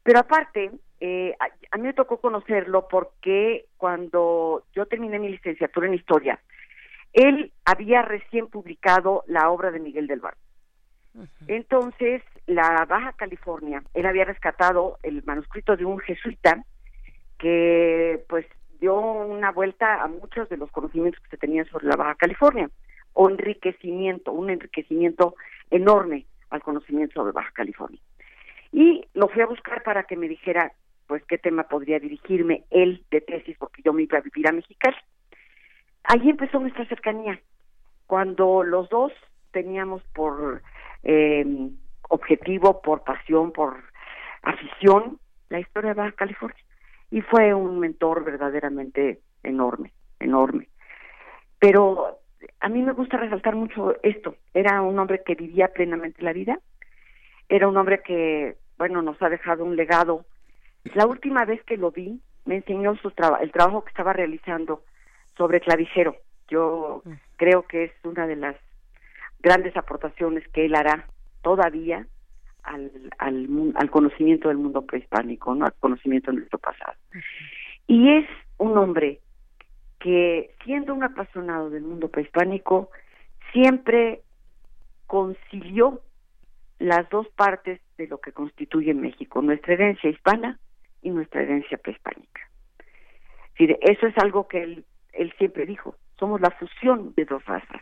Pero aparte, eh, a, a, mí me tocó conocerlo porque cuando yo terminé mi licenciatura en historia, él había recién publicado la obra de Miguel del Bar. -huh. Entonces, la Baja California, él había rescatado el manuscrito de un jesuita que pues dio una vuelta a muchos de los conocimientos que se tenían sobre la Baja California, o enriquecimiento, un enriquecimiento enorme al conocimiento sobre Baja California. Y lo fui a buscar para que me dijera, pues, qué tema podría dirigirme él de tesis, porque yo me iba a vivir a Mexicali. Allí empezó nuestra cercanía, cuando los dos teníamos por eh, objetivo, por pasión, por afición, la historia de Baja California. Y fue un mentor verdaderamente enorme, enorme. Pero a mí me gusta resaltar mucho esto. Era un hombre que vivía plenamente la vida. Era un hombre que, bueno, nos ha dejado un legado. La última vez que lo vi, me enseñó su traba- el trabajo que estaba realizando sobre clavijero. Yo creo que es una de las grandes aportaciones que él hará todavía al, al, al conocimiento del mundo prehispánico, ¿no? al conocimiento de nuestro pasado. Y es un hombre que, siendo un apasionado del mundo prehispánico, siempre concilió las dos partes de lo que constituye México, nuestra herencia hispana y nuestra herencia prehispánica. Eso es algo que él, él siempre dijo, somos la fusión de dos razas.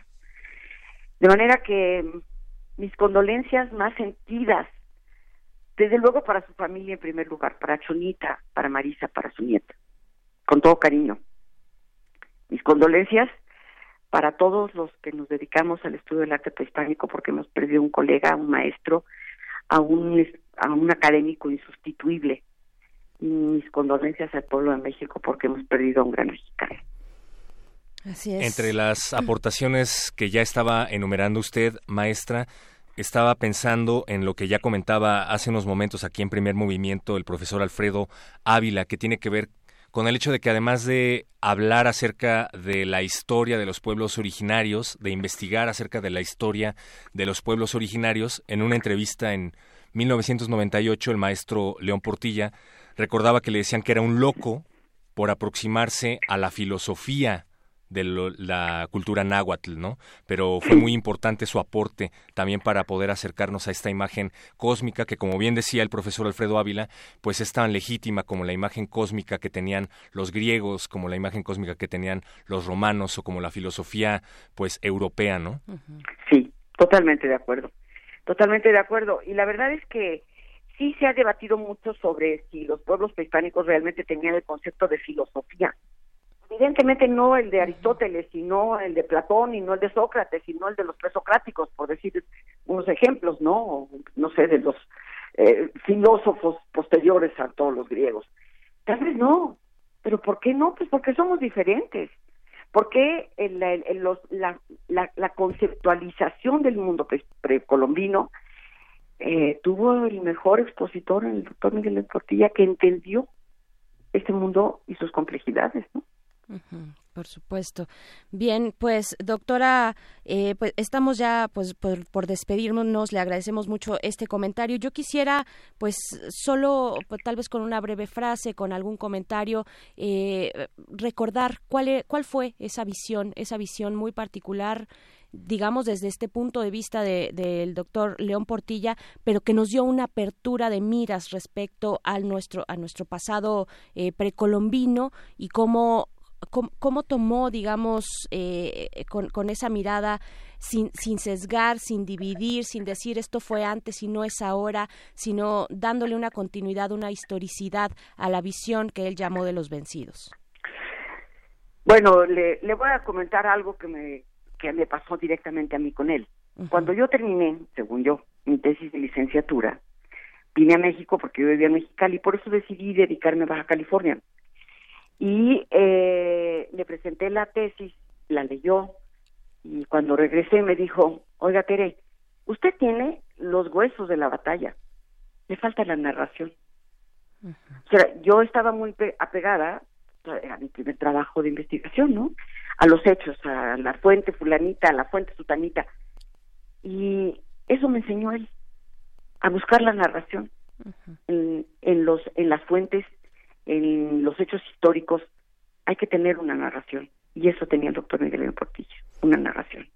De manera que mm, mis condolencias más sentidas, desde luego para su familia en primer lugar, para Chonita, para Marisa, para su nieta, con todo cariño. Mis condolencias para todos los que nos dedicamos al estudio del arte prehispánico porque hemos perdido un colega, un maestro, a un, a un académico insustituible. Y mis condolencias al pueblo de México porque hemos perdido a un gran mexicano. Así es. Entre las aportaciones que ya estaba enumerando usted, maestra, estaba pensando en lo que ya comentaba hace unos momentos aquí en primer movimiento el profesor Alfredo Ávila, que tiene que ver con el hecho de que además de hablar acerca de la historia de los pueblos originarios, de investigar acerca de la historia de los pueblos originarios, en una entrevista en 1998 el maestro León Portilla recordaba que le decían que era un loco por aproximarse a la filosofía de lo- la cultura náhuatl, ¿no? Pero fue muy importante su aporte también para poder acercarnos a esta imagen cósmica que, como bien decía el profesor Alfredo Ávila, pues es tan legítima como la imagen cósmica que tenían los griegos, como la imagen cósmica que tenían los romanos o como la filosofía, pues, europea, ¿no? Sí, totalmente de acuerdo. Totalmente de acuerdo. Y la verdad es que sí se ha debatido mucho sobre si los pueblos prehispánicos realmente tenían el concepto de filosofía. Evidentemente no el de Aristóteles, sino el de Platón, y no el de Sócrates, sino el de los presocráticos, por decir unos ejemplos, ¿no? No sé, de los eh, filósofos posteriores a todos los griegos. Tal vez no, pero ¿por qué no? Pues porque somos diferentes. Porque el- el- el- los- la, la, la conceptualización del mundo pre- precolombino eh, tuvo el mejor expositor, el doctor Miguel Portilla, que entendió este mundo y sus complejidades, ¿no? Por supuesto. Bien, pues doctora, eh, pues estamos ya pues por, por despedirnos. Le agradecemos mucho este comentario. Yo quisiera, pues solo pues, tal vez con una breve frase, con algún comentario, eh, recordar cuál e- cuál fue esa visión, esa visión muy particular digamos desde este punto de vista de- del doctor León Portilla, pero que nos dio una apertura de miras respecto al nuestro a nuestro pasado eh, precolombino y cómo cómo, cómo tomó, digamos, eh, con, con esa mirada sin, sin sesgar, sin dividir, sin decir esto fue antes y no es ahora, sino dándole una continuidad, una historicidad a la visión que él llamó de los vencidos. Bueno, le, le voy a comentar algo que me, que me pasó directamente a mí con él. Cuando yo terminé, según yo, mi tesis de licenciatura, vine a México porque yo vivía en Mexicali y por eso decidí dedicarme a Baja California. Y eh, le presenté la tesis, la leyó y cuando regresé me dijo, oiga Tere, usted tiene los huesos de la batalla, le falta la narración. O sea, yo estaba muy pe- apegada a mi primer trabajo de investigación, ¿no? A los hechos, a la fuente fulanita, a la fuente sutanita. Y eso me enseñó él, a buscar la narración en, en, los, en las fuentes, en los hechos históricos. Hay que tener una narración. Y eso tenía el doctor Miguel León Portillo, una narración.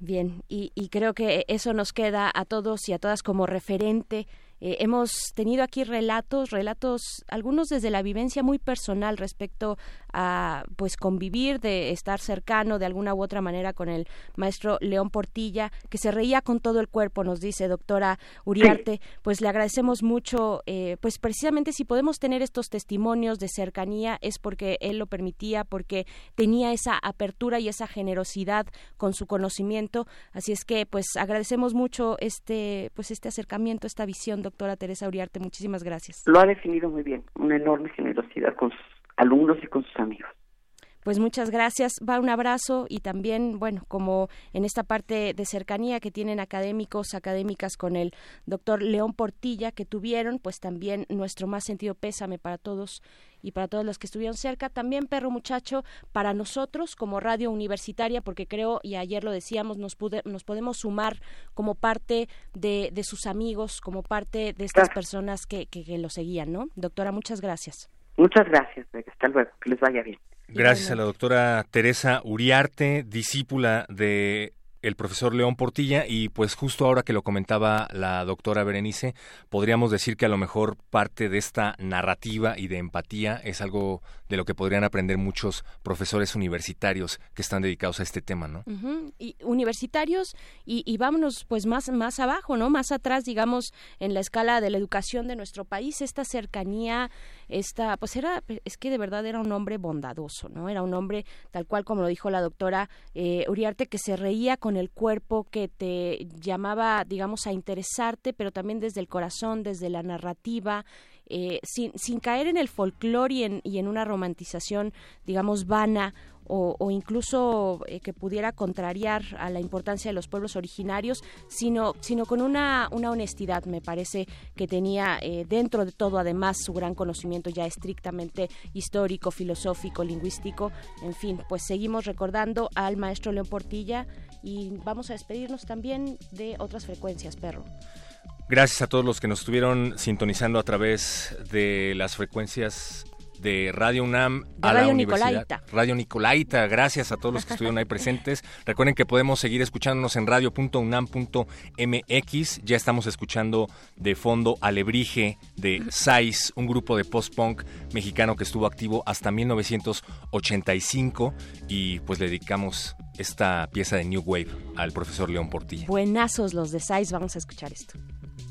Bien, y, y creo que eso nos queda a todos y a todas como referente. Eh, hemos tenido aquí relatos, relatos, algunos desde la vivencia muy personal respecto a pues convivir, de estar cercano de alguna u otra manera con el maestro León Portilla, que se reía con todo el cuerpo, nos dice doctora Uriarte. Pues le agradecemos mucho, eh, pues precisamente si podemos tener estos testimonios de cercanía es porque él lo permitía, porque tenía esa apertura y esa generosidad con su conocimiento. Así es que pues agradecemos mucho este pues este acercamiento, esta visión, doctora Teresa Uriarte. Muchísimas gracias. Lo ha definido muy bien, una enorme generosidad con sus alumnos y con sus amigos. Pues muchas gracias. Va un abrazo y también, bueno, como en esta parte de cercanía que tienen académicos, académicas con el doctor León Portilla que tuvieron, pues también nuestro más sentido pésame para todos y para todos los que estuvieron cerca. También, perro muchacho, para nosotros como radio universitaria, porque creo, y ayer lo decíamos, nos, pude, nos podemos sumar como parte de, de sus amigos, como parte de estas personas que, que, que lo seguían, ¿no? Doctora, muchas gracias. Muchas gracias, hasta luego, que les vaya bien. Gracias a la doctora Teresa Uriarte, discípula de el profesor León Portilla. Y pues justo ahora que lo comentaba la doctora Berenice, podríamos decir que a lo mejor parte de esta narrativa y de empatía es algo de lo que podrían aprender muchos profesores universitarios que están dedicados a este tema, ¿no? Y universitarios y, y vámonos pues más más abajo, ¿no? Más atrás, digamos, en la escala de la educación de nuestro país, esta cercanía, esta pues era es que de verdad era un hombre bondadoso, ¿no? Era un hombre tal cual como lo dijo la doctora eh, Uriarte que se reía con el cuerpo, que te llamaba, digamos, a interesarte, pero también desde el corazón, desde la narrativa, eh, sin, sin caer en el folclore y en, y en una romantización, digamos, vana o, incluso eh, que pudiera contrariar a la importancia de los pueblos originarios, sino, sino con una, una honestidad, me parece, que tenía eh, dentro de todo, además, su gran conocimiento ya estrictamente histórico, filosófico, lingüístico, en fin, pues seguimos recordando al maestro León Portilla y vamos a despedirnos también de otras frecuencias, perro. Gracias a todos los que nos estuvieron sintonizando a través de las frecuencias de Radio UNAM De a la Radio Universidad. Nicolaita. Radio Nicolaita, gracias a todos los que estuvieron ahí presentes. Recuerden que podemos seguir escuchándonos en radio.unam.mx. Ya estamos escuchando de fondo Alebrije de Sais, un grupo de post-punk mexicano que estuvo activo hasta 1985 y pues le dedicamos esta pieza de New Wave al profesor León Portilla. Buenazos los de Sais, vamos a escuchar esto.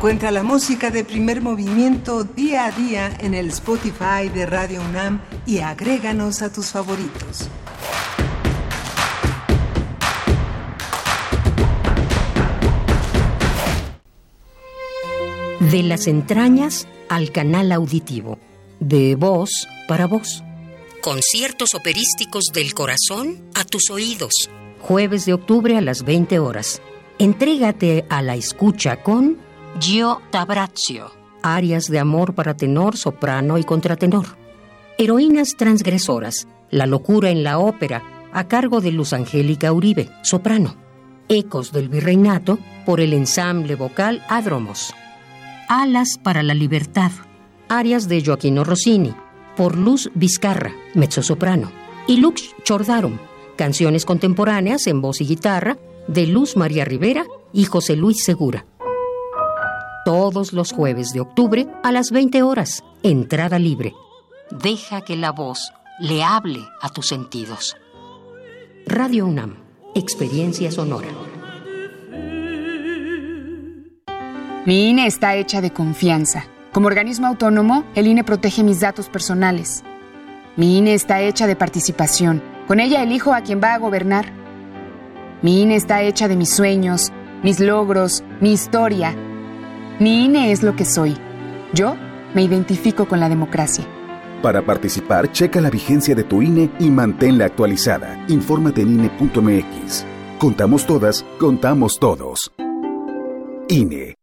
Encuentra la música de primer movimiento día a día en el Spotify de Radio UNAM y agréganos a tus favoritos. De las entrañas al canal auditivo, de voz para voz. Conciertos operísticos del corazón a tus oídos. Jueves de octubre a las 20 horas. Entrégate a la escucha con Gio Tabrazio. Arias de amor para tenor, soprano y contratenor. Heroínas transgresoras. La locura en la ópera, a cargo de Luz Angélica Uribe, soprano. Ecos del Virreinato por el ensamble vocal Adromos. Alas para la libertad. Arias de Joaquino Rossini por Luz Vizcarra, mezzosoprano. Y Lux Chordarum, canciones contemporáneas en voz y guitarra de Luz María Rivera y José Luis Segura. Todos los jueves de octubre a las 20 horas, entrada libre. Deja que la voz le hable a tus sentidos. Radio UNAM, experiencia sonora. Mi INE está hecha de confianza. Como organismo autónomo, el INE protege mis datos personales. Mi INE está hecha de participación. Con ella elijo a quien va a gobernar. Mi INE está hecha de mis sueños, mis logros, mi historia. Mi INE es lo que soy. Yo me identifico con la democracia. Para participar, checa la vigencia de tu INE y manténla actualizada. Infórmate en INE.mx. Contamos todas, contamos todos. INE.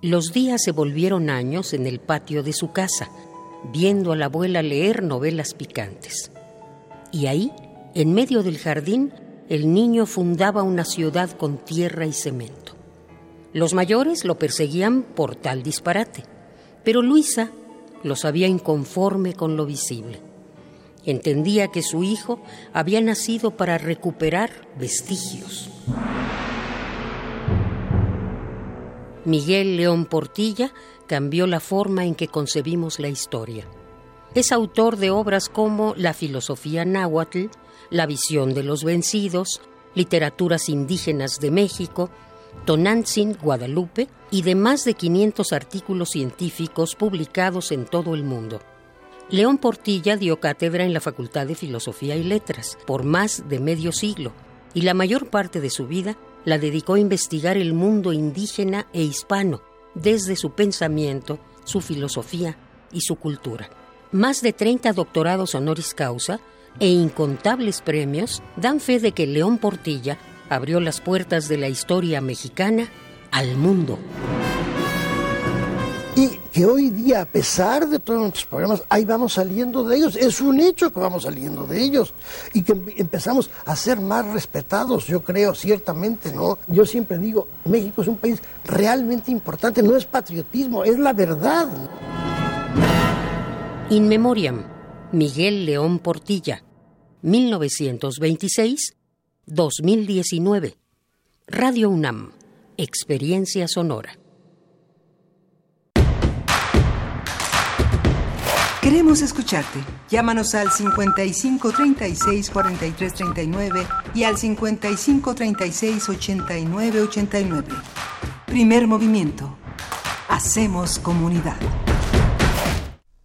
Los días se volvieron años en el patio de su casa, viendo a la abuela leer novelas picantes. Y ahí, en medio del jardín, el niño fundaba una ciudad con tierra y cemento. Los mayores lo perseguían por tal disparate, pero Luisa lo sabía inconforme con lo visible. Entendía que su hijo había nacido para recuperar vestigios. Miguel León Portilla cambió la forma en que concebimos la historia. Es autor de obras como La filosofía náhuatl, La visión de los vencidos, Literaturas indígenas de México, Tonantzin, Guadalupe y de más de 500 artículos científicos publicados en todo el mundo. León Portilla dio cátedra en la Facultad de Filosofía y Letras por más de medio siglo y la mayor parte de su vida la dedicó a investigar el mundo indígena e hispano desde su pensamiento, su filosofía y su cultura. Más de 30 doctorados honoris causa e incontables premios dan fe de que León Portilla abrió las puertas de la historia mexicana al mundo. Y que hoy día, a pesar de todos nuestros problemas, ahí vamos saliendo de ellos. Es un hecho que vamos saliendo de ellos. Y que empezamos a ser más respetados, yo creo, ciertamente, ¿no? Yo siempre digo, México es un país realmente importante, no es patriotismo, es la verdad. In Memoriam, Miguel León Portilla, 1926-2019. Radio UNAM, Experiencia Sonora. Queremos escucharte. Llámanos al 55 36 43 39 y al 55 36 89 89. Primer movimiento. Hacemos comunidad.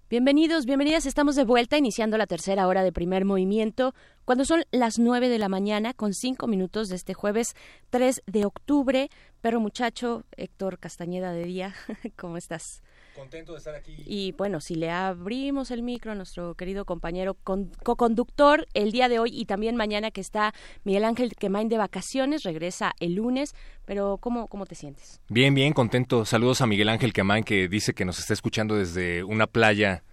Bienvenidos, bienvenidas. Estamos de vuelta iniciando la tercera hora de primer movimiento cuando son las nueve de la mañana con cinco minutos de este jueves 3 de octubre. Perro muchacho, Héctor Castañeda de Día, ¿cómo estás? Contento de estar aquí. Y bueno, si le abrimos el micro a nuestro querido compañero co-conductor el día de hoy y también mañana que está Miguel Ángel Quemain de vacaciones, regresa el lunes, pero ¿cómo, cómo te sientes? Bien, bien, contento. Saludos a Miguel Ángel Quemain que dice que nos está escuchando desde una playa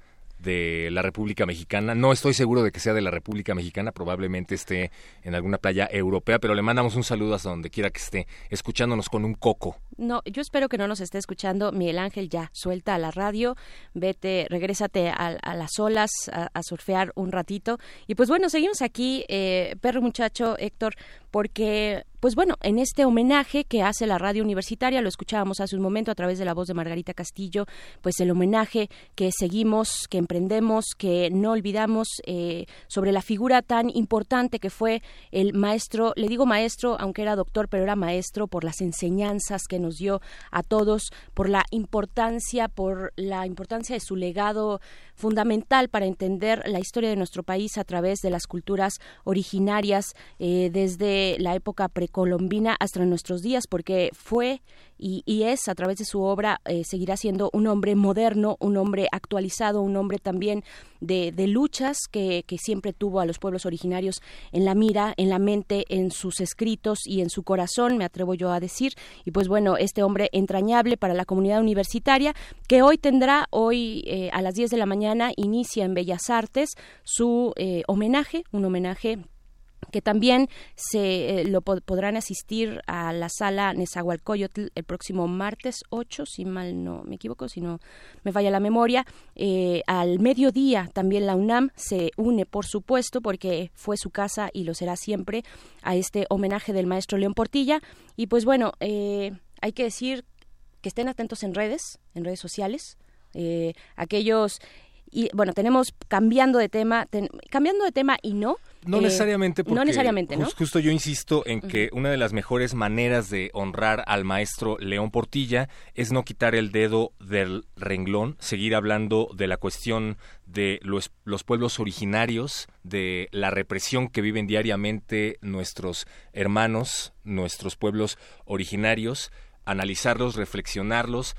de la República Mexicana. No estoy seguro de que sea de la República Mexicana, probablemente esté en alguna playa europea, pero le mandamos un saludo hasta donde quiera que esté, escuchándonos con un coco. No, yo espero que no nos esté escuchando. Miguel Ángel ya suelta a la radio, vete, regrésate a, las olas a, a, surfear un ratito. Y pues bueno, seguimos aquí, eh, perro muchacho Héctor, porque pues bueno, en este homenaje que hace la radio universitaria, lo escuchábamos hace un momento a través de la voz de Margarita Castillo, pues el homenaje que seguimos, que emprendemos, que no olvidamos eh, sobre la figura tan importante que fue el maestro, le digo maestro, aunque era doctor, pero era maestro por las enseñanzas que nos dio a todos, por la importancia, por la importancia de su legado fundamental para entender la historia de nuestro país a través de las culturas originarias eh, desde la época precolombina hasta nuestros días, porque fue y, es a través de su obra eh, seguirá siendo un hombre moderno, un hombre actualizado, un hombre también de, luchas que, que, siempre tuvo a los pueblos originarios en la mira, en la mente, en sus escritos y en su corazón, me atrevo yo a decir. Y pues bueno, este hombre entrañable para la comunidad universitaria que hoy tendrá, hoy eh, a las 10 de la mañana, inicia en Bellas Artes su eh, homenaje, un homenaje que también se eh, lo podrán asistir a la sala Nezahualcóyotl el próximo martes 8, si mal no me equivoco, si no me falla la memoria. Eh, al mediodía también la UNAM se une, por supuesto, porque fue su casa y lo será siempre, a este homenaje del maestro León Portilla. Y pues bueno, eh, hay que decir que estén atentos en redes, en redes sociales. aquellos y bueno, tenemos cambiando de tema, cambiando de tema y no. No eh, necesariamente, porque no necesariamente, ¿no? justo yo insisto en que una de las mejores maneras de honrar al maestro León Portilla es no quitar el dedo del renglón, seguir hablando de la cuestión de los, los pueblos originarios, de la represión que viven diariamente nuestros hermanos, nuestros pueblos originarios, analizarlos, reflexionarlos,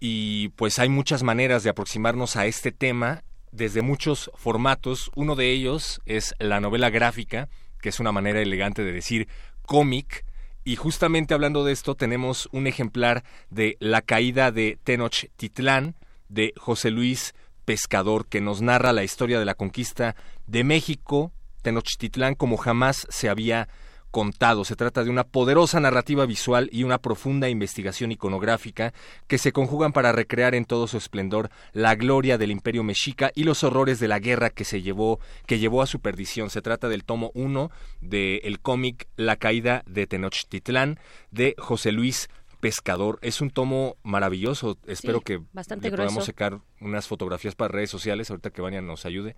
y pues hay muchas maneras de aproximarnos a este tema desde muchos formatos. Uno de ellos es la novela gráfica, que es una manera elegante de decir cómic. Y justamente hablando de esto, tenemos un ejemplar de La caída de Tenochtitlán de José Luis Pescador, que nos narra la historia de la conquista de México, Tenochtitlán, como jamás se había contado. Se trata de una poderosa narrativa visual y una profunda investigación iconográfica que se conjugan para recrear en todo su esplendor la gloria del imperio mexica y los horrores de la guerra que se llevó, que llevó a su perdición. Se trata del tomo 1 del cómic La caída de Tenochtitlán de José Luis Pescador. Es un tomo maravilloso. Espero que le podamos sacar unas fotografías para redes sociales ahorita que Vania nos ayude.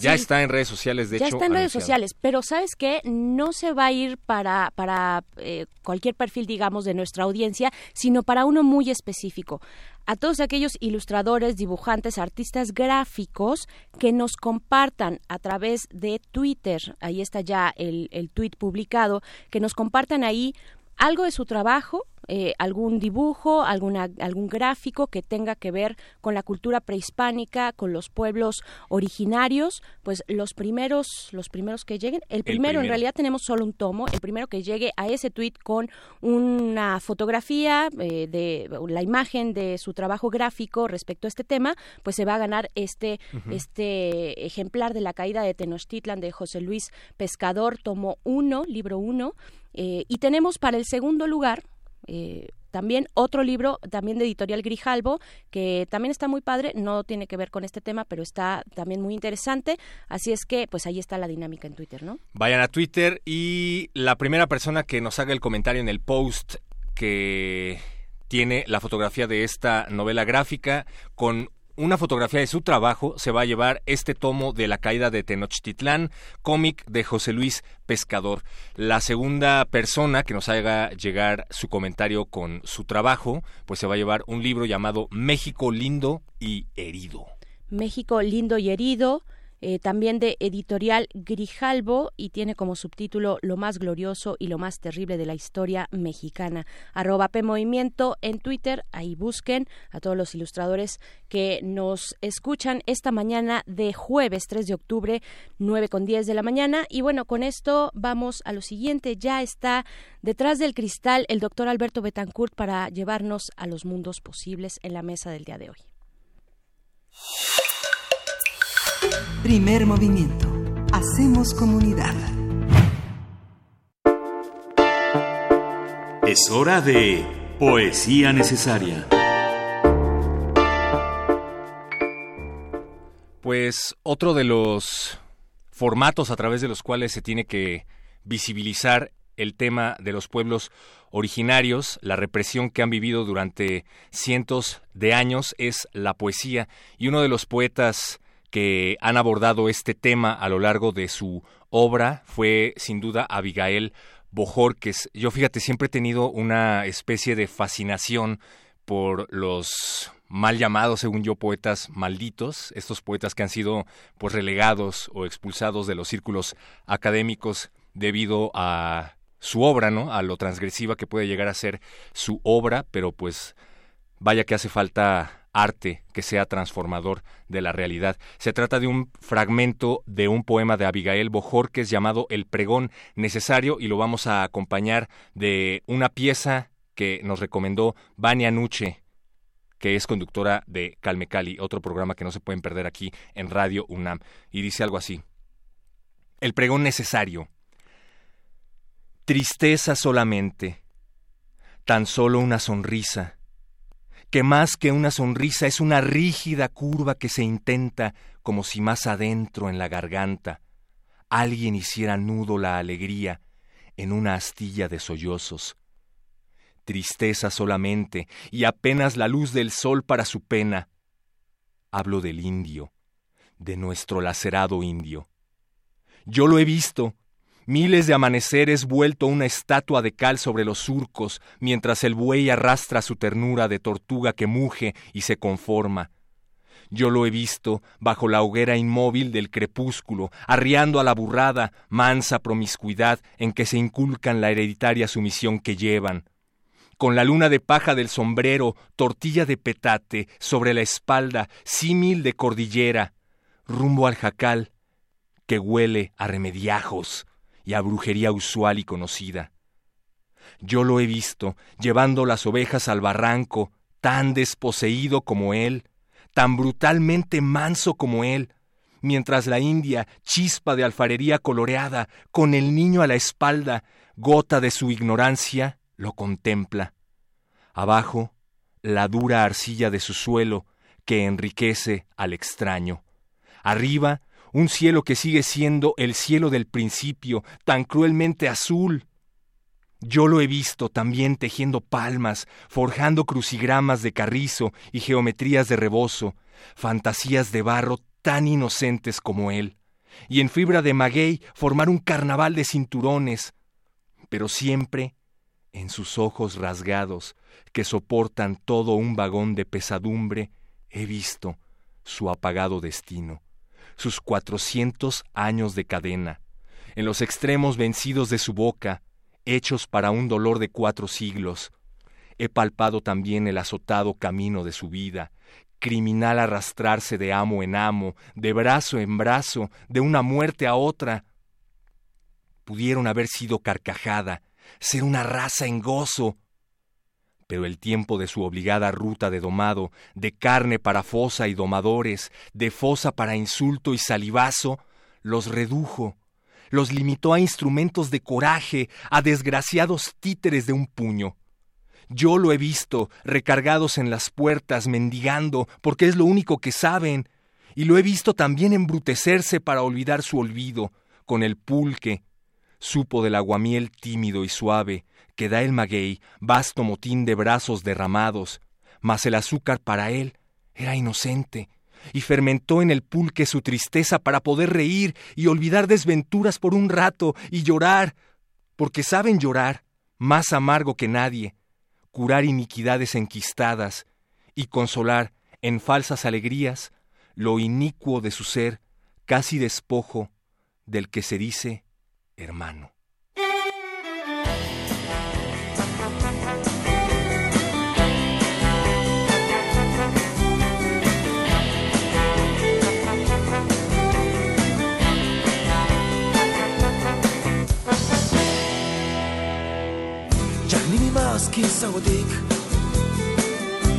Ya está en redes sociales, de ya hecho. Ya está en redes sociales, pero ¿sabes qué? No se va a ir para, para eh, cualquier perfil, digamos, de nuestra audiencia, sino para uno muy específico. A todos aquellos ilustradores, dibujantes, artistas gráficos que nos compartan a través de Twitter, ahí está ya el, el tweet publicado, que nos compartan ahí algo de su trabajo, eh, algún dibujo, alguna, algún gráfico que tenga que ver con la cultura prehispánica, con los pueblos originarios, pues los primeros, los primeros que lleguen, el primero, en realidad tenemos solo un tomo, el primero que llegue a ese tweet con una fotografía eh, de la imagen de su trabajo gráfico respecto a este tema, pues se va a ganar este, este ejemplar de la caída de Tenochtitlan de José Luis Pescador, tomo 1, libro 1, eh, y tenemos para el segundo lugar eh, también otro libro, también de editorial Grijalbo, que también está muy padre, no tiene que ver con este tema, pero está también muy interesante. Así es que, pues ahí está la dinámica en Twitter, ¿no? Vayan a Twitter y la primera persona que nos haga el comentario en el post que tiene la fotografía de esta novela gráfica con una fotografía de su trabajo se va a llevar este tomo de La caída de Tenochtitlán, cómic de José Luis Pescador. La segunda persona que nos haga llegar su comentario con su trabajo, pues se va a llevar un libro llamado México lindo y herido. México lindo y herido eh, también de editorial Grijalbo y tiene como subtítulo Lo más glorioso y lo más terrible de la historia mexicana. Arroba Movimiento en Twitter, ahí busquen a todos los ilustradores que nos escuchan esta mañana de jueves 3 de octubre, 9 con 10 de la mañana. Y bueno, con esto vamos a lo siguiente. Ya está detrás del cristal el doctor Alberto Betancourt para llevarnos a los mundos posibles en la mesa del día de hoy. Primer movimiento. Hacemos comunidad. Es hora de poesía necesaria. Pues otro de los formatos a través de los cuales se tiene que visibilizar el tema de los pueblos originarios, la represión que han vivido durante cientos de años es la poesía y uno de los poetas que han abordado este tema a lo largo de su obra fue sin duda Abigail Bojorques. Yo fíjate, siempre he tenido una especie de fascinación por los mal llamados, según yo, poetas malditos, estos poetas que han sido pues relegados o expulsados de los círculos académicos debido a su obra, ¿no? A lo transgresiva que puede llegar a ser su obra, pero pues vaya que hace falta arte que sea transformador de la realidad. Se trata de un fragmento de un poema de Abigail Bojorques llamado El pregón necesario y lo vamos a acompañar de una pieza que nos recomendó Vania Nuche, que es conductora de Calme Cali, otro programa que no se pueden perder aquí en Radio UNAM. Y dice algo así. El pregón necesario. Tristeza solamente, tan solo una sonrisa, que más que una sonrisa es una rígida curva que se intenta como si más adentro en la garganta alguien hiciera nudo la alegría en una astilla de sollozos. Tristeza solamente y apenas la luz del sol para su pena. Hablo del indio, de nuestro lacerado indio. Yo lo he visto, miles de amaneceres vuelto una estatua de cal sobre los surcos, mientras el buey arrastra su ternura de tortuga que muge y se conforma. Yo lo he visto bajo la hoguera inmóvil del crepúsculo, arriando a la burrada, mansa promiscuidad en que se inculcan la hereditaria sumisión que llevan. Con la luna de paja del sombrero, tortilla de petate, sobre la espalda, símil de cordillera, rumbo al jacal, que huele a remediajos, y a brujería usual y conocida. Yo lo he visto llevando las ovejas al barranco, tan desposeído como él, tan brutalmente manso como él, mientras la india, chispa de alfarería coloreada, con el niño a la espalda, gota de su ignorancia, lo contempla. Abajo, la dura arcilla de su suelo, que enriquece al extraño. Arriba, un cielo que sigue siendo el cielo del principio, tan cruelmente azul. Yo lo he visto también tejiendo palmas, forjando crucigramas de carrizo y geometrías de rebozo, fantasías de barro tan inocentes como él, y en fibra de maguey formar un carnaval de cinturones, pero siempre en sus ojos rasgados, que soportan todo un vagón de pesadumbre, he visto su apagado destino sus cuatrocientos años de cadena, en los extremos vencidos de su boca, hechos para un dolor de cuatro siglos. He palpado también el azotado camino de su vida, criminal arrastrarse de amo en amo, de brazo en brazo, de una muerte a otra. Pudieron haber sido carcajada, ser una raza en gozo, pero el tiempo de su obligada ruta de domado, de carne para fosa y domadores, de fosa para insulto y salivazo, los redujo, los limitó a instrumentos de coraje, a desgraciados títeres de un puño. Yo lo he visto, recargados en las puertas, mendigando, porque es lo único que saben, y lo he visto también embrutecerse para olvidar su olvido, con el pulque. Supo del aguamiel tímido y suave, que da el maguey, vasto motín de brazos derramados, mas el azúcar para él era inocente, y fermentó en el pulque su tristeza para poder reír y olvidar desventuras por un rato y llorar, porque saben llorar, más amargo que nadie, curar iniquidades enquistadas y consolar en falsas alegrías lo inicuo de su ser, casi despojo del que se dice hermano. az kiszódik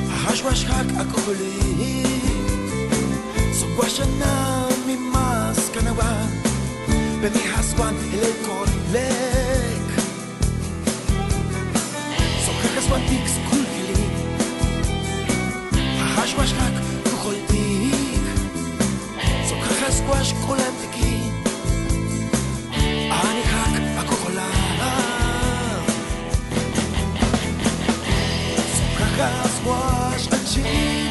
A hasvashák a kóli Szokvasan nem mi mászkana van Bemi házban elékor lék Szokhák az van tíksz kulkili A hasvashák kukoltik Szokhák az kvás kolentiki Ani Rasgo as rotinas.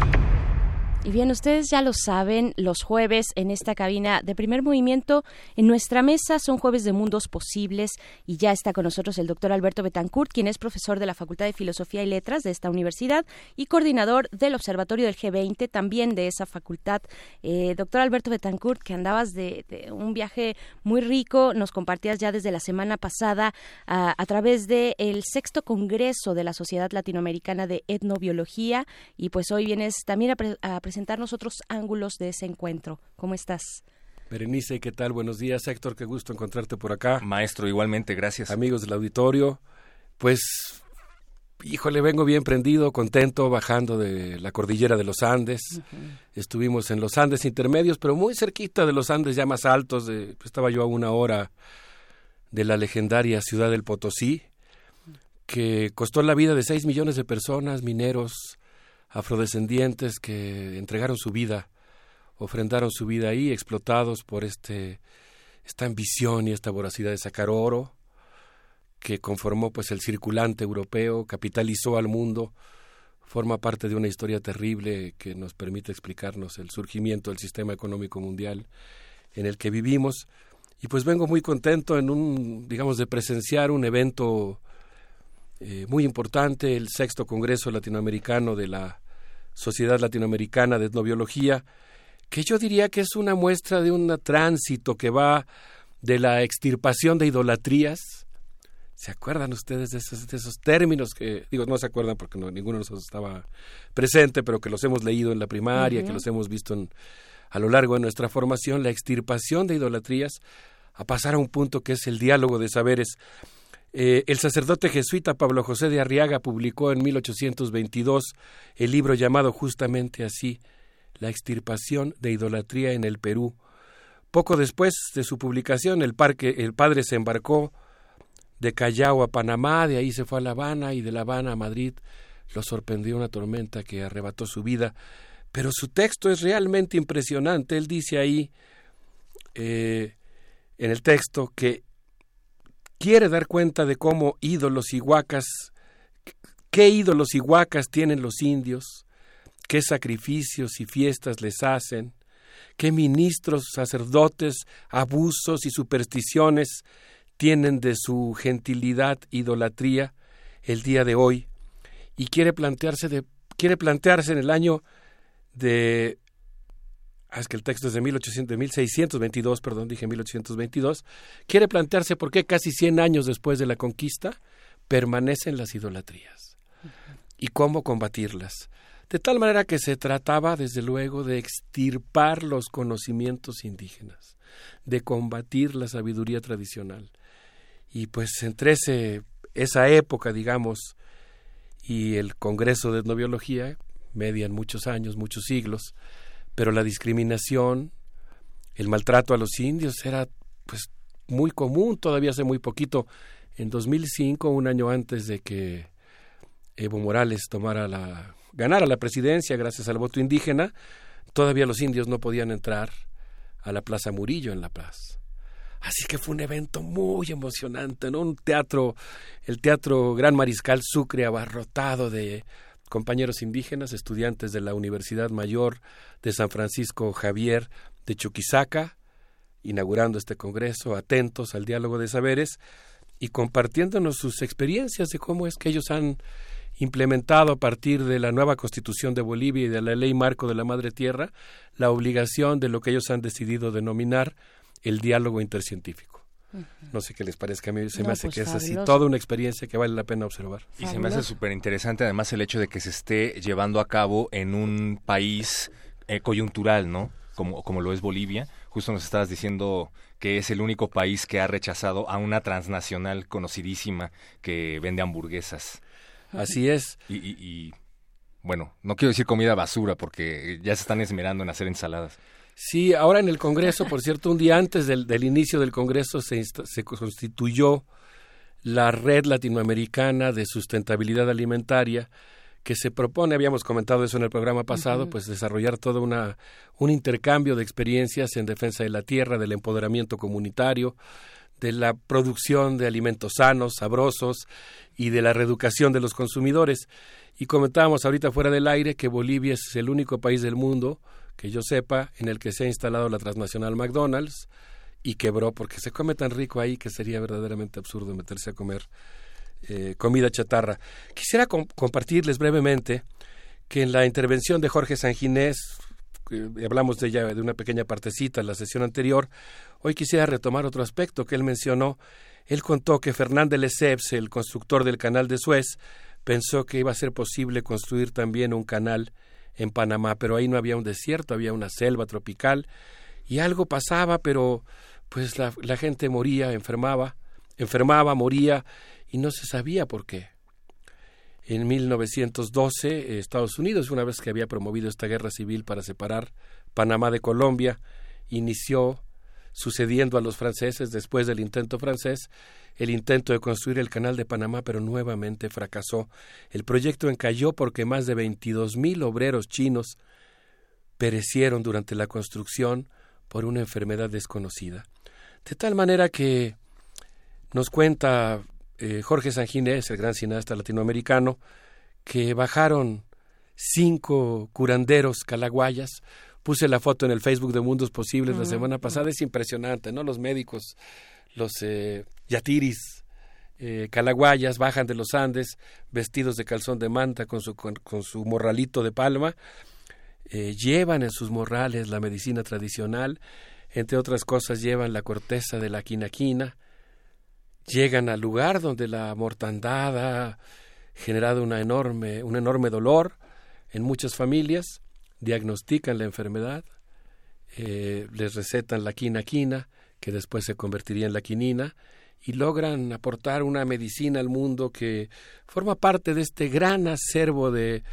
Bien, ustedes ya lo saben, los jueves en esta cabina de primer movimiento, en nuestra mesa son jueves de mundos posibles y ya está con nosotros el doctor Alberto Betancourt, quien es profesor de la Facultad de Filosofía y Letras de esta universidad y coordinador del Observatorio del G20, también de esa facultad. Eh, doctor Alberto Betancourt, que andabas de, un viaje muy rico, nos compartías ya desde la semana pasada a, través del el sexto Congreso de la Sociedad Latinoamericana de Etnobiología y pues hoy vienes también a, pre a presentarnos otros ángulos de ese encuentro. ¿Cómo estás? Berenice, ¿qué tal? Buenos días, Héctor, qué gusto encontrarte por acá. Maestro, igualmente, gracias. Amigos del auditorio, pues, híjole, vengo bien prendido, contento, bajando de la cordillera de los Andes. Uh -huh. Estuvimos en los Andes intermedios, pero muy cerquita de los Andes ya más altos. De, estaba yo a una hora de la legendaria ciudad del Potosí, que costó la vida de seis millones de personas, mineros, afrodescendientes que entregaron su vida, ofrendaron su vida ahí, explotados por este esta ambición y esta voracidad de sacar oro, que conformó pues el circulante europeo, capitalizó al mundo, forma parte de una historia terrible que nos permite explicarnos el surgimiento del sistema económico mundial en el que vivimos. Y pues vengo muy contento en un, digamos, de presenciar un evento eh, muy importante, el sexto Congreso Latinoamericano de la Sociedad Latinoamericana de Etnobiología, que yo diría que es una muestra de un tránsito que va de la extirpación de idolatrías. ¿Se acuerdan ustedes de esos, de esos términos que, digo, no se acuerdan porque no, ninguno de nosotros estaba presente, pero que los hemos leído en la primaria, uh -huh. que los hemos visto en, a lo largo de nuestra formación, la extirpación de idolatrías, a pasar a un punto que es el diálogo de saberes. Eh, el sacerdote jesuita Pablo José de Arriaga publicó en 1822 el libro llamado justamente así, La extirpación de idolatría en el Perú. Poco después de su publicación, el, padre se embarcó de Callao a Panamá, de ahí se fue a La Habana y de La Habana a Madrid lo sorprendió una tormenta que arrebató su vida. Pero su texto es realmente impresionante. Él dice ahí, eh, en el texto, que quiere dar cuenta de cómo ídolos y huacas, qué ídolos y huacas tienen los indios, qué sacrificios y fiestas les hacen, qué ministros, sacerdotes, abusos y supersticiones tienen de su gentilidad, idolatría el día de hoy, y quiere plantearse, de, quiere plantearse en el año de Ah, es que el texto es de, 1800, de 1622, perdón, dije 1822, quiere plantearse por qué casi 100 años después de la conquista permanecen las idolatrías y cómo combatirlas. De tal manera que se trataba, desde luego, de extirpar los conocimientos indígenas, de combatir la sabiduría tradicional. Y pues entre ese, esa época, digamos, y el Congreso de Etnobiología, median muchos años, muchos siglos, pero la discriminación, el maltrato a los indios era pues muy común, todavía hace muy poquito. En 2005, un año antes de que Evo Morales tomara la ganara la presidencia gracias al voto indígena, todavía los indios no podían entrar a la Plaza Murillo en La Paz. Así que fue un evento muy emocionante, ¿no? Un teatro, el Teatro Gran Mariscal Sucre abarrotado de compañeros indígenas, estudiantes de la Universidad Mayor de San Francisco Javier de Chuquisaca, inaugurando este congreso, atentos al diálogo de saberes y compartiéndonos sus experiencias de cómo es que ellos han implementado a partir de la nueva constitución de Bolivia y de la ley marco de la Madre Tierra la obligación de lo que ellos han decidido denominar el diálogo intercientífico. No sé qué les parezca, a mí se me hace pues que es así toda una experiencia que vale la pena observar. Y se me hace súper interesante además el hecho de que se esté llevando a cabo en un país eh, coyuntural, ¿no? Como, como lo es Bolivia. Justo nos estabas diciendo que es el único país que ha rechazado a una transnacional conocidísima que vende hamburguesas. Así es. Y, y, y, bueno, no quiero decir comida basura porque ya se están esmerando en hacer ensaladas. Sí, ahora en el Congreso, por cierto, un día antes del, del inicio del Congreso se, se constituyó la Red Latinoamericana de Sustentabilidad Alimentaria, que se propone, habíamos comentado eso en el programa pasado, uh -huh. pues desarrollar todo una, un intercambio de experiencias en defensa de la tierra, del empoderamiento comunitario, de la producción de alimentos sanos, sabrosos y de la reeducación de los consumidores. Y comentábamos ahorita fuera del aire que Bolivia es el único país del mundo, que yo sepa, en el que se ha instalado la transnacional McDonald's y quebró porque se come tan rico ahí que sería verdaderamente absurdo meterse a comer eh, comida chatarra. Quisiera com compartirles brevemente que en la intervención de Jorge Sanginés, eh, hablamos de ella de una pequeña partecita en la sesión anterior, hoy quisiera retomar otro aspecto que él mencionó. Él contó que Fernández Lesseps, el constructor del canal de Suez, pensó que iba a ser posible construir también un canal en Panamá, pero ahí no había un desierto, había una selva tropical y algo pasaba, pero pues la, la gente moría, enfermaba, enfermaba, moría y no se sabía por qué. En 1912, Estados Unidos, una vez que había promovido esta guerra civil para separar Panamá de Colombia, inició, sucediendo a los franceses después del intento francés, el intento de construir el canal de Panamá, pero nuevamente fracasó. El proyecto encalló porque más de 22 mil obreros chinos perecieron durante la construcción por una enfermedad desconocida. De tal manera que nos cuenta eh, Jorge Sanginés, el gran cineasta latinoamericano, que bajaron cinco curanderos calaguayas. Puse la foto en el Facebook de Mundos Posibles uh -huh. la semana pasada. Es impresionante, ¿no? Los médicos, los eh, yatiris, eh, calaguayas, bajan de los Andes, vestidos de calzón de manta con su, con, con su morralito de palma. Eh, llevan en sus morrales la medicina tradicional. Entre otras cosas, llevan la corteza de la quinaquina llegan al lugar donde la mortandad ha generado una enorme, un enorme dolor en muchas familias, diagnostican la enfermedad, eh, les recetan la quinaquina, que después se convertiría en la quinina, y logran aportar una medicina al mundo que forma parte de este gran acervo de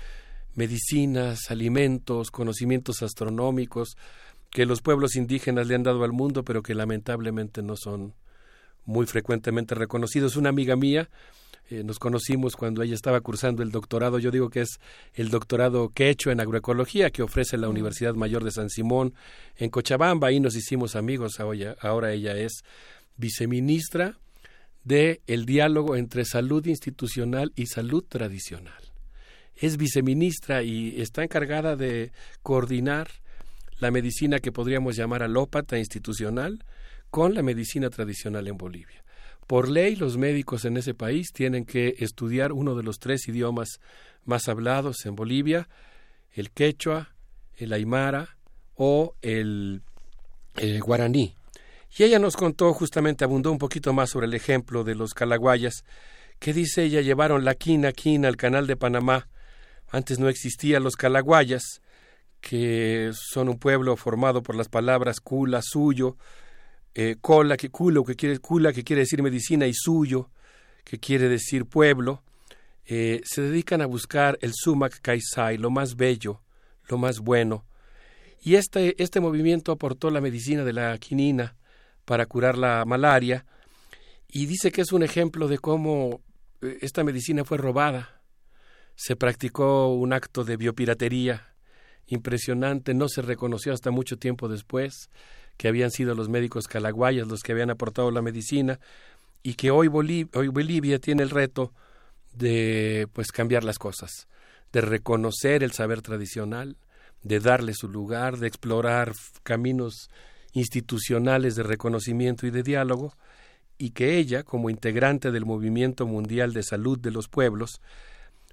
medicinas, alimentos, conocimientos astronómicos que los pueblos indígenas le han dado al mundo, pero que lamentablemente no son muy frecuentemente reconocidos. Una amiga mía, eh, nos conocimos cuando ella estaba cursando el doctorado, yo digo que es el doctorado quechua en agroecología que ofrece la Universidad Mayor de San Simón en Cochabamba, ahí nos hicimos amigos, ahora, ahora ella es viceministra de el diálogo entre salud institucional y salud tradicional. Es viceministra y está encargada de coordinar la medicina que podríamos llamar alópata institucional, con la medicina tradicional en Bolivia. Por ley, los médicos en ese país tienen que estudiar uno de los tres idiomas más hablados en Bolivia, el quechua, el aymara o el, el guaraní. Y ella nos contó, justamente abundó un poquito más sobre el ejemplo de los calaguayas, que dice ella llevaron la quina quina al canal de Panamá. Antes no existían los calaguayas, que son un pueblo formado por las palabras cula, suyo, eh, cola, que culo, que quiere, cula, que quiere decir medicina, y suyo, que quiere decir pueblo, eh, se dedican a buscar el sumac kaisai, lo más bello, lo más bueno. Y este, este movimiento aportó la medicina de la quinina para curar la malaria, y dice que es un ejemplo de cómo eh, esta medicina fue robada. Se practicó un acto de biopiratería impresionante, no se reconoció hasta mucho tiempo después que habían sido los médicos calaguayas los que habían aportado la medicina y que hoy Bolivia, hoy Bolivia tiene el reto de pues cambiar las cosas, de reconocer el saber tradicional, de darle su lugar, de explorar caminos institucionales de reconocimiento y de diálogo, y que ella, como integrante del Movimiento Mundial de Salud de los Pueblos,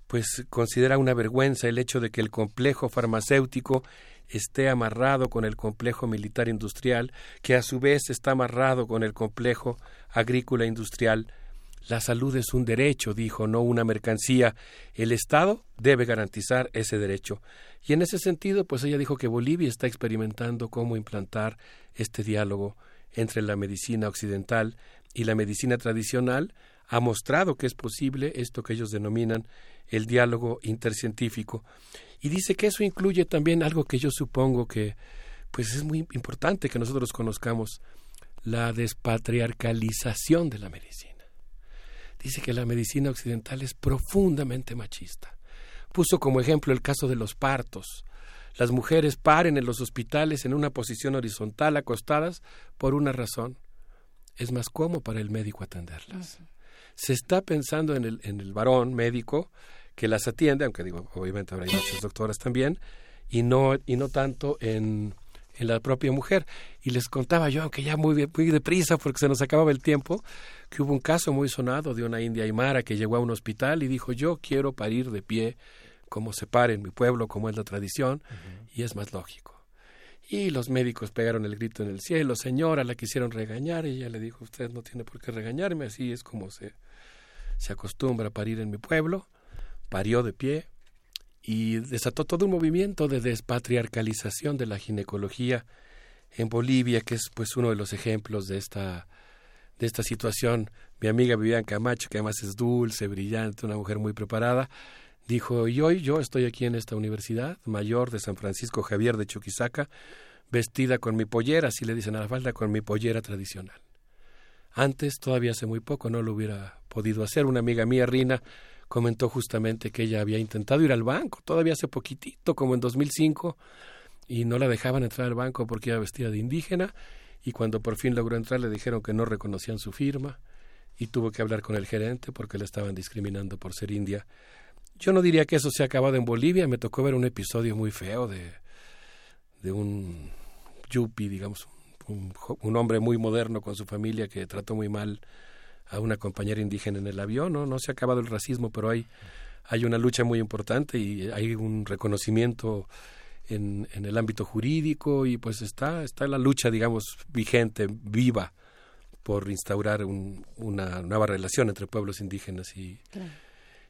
pues considera una vergüenza el hecho de que el complejo farmacéutico esté amarrado con el complejo militar industrial, que a su vez está amarrado con el complejo agrícola industrial. La salud es un derecho, dijo, no una mercancía. El Estado debe garantizar ese derecho. Y en ese sentido, pues ella dijo que Bolivia está experimentando cómo implantar este diálogo entre la medicina occidental y la medicina tradicional, ha mostrado que es posible esto que ellos denominan el diálogo intercientífico. Y dice que eso incluye también algo que yo supongo que pues es muy importante que nosotros conozcamos, la despatriarcalización de la medicina. Dice que la medicina occidental es profundamente machista. Puso como ejemplo el caso de los partos. Las mujeres paren en los hospitales en una posición horizontal, acostadas, por una razón. Es más cómodo para el médico atenderlas. Se está pensando en el, en el varón médico que las atiende, aunque digo, obviamente habrá muchas doctoras también, y no, y no tanto en, en la propia mujer. Y les contaba yo, aunque ya muy, muy deprisa porque se nos acababa el tiempo, que hubo un caso muy sonado de una india aymara que llegó a un hospital y dijo, yo quiero parir de pie como se para en mi pueblo, como es la tradición, y es más lógico. Y los médicos pegaron el grito en el cielo, señora, la quisieron regañar, y ella le dijo, usted no tiene por qué regañarme, así es como se, se acostumbra a parir en mi pueblo parió de pie y desató todo un movimiento de despatriarcalización de la ginecología en Bolivia, que es pues uno de los ejemplos de esta de esta situación. Mi amiga Vivian Camacho, que además es dulce, brillante, una mujer muy preparada, dijo, y hoy yo estoy aquí en esta universidad mayor de San Francisco Javier de Chuquisaca, vestida con mi pollera, así le dicen a la falda, con mi pollera tradicional. Antes, todavía hace muy poco, no lo hubiera podido hacer. Una amiga mía, Rina, comentó justamente que ella había intentado ir al banco, todavía hace poquitito, como en 2005, y no la dejaban entrar al banco porque iba vestida de indígena, y cuando por fin logró entrar le dijeron que no reconocían su firma, y tuvo que hablar con el gerente porque le estaban discriminando por ser india. Yo no diría que eso se ha acabado en Bolivia, me tocó ver un episodio muy feo de, de un yuppie, digamos, un, un hombre muy moderno con su familia que trató muy mal a una compañera indígena en el avión, ¿no? No se ha acabado el racismo, pero hay, hay una lucha muy importante y hay un reconocimiento en, en el ámbito jurídico y pues está, está la lucha, digamos, vigente, viva, por instaurar una nueva relación entre pueblos indígenas y,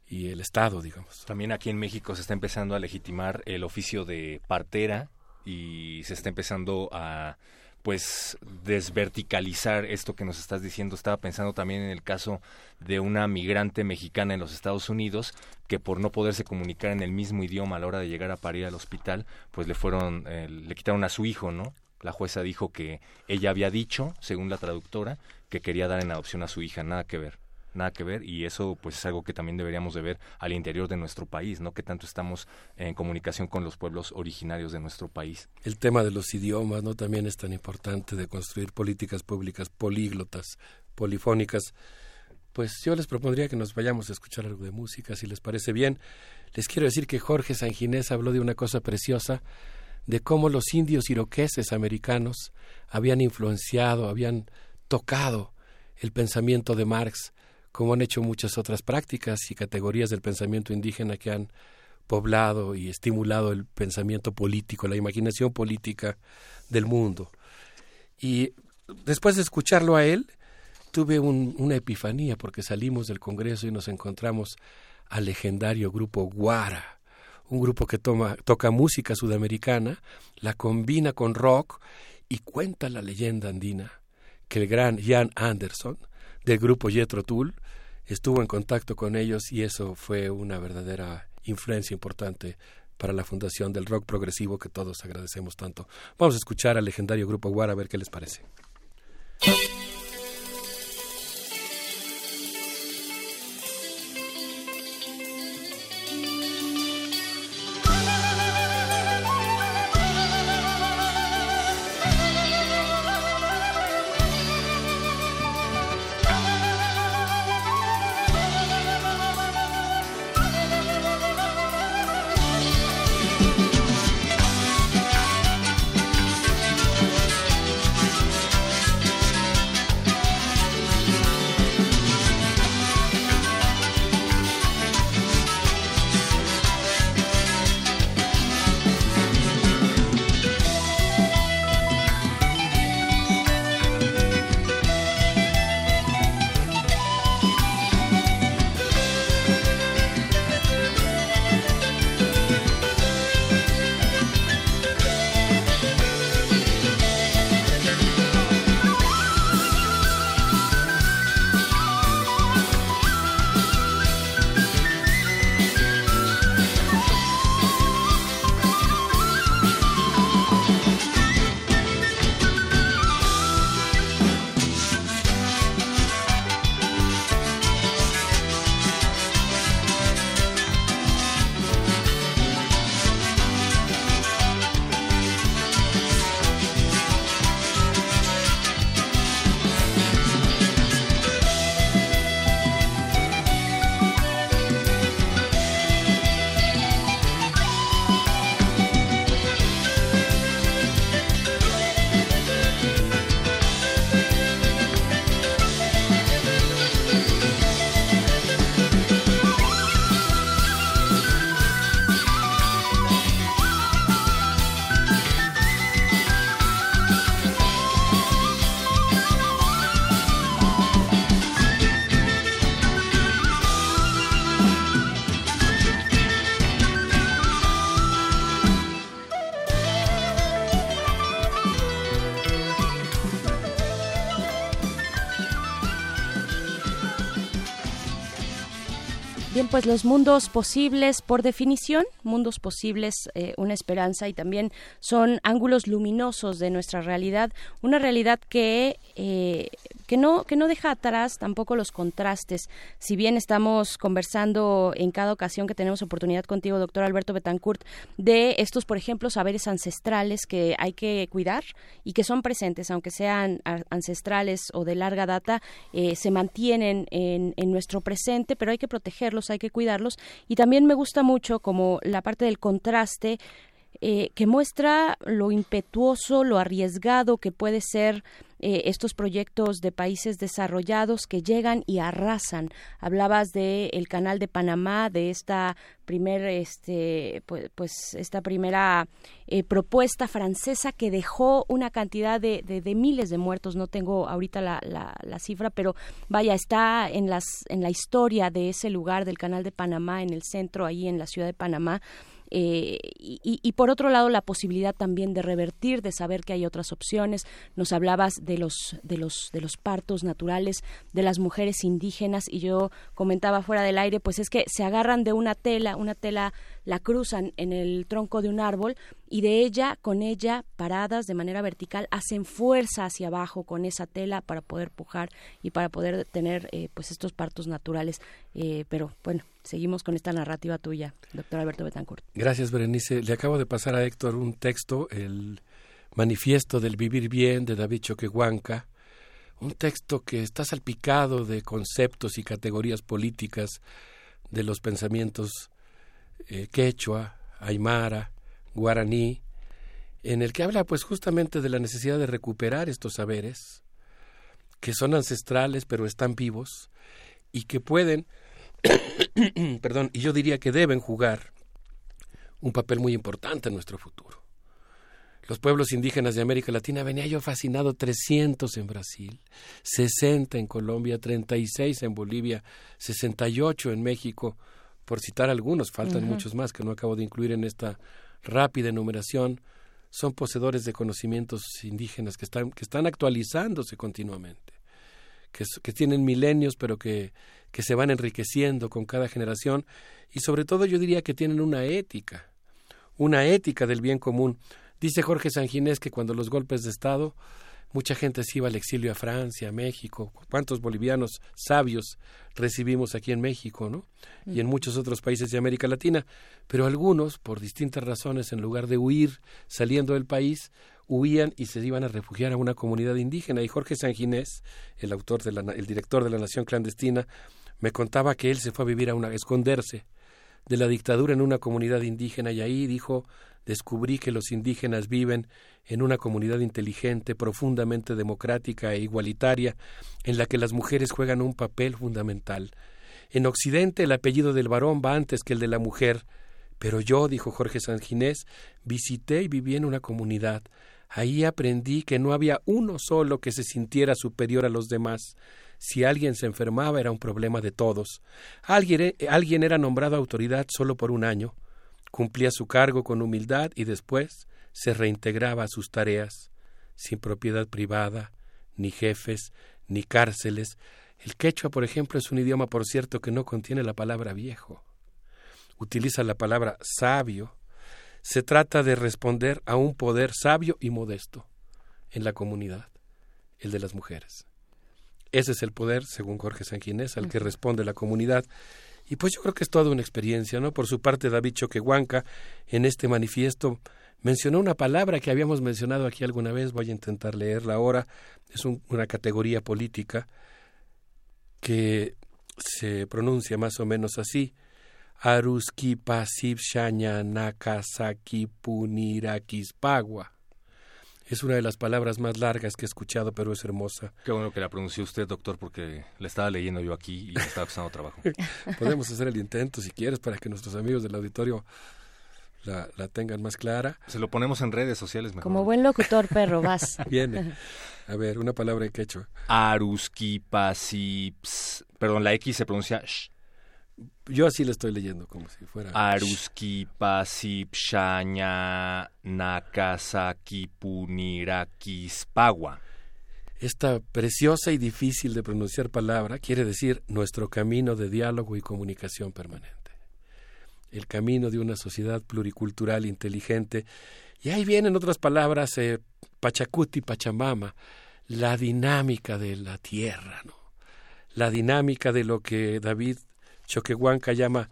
y el Estado, digamos. También aquí en México se está empezando a legitimar el oficio de partera y se está empezando a pues desverticalizar esto que nos estás diciendo. Estaba pensando también en el caso de una migrante mexicana en los Estados Unidos que por no poderse comunicar en el mismo idioma a la hora de llegar a parir al hospital, pues le fueron, eh, le quitaron a su hijo, ¿no? La jueza dijo que ella había dicho, según la traductora, que quería dar en adopción a su hija, nada que ver nada que ver y eso pues es algo que también deberíamos de ver al interior de nuestro país, ¿no? Que tanto estamos en comunicación con los pueblos originarios de nuestro país. El tema de los idiomas, ¿no? También es tan importante de construir políticas públicas políglotas, polifónicas. Pues yo les propondría que nos vayamos a escuchar algo de música, si les parece bien. Les quiero decir que Jorge Sanginés habló de una cosa preciosa, de cómo los indios iroqueses americanos habían influenciado, habían tocado el pensamiento de Marx como han hecho muchas otras prácticas y categorías del pensamiento indígena que han poblado y estimulado el pensamiento político, la imaginación política del mundo. Y después de escucharlo a él, tuve una epifanía porque salimos del Congreso y nos encontramos al legendario grupo Guara, un grupo que toma, toca música sudamericana, la combina con rock y cuenta la leyenda andina que el gran Jan Anderson del grupo Jethro Tull estuvo en contacto con ellos y eso fue una verdadera influencia importante para la fundación del rock progresivo que todos agradecemos tanto. Vamos a escuchar al legendario grupo Guara a ver qué les parece. Pues los mundos posibles, por definición, mundos posibles, eh, una esperanza y también son ángulos luminosos de nuestra realidad, una realidad que eh, que no que no deja atrás tampoco los contrastes. Si bien estamos conversando en cada ocasión que tenemos oportunidad contigo, doctor Alberto Betancourt, de estos, por ejemplo, saberes ancestrales que hay que cuidar y que son presentes, aunque sean ancestrales o de larga data, eh, se mantienen en, en nuestro presente, pero hay que protegerlos hay que cuidarlos. Y también me gusta mucho como la parte del contraste eh, que muestra lo impetuoso, lo arriesgado que puede ser eh, estos proyectos de países desarrollados que llegan y arrasan. Hablabas de el canal de Panamá, de esta primer, este, pues, pues esta primera eh, propuesta francesa que dejó una cantidad de, de, miles de muertos. No tengo ahorita la, la, la, cifra, pero vaya, está en las en la historia de ese lugar del canal de Panamá, en el centro, ahí en la ciudad de Panamá. Eh, y, por otro lado la posibilidad también de revertir, de saber que hay otras opciones. Nos hablabas de los de los de los partos naturales de las mujeres indígenas y yo comentaba fuera del aire, pues es que se agarran de una tela, una tela la cruzan en el tronco de un árbol y de ella, con ella, paradas de manera vertical, hacen fuerza hacia abajo con esa tela para poder pujar y para poder tener eh, pues estos partos naturales. Eh, pero bueno, seguimos con esta narrativa tuya, doctor Alberto Betancourt. Gracias, Berenice. Le acabo de pasar a Héctor un texto, el Manifiesto del Vivir Bien de David Choquehuanca, un texto que está salpicado de conceptos y categorías políticas de los pensamientos eh, quechua, aymara, guaraní, en el que habla pues justamente de la necesidad de recuperar estos saberes que son ancestrales pero están vivos y que pueden, perdón, y yo diría que deben jugar un papel muy importante en nuestro futuro. Los pueblos indígenas de América Latina venía yo fascinado 300 en Brasil, 60 en Colombia, 36 en Bolivia, 68 en México, por citar algunos, faltan muchos más que no acabo de incluir en esta rápida enumeración, son poseedores de conocimientos indígenas que están, que están actualizándose continuamente, que, que tienen milenios, pero que, que se van enriqueciendo con cada generación, y sobre todo yo diría que tienen una ética, una ética del bien común. Dice Jorge Sanginés que cuando los golpes de Estado Mucha gente se iba al exilio a Francia, a México. ¿Cuántos bolivianos sabios recibimos aquí en México, no? Y en muchos otros países de América Latina. Pero algunos, por distintas razones, en lugar de huir saliendo del país, huían y se iban a refugiar a una comunidad indígena. Y Jorge Sanginés, el autor de la, el director de la Nación Clandestina, me contaba que él se fue a vivir a una, a esconderse de la dictadura en una comunidad indígena y ahí dijo descubrí que los indígenas viven en una comunidad inteligente, profundamente democrática e igualitaria, en la que las mujeres juegan un papel fundamental. En Occidente el apellido del varón va antes que el de la mujer, pero yo, dijo Jorge Sanginés, visité y viví en una comunidad. Ahí aprendí que no había uno solo que se sintiera superior a los demás. Si alguien se enfermaba era un problema de todos. Alguien, alguien era nombrado autoridad solo por un año cumplía su cargo con humildad y después se reintegraba a sus tareas, sin propiedad privada, ni jefes, ni cárceles. El quechua, por ejemplo, es un idioma, por cierto, que no contiene la palabra viejo. Utiliza la palabra sabio. Se trata de responder a un poder sabio y modesto en la comunidad, el de las mujeres. Ese es el poder, según Jorge Sanguinés, al que responde la comunidad. Y pues yo creo que es toda una experiencia, ¿no? Por su parte, David Choquehuanca, en este manifiesto, mencionó una palabra que habíamos mencionado aquí alguna vez, voy a intentar leerla ahora, es una categoría política que se pronuncia más o menos así, Aruski Pasib Shanya Nakasaki Punirakispagua. Es una de las palabras más largas que he escuchado, pero es hermosa. Qué bueno que la pronunció usted, doctor, porque la estaba leyendo yo aquí y me estaba costando trabajo. Podemos hacer el intento, si quieres, para que nuestros amigos del auditorio la, tengan más clara. Se lo ponemos en redes sociales mejor. Como buen locutor, perro, vas. Viene. A ver, una palabra en quechua. Aruskipasips. Perdón, la X se pronuncia sh. Yo así le estoy leyendo, como si fuera. Aruski pasipshanya nakasaki punirakispagua. Esta preciosa y difícil de pronunciar palabra quiere decir nuestro camino de diálogo y comunicación permanente. El camino de una sociedad pluricultural inteligente. Y ahí vienen otras palabras, eh, Pachacuti, Pachamama, la dinámica de la tierra, ¿no? la dinámica de lo que David Choquehuanca llama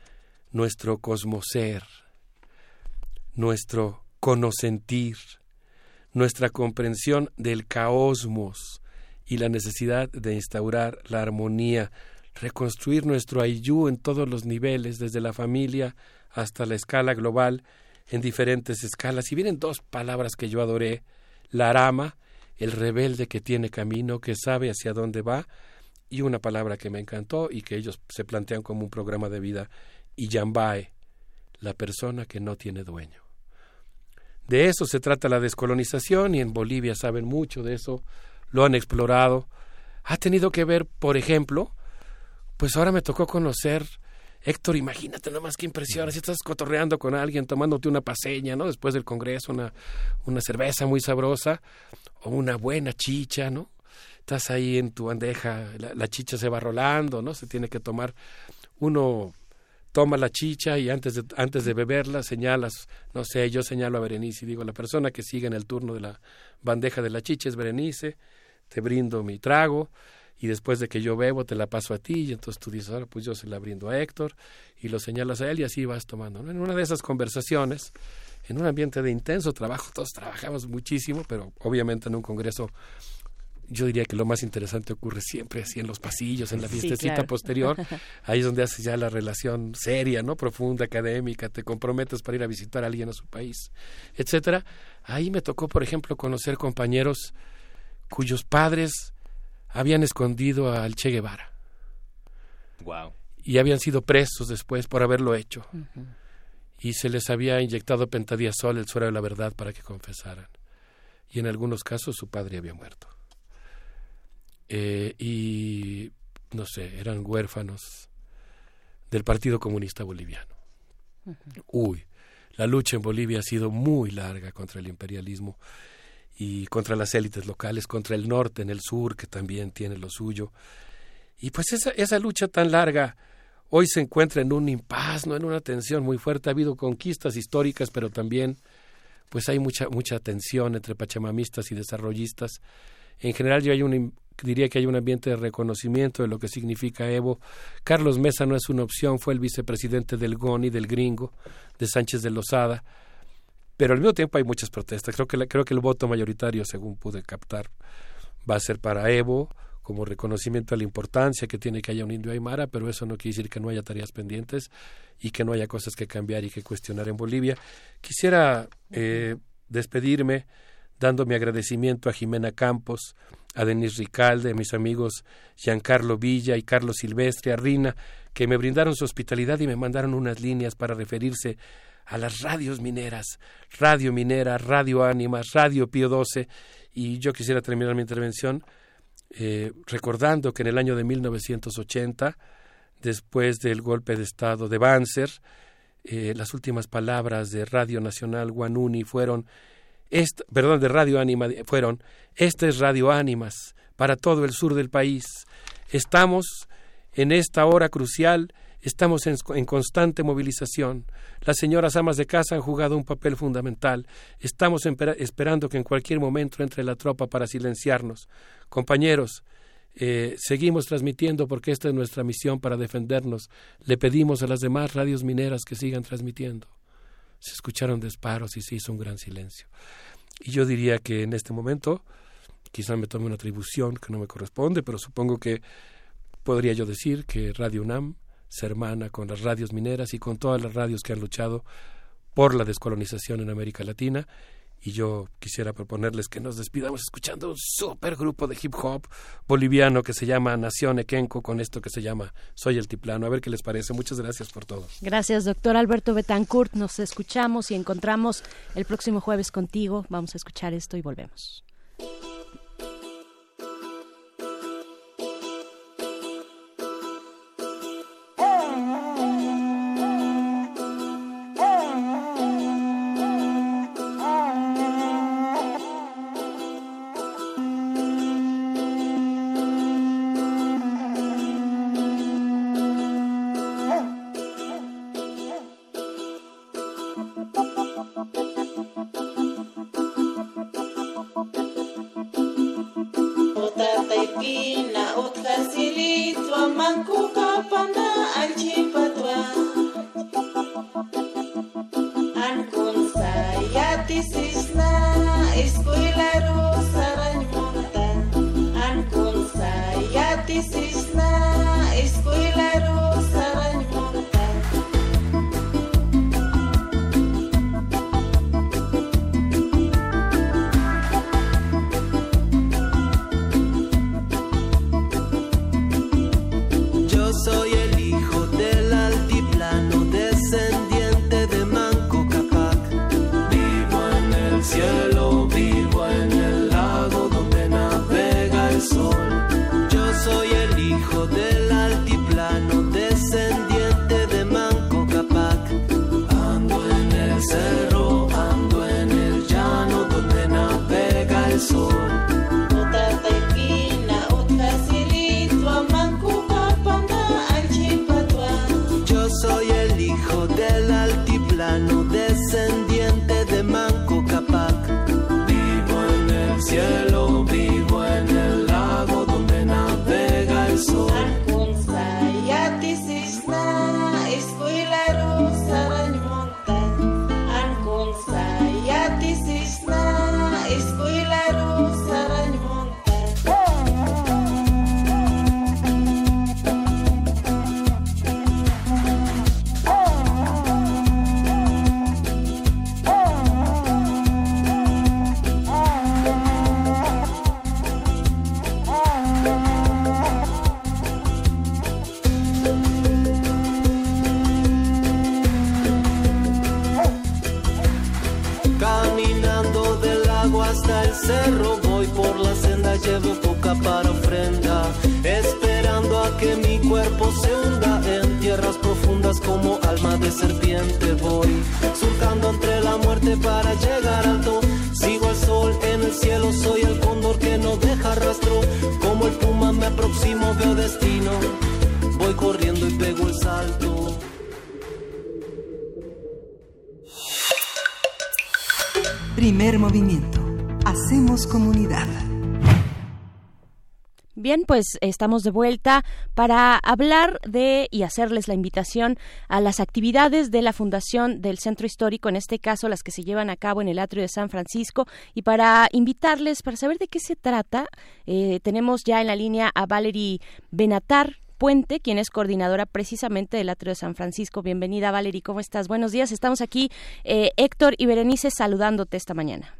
nuestro cosmoser, nuestro conocentir, nuestra comprensión del caosmos y la necesidad de instaurar la armonía, reconstruir nuestro ayú en todos los niveles, desde la familia hasta la escala global, en diferentes escalas. Y vienen dos palabras que yo adoré, la arama, el rebelde que tiene camino, que sabe hacia dónde va, y una palabra que me encantó y que ellos se plantean como un programa de vida, y Yambae, la persona que no tiene dueño. De eso se trata la descolonización y en Bolivia saben mucho de eso, lo han explorado. Ha tenido que ver, por ejemplo, pues ahora me tocó conocer Héctor, imagínate nomás qué impresión, si estás cotorreando con alguien, tomándote una paseña, ¿no? Después del congreso, una, una cerveza muy sabrosa o una buena chicha, ¿no? Estás ahí en tu bandeja, la, chicha se va rolando, ¿no? Se tiene que tomar uno toma la chicha y antes de, antes de beberla señalas, no sé, yo señalo a Berenice y digo, la persona que sigue en el turno de la bandeja de la chicha es Berenice, te brindo mi trago y después de que yo bebo te la paso a ti y entonces tú dices, ahora pues yo se la brindo a Héctor y lo señalas a él y así vas tomando. En una de esas conversaciones, en un ambiente de intenso trabajo, todos trabajamos muchísimo, pero obviamente en un congreso yo diría que lo más interesante ocurre siempre así en los pasillos, en la fiestecita posterior. Ahí es donde haces ya la relación seria, ¿no? Profunda, académica, te comprometes para ir a visitar a alguien a su país, etcétera. Ahí me tocó, por ejemplo, conocer compañeros cuyos padres habían escondido al Che Guevara. Wow. Y habían sido presos después por haberlo hecho. Y se les había inyectado pentadiazol, el suero de la verdad, para que confesaran. Y en algunos casos su padre había muerto. Eh, y no sé, eran huérfanos del Partido Comunista Boliviano. Uy, la lucha en Bolivia ha sido muy larga contra el imperialismo y contra las élites locales, contra el norte, en el sur, que también tiene lo suyo. Y pues esa, esa lucha tan larga hoy se encuentra en un impas, ¿no? en una tensión muy fuerte. Ha habido conquistas históricas, pero también pues hay mucha, mucha tensión entre pachamamistas y desarrollistas. En general yo hay un, diría que hay un ambiente de reconocimiento de lo que significa Evo. Carlos Mesa no es una opción, fue el vicepresidente del GONI, del gringo, de Sánchez de Lozada, pero al mismo tiempo hay muchas protestas. Creo que, creo que el voto mayoritario, según pude captar, va a ser para Evo, como reconocimiento a la importancia que tiene que haya un indio aymara, pero eso no quiere decir que no haya tareas pendientes y que no haya cosas que cambiar y que cuestionar en Bolivia. Quisiera eh, despedirme dando mi agradecimiento a Jimena Campos, a Denis Ricalde, a mis amigos Giancarlo Villa y Carlos Silvestre, a Rina, que me brindaron su hospitalidad y me mandaron unas líneas para referirse a las radios mineras, Radio Minera, Radio Ánimas, Radio Pío 12, y yo quisiera terminar mi intervención eh, recordando que en el año de 1980, después del golpe de Estado de Banzer, eh, las últimas palabras de Radio Nacional Guanuni fueron perdón, de Radio Ánima fueron, esta es Radio Ánimas para todo el sur del país. Estamos en esta hora crucial, estamos en, en, constante movilización. Las señoras amas de casa han jugado un papel fundamental. Estamos esperando que en cualquier momento entre la tropa para silenciarnos. Compañeros, eh, seguimos transmitiendo porque esta es nuestra misión para defendernos. Le pedimos a las demás radios mineras que sigan transmitiendo. Se escucharon disparos y se hizo un gran silencio. Y yo diría que en este momento, quizá me tome una atribución que no me corresponde, pero supongo que podría yo decir que Radio UNAM se hermana con las radios mineras y con todas las radios que han luchado por la descolonización en América Latina. Y yo quisiera proponerles que nos despidamos escuchando un super grupo de hip hop boliviano que se llama Nación Equenco con esto que se llama Soy el Tiplano. A ver qué les parece. Muchas gracias por todo. Gracias, doctor Alberto Betancourt. Nos escuchamos y encontramos el próximo jueves contigo. Vamos a escuchar esto y volvemos. Kina utkasilitwa mankukapana alchipatwa pues estamos de vuelta para hablar de y hacerles la invitación a las actividades de la Fundación del Centro Histórico, en este caso las que se llevan a cabo en el atrio de San Francisco, y para invitarles, para saber de qué se trata, eh, tenemos ya en la línea a Valerie Benatar, Puente, quien es coordinadora precisamente del Atrio de San Francisco. Bienvenida, Valerie, ¿cómo estás? Buenos días, estamos aquí, eh, Héctor y Berenice, saludándote esta mañana.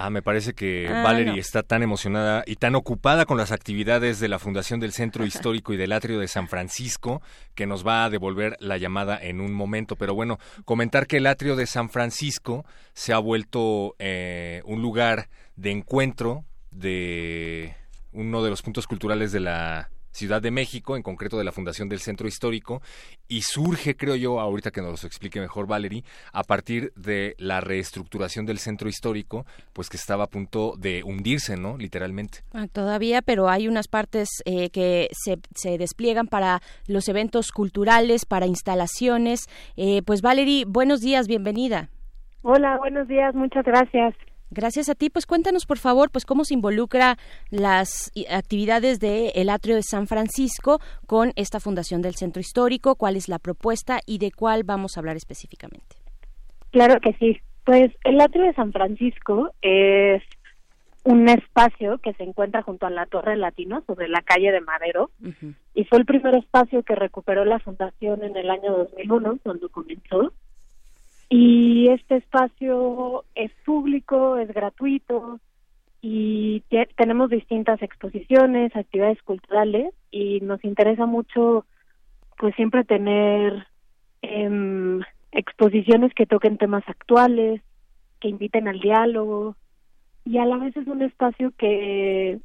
Ah, me parece que Ah, Valerie no. está tan emocionada y tan ocupada con las actividades de la Fundación del Centro Histórico y del Atrio de San Francisco que nos va a devolver la llamada en un momento. Pero bueno, comentar que el Atrio de San Francisco se ha vuelto eh, un lugar de encuentro de uno de los puntos culturales de la Ciudad de México, en concreto de la Fundación del Centro Histórico, y surge, creo yo, ahorita que nos lo explique mejor Valerie, a partir de la reestructuración del Centro Histórico, pues que estaba a punto de hundirse, ¿no? Literalmente. Ah, Todavía, pero hay unas partes eh, que se, se despliegan para los eventos culturales, para instalaciones. Eh, pues Valerie, buenos días, bienvenida. Hola, buenos días, muchas gracias. Gracias a ti. Pues cuéntanos, por favor, pues cómo se involucra las i- actividades del el Atrio de San Francisco con esta fundación del Centro Histórico, cuál es la propuesta y de cuál vamos a hablar específicamente. Claro que sí. Pues el Atrio de San Francisco es un espacio que se encuentra junto a la Torre Latino sobre la calle de Madero y fue el primer espacio que recuperó la fundación en el año 2001 cuando comenzó y este espacio es público, es gratuito y te- tenemos distintas exposiciones, actividades culturales y nos interesa mucho pues siempre tener em, exposiciones que toquen temas actuales, que inviten al diálogo y a la vez es un espacio que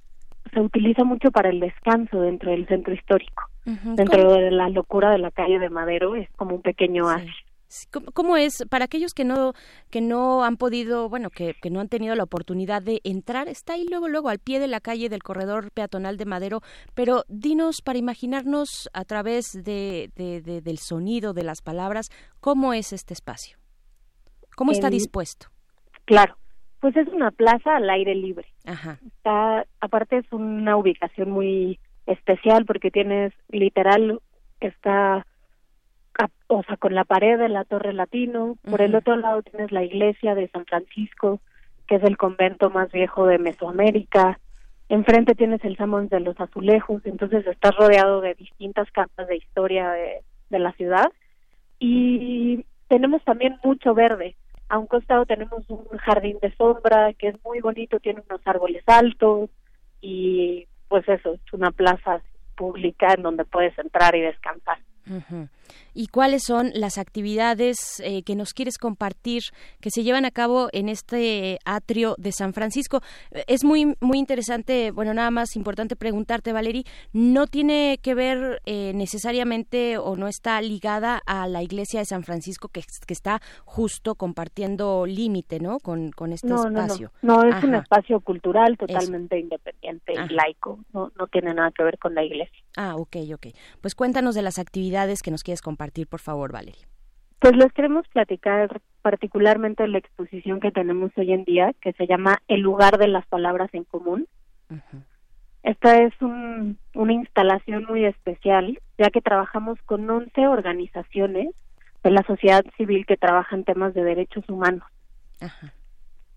se utiliza mucho para el descanso dentro del centro histórico. Dentro ¿Cómo- de la locura de la calle de Madero es como un pequeño oasis. ¿Cómo, cómo es para aquellos que no que no han podido, bueno, que, que no han tenido la oportunidad de entrar? Está ahí luego luego al pie de la calle del corredor peatonal de Madero, pero dinos para imaginarnos a través de, de- de- del sonido de las palabras cómo es este espacio, cómo está dispuesto. Claro, Pues es una plaza al aire libre. Ajá. Está, aparte es una ubicación muy especial porque tienes literal está o sea con la pared de la Torre Latino, por el otro lado tienes la iglesia de San Francisco, que es el convento más viejo de Mesoamérica. Enfrente tienes el Salmón de los Azulejos, entonces estás rodeado de distintas capas de historia de, de la ciudad y tenemos también mucho verde. A un costado tenemos un jardín de sombra que es muy bonito, tiene unos árboles altos y pues eso, es una plaza pública en donde puedes entrar y descansar. Ujú. ¿Y cuáles son las actividades eh, que nos quieres compartir que se llevan a cabo en este atrio de San Francisco? Es muy muy interesante, bueno, nada más importante preguntarte, Valerie, no tiene que ver eh, necesariamente o no está ligada a la iglesia de San Francisco que, que está justo compartiendo límite, ¿no? Con, con este no, no, espacio. no, no, es un Ajá. espacio cultural totalmente independiente y laico, no, no tiene nada que ver con la iglesia. Ah, ok, ok. Pues cuéntanos de las actividades que nos quieres compartir, por favor, Valerie. Pues les queremos platicar particularmente la exposición que tenemos hoy en día, que se llama El lugar de las palabras en común. Esta es un- una instalación muy especial, ya que trabajamos con 11 organizaciones de la sociedad civil que trabajan temas de derechos humanos.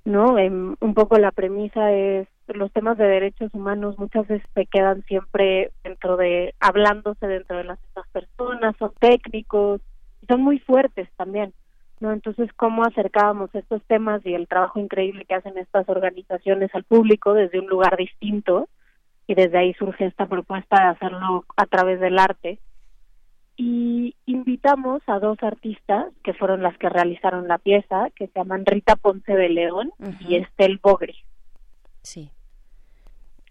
¿No? Em, un poco la premisa es los temas de derechos humanos muchas veces se quedan siempre dentro de hablándose dentro de las mismas personas, son técnicos, y son muy fuertes también. ¿no? Entonces, cómo acercábamos estos temas y el trabajo increíble que hacen estas organizaciones al público desde un lugar distinto y desde ahí surge esta propuesta de hacerlo a través del arte. Y invitamos a dos artistas que fueron las que realizaron la pieza, que se llaman Rita Ponce de León y Estel Bogre. Sí.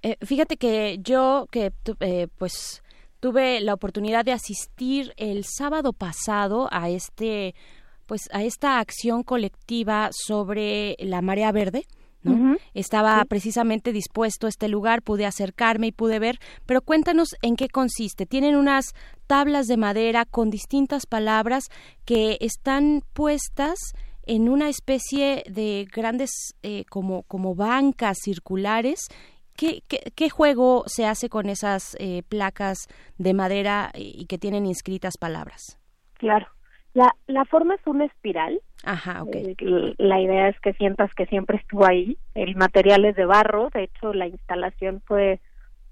Eh, fíjate que yo, que eh, pues tuve la oportunidad de asistir el sábado pasado a este, pues a esta acción colectiva sobre la marea verde. ¿no? Estaba precisamente dispuesto a este lugar, pude acercarme y pude ver, pero cuéntanos en qué consiste. Tienen unas tablas de madera con distintas palabras que están puestas en una especie de grandes eh, como, como bancas circulares. ¿Qué, qué, qué juego se hace con esas eh, placas de madera y que tienen inscritas palabras? Claro. La, la forma es una espiral. Ajá, ok. Eh, La idea es que sientas que siempre estuvo ahí. El material es de barro. De hecho, la instalación fue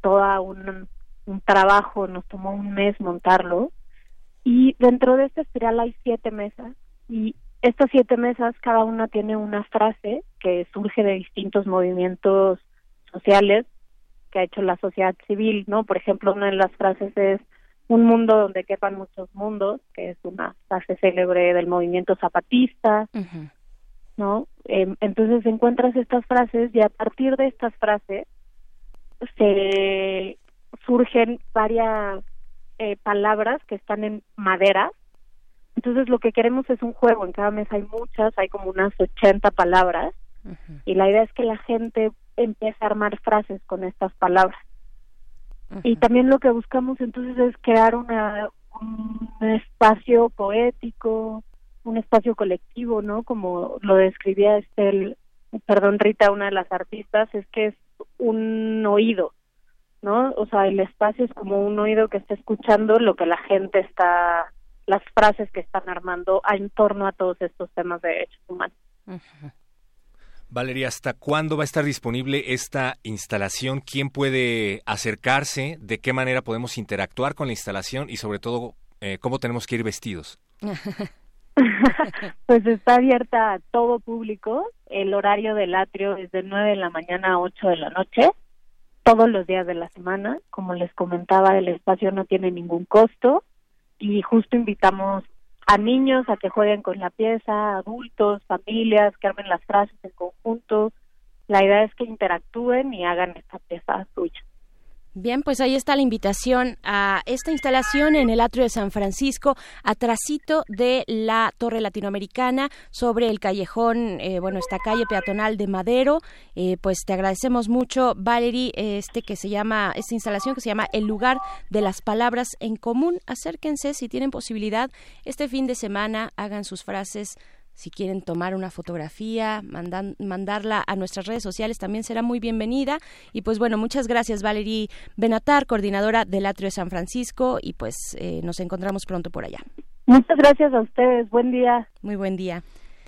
toda un, un trabajo. Nos tomó un mes montarlo. Y dentro de esta espiral hay siete mesas. Y estas siete mesas, cada una tiene una frase que surge de distintos movimientos sociales que ha hecho la sociedad civil, ¿no? Por ejemplo, una de las frases es un mundo donde quepan muchos mundos, que es una frase célebre del movimiento zapatista, ¿no? Em, entonces encuentras estas frases y a partir de estas frases se surgen varias eh, palabras que están en madera. Entonces lo que queremos es un juego, en cada mesa hay muchas, hay como unas 80 palabras y la idea es que la gente empiece a armar frases con estas palabras. Y también lo que buscamos entonces es crear una, un espacio poético, un espacio colectivo, ¿no? Como lo describía Estel, perdón, Rita, una de las artistas, es que es un oído, ¿no? O sea, el espacio es como un oído que está escuchando lo que la gente está, las frases que están armando en torno a todos estos temas de derechos humanos. Valeria, ¿hasta cuándo va a estar disponible esta instalación? ¿Quién puede acercarse? ¿De qué manera podemos interactuar con la instalación? Y sobre todo, eh, ¿cómo tenemos que ir vestidos? Pues está abierta a todo público. El horario del atrio es de 9 de la mañana a 8 de la noche, todos los días de la semana. Como les comentaba, el espacio no tiene ningún costo y justo invitamos a niños a que jueguen con la pieza, adultos, familias, que armen las frases en conjunto. La idea es que interactúen y hagan esta pieza suya. Bien, pues ahí está la invitación a esta instalación en el atrio de San Francisco, atrasito de la Torre Latinoamericana, sobre el callejón, eh, bueno, esta calle peatonal de Madero. Eh, pues te agradecemos mucho, Valerie, este que se llama, esta instalación que se llama El lugar de las palabras en común. Acérquense si tienen posibilidad este fin de semana, hagan sus frases si quieren tomar una fotografía, mandarla a nuestras redes sociales, también será muy bienvenida. Y pues bueno, muchas gracias Valerie Benatar, coordinadora del Atrio de San Francisco, y pues eh, nos encontramos pronto por allá. Muchas gracias a ustedes, buen día. Muy buen día.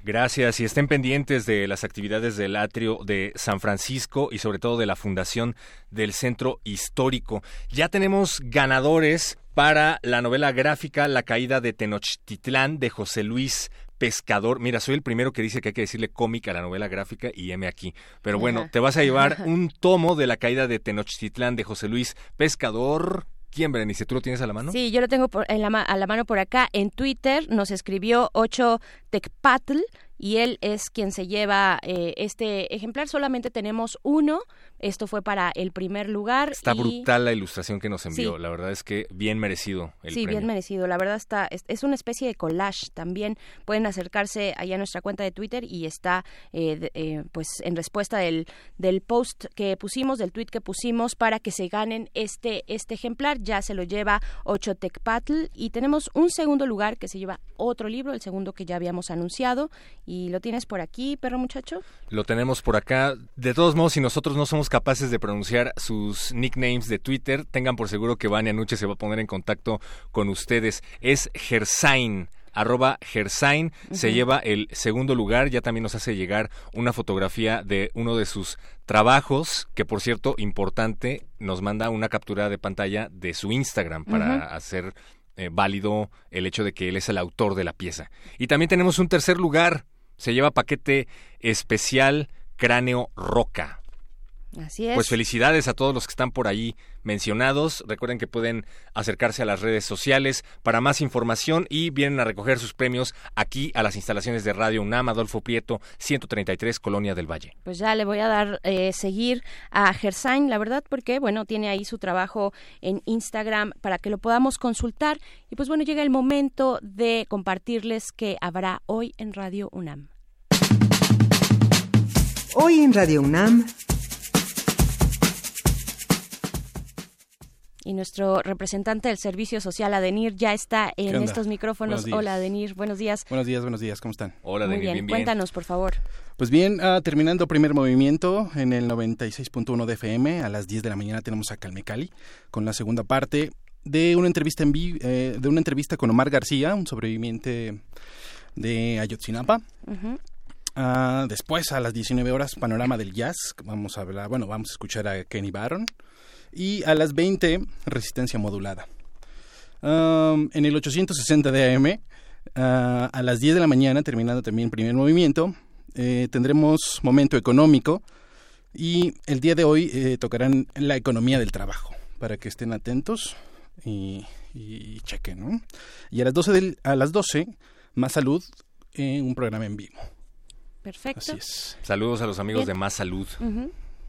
Gracias y estén pendientes de las actividades del atrio de San Francisco y sobre todo de la fundación del Centro Histórico. Ya tenemos ganadores para la novela gráfica La caída de Tenochtitlán de José Luis Pescador. Mira, soy el primero que dice que hay que decirle cómica a la novela gráfica y M aquí. Pero bueno, te vas a llevar un tomo de La caída de Tenochtitlán de José Luis Pescador. ¿Quién, Berenice? ¿Tú lo tienes a la mano? Sí, yo lo tengo en la, a la mano por acá. En Twitter nos escribió 8 Tecpatl y él es quien se lleva eh, este ejemplar. Solamente tenemos uno. Esto fue para el primer lugar. Está brutal la ilustración que nos envió. La verdad es que bien merecido el Sí, bien merecido. La verdad está es, una especie de collage. También pueden acercarse allá a nuestra cuenta de Twitter y está eh, eh, pues en respuesta del, del post que pusimos, del tweet que pusimos para que se ganen este este ejemplar. Ya se lo lleva Ocho Tecpatl y tenemos un segundo lugar que se lleva otro libro, el segundo que ya habíamos anunciado y lo tienes por aquí, perro muchacho. Lo tenemos por acá. De todos modos, si nosotros no somos capaces de pronunciar sus nicknames de Twitter, tengan por seguro que Vania Nuche se va a poner en contacto con ustedes. Es Gersain arroba Gersain, se lleva el segundo lugar, ya también nos hace llegar una fotografía de uno de sus trabajos, que por cierto, importante, nos manda una captura de pantalla de su Instagram para hacer eh, válido el hecho de que él es el autor de la pieza. Y también tenemos un tercer lugar, se lleva paquete especial Cráneo Roca. Así es. Pues felicidades a todos los que están por ahí mencionados. Recuerden que pueden acercarse a las redes sociales para más información y vienen a recoger sus premios aquí a las instalaciones de Radio UNAM, Adolfo Prieto, 133, Colonia del Valle. Pues ya le voy a dar eh, seguir a Gersain, la verdad, porque bueno, tiene ahí su trabajo en Instagram para que lo podamos consultar. Y pues bueno, llega el momento de compartirles que habrá hoy en Radio UNAM. Hoy en Radio UNAM. Y nuestro representante del Servicio Social, Adenir, ya está en estos micrófonos. Hola, Adenir, buenos días. Buenos días, buenos días, ¿cómo están? Hola, Adenir, Muy bien. Cuéntanos, por favor. Pues bien, ah, terminando primer movimiento en el 96.1 de FM, a las 10 de la mañana tenemos a Calmecali con la segunda parte de una entrevista en eh, de una entrevista con Omar García, un sobreviviente de Ayotzinapa. Ah, después, a las 19 horas, Panorama del Jazz. Vamos a hablar, bueno, vamos a escuchar a Kenny Barron. Y a las 20, Resistencia Modulada. en el 860 de AM, ah, a las 10 de la mañana, terminando también el primer movimiento, eh, tendremos Momento Económico. Y el día de hoy eh, tocarán la economía del trabajo, para que estén atentos y, chequen, ¿no? Y a las 12, del, a las 12 Más Salud, en un programa en vivo. Perfecto. Saludos a los amigos de Más Salud.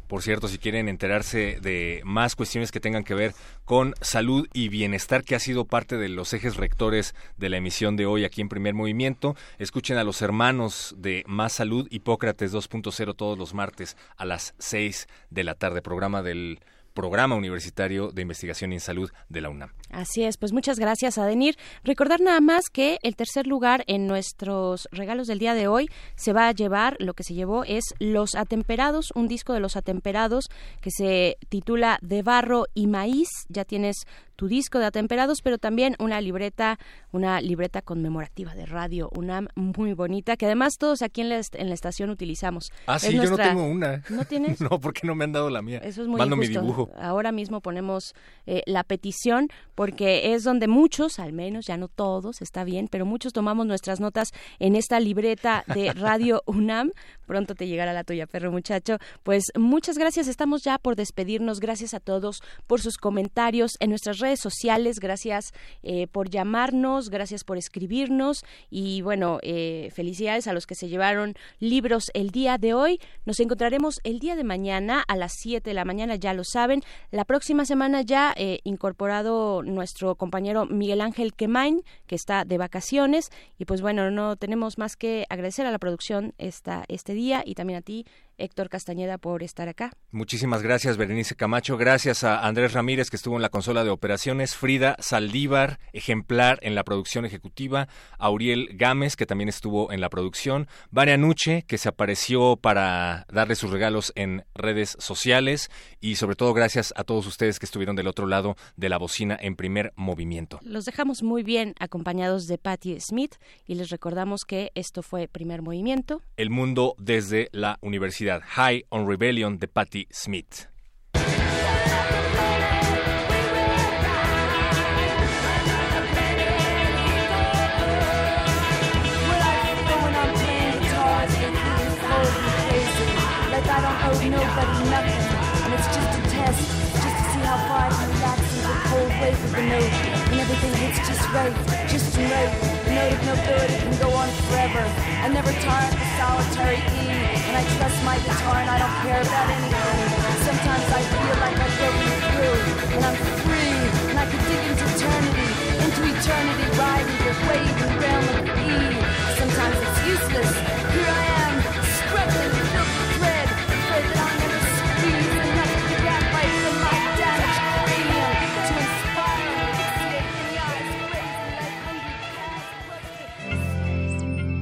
Por cierto, si quieren enterarse de más cuestiones que tengan que ver con salud y bienestar, que ha sido parte de los ejes rectores de la emisión de hoy aquí en Primer Movimiento, escuchen a los hermanos de Más Salud, Hipócrates 2.0 todos los martes a las 6 de la tarde, programa del Programa Universitario de Investigación en Salud de la UNAM. Así es, pues muchas gracias, Adenir. Recordar nada más que el tercer lugar en nuestros regalos del día de hoy se va a llevar, lo que se llevó es Los Atemperados, un disco de Los Atemperados que se titula De Barro y Maíz. Ya tienes tu disco de atemperados, pero también una libreta, una libreta conmemorativa de radio UNAM muy bonita, que además todos aquí en la, en la estación utilizamos. Ah, sí, yo no tengo una. ¿No tienes? no, porque no me han dado la mía. Eso es muy Mando mi dibujo. Ahora mismo ponemos eh, la petición porque es donde muchos, al menos, ya no todos, está bien, pero muchos tomamos nuestras notas en esta libreta de Radio UNAM. Pronto te llegará la tuya, perro muchacho. Pues muchas gracias, estamos ya por despedirnos. Gracias a todos por sus comentarios en nuestras redes sociales. Gracias eh, por llamarnos, gracias por escribirnos y bueno, eh, felicidades a los que se llevaron libros el día de hoy. Nos encontraremos el día de mañana a las 7 de la mañana, ya lo saben. La próxima semana ya eh, incorporado nuestro compañero Miguel Ángel Quemain, que está de vacaciones. Y pues bueno, no tenemos más que agradecer a la producción esta, este día y también a ti, Héctor Castañeda, por estar acá. Muchísimas gracias, Berenice Camacho. Gracias a Andrés Ramírez, que estuvo en la consola de operaciones. Frida Saldívar, ejemplar en la producción ejecutiva. Auriel Gámez, que también estuvo en la producción. Vania Nuche, que se apareció para darle sus regalos en redes sociales. Y sobre todo, gracias a todos ustedes que estuvieron del otro lado de la bocina en primer movimiento. Los dejamos muy bien acompañados de Patti Smith y les recordamos que esto fue primer movimiento. El mundo desde la universidad. High on Rebellion de Patti Smith. Nobody nothing, and it's just a test, just to see how far the cold wave of the note, and everything hits just right, just right. The note of nobility can go on forever. I never tire of the solitary E, and I trust my guitar, and I don't care about anything. Sometimes I feel like I'm broken through, and I'm free, and I can dig into eternity, into eternity, riding the wave realm of E. Sometimes it's useless. Here I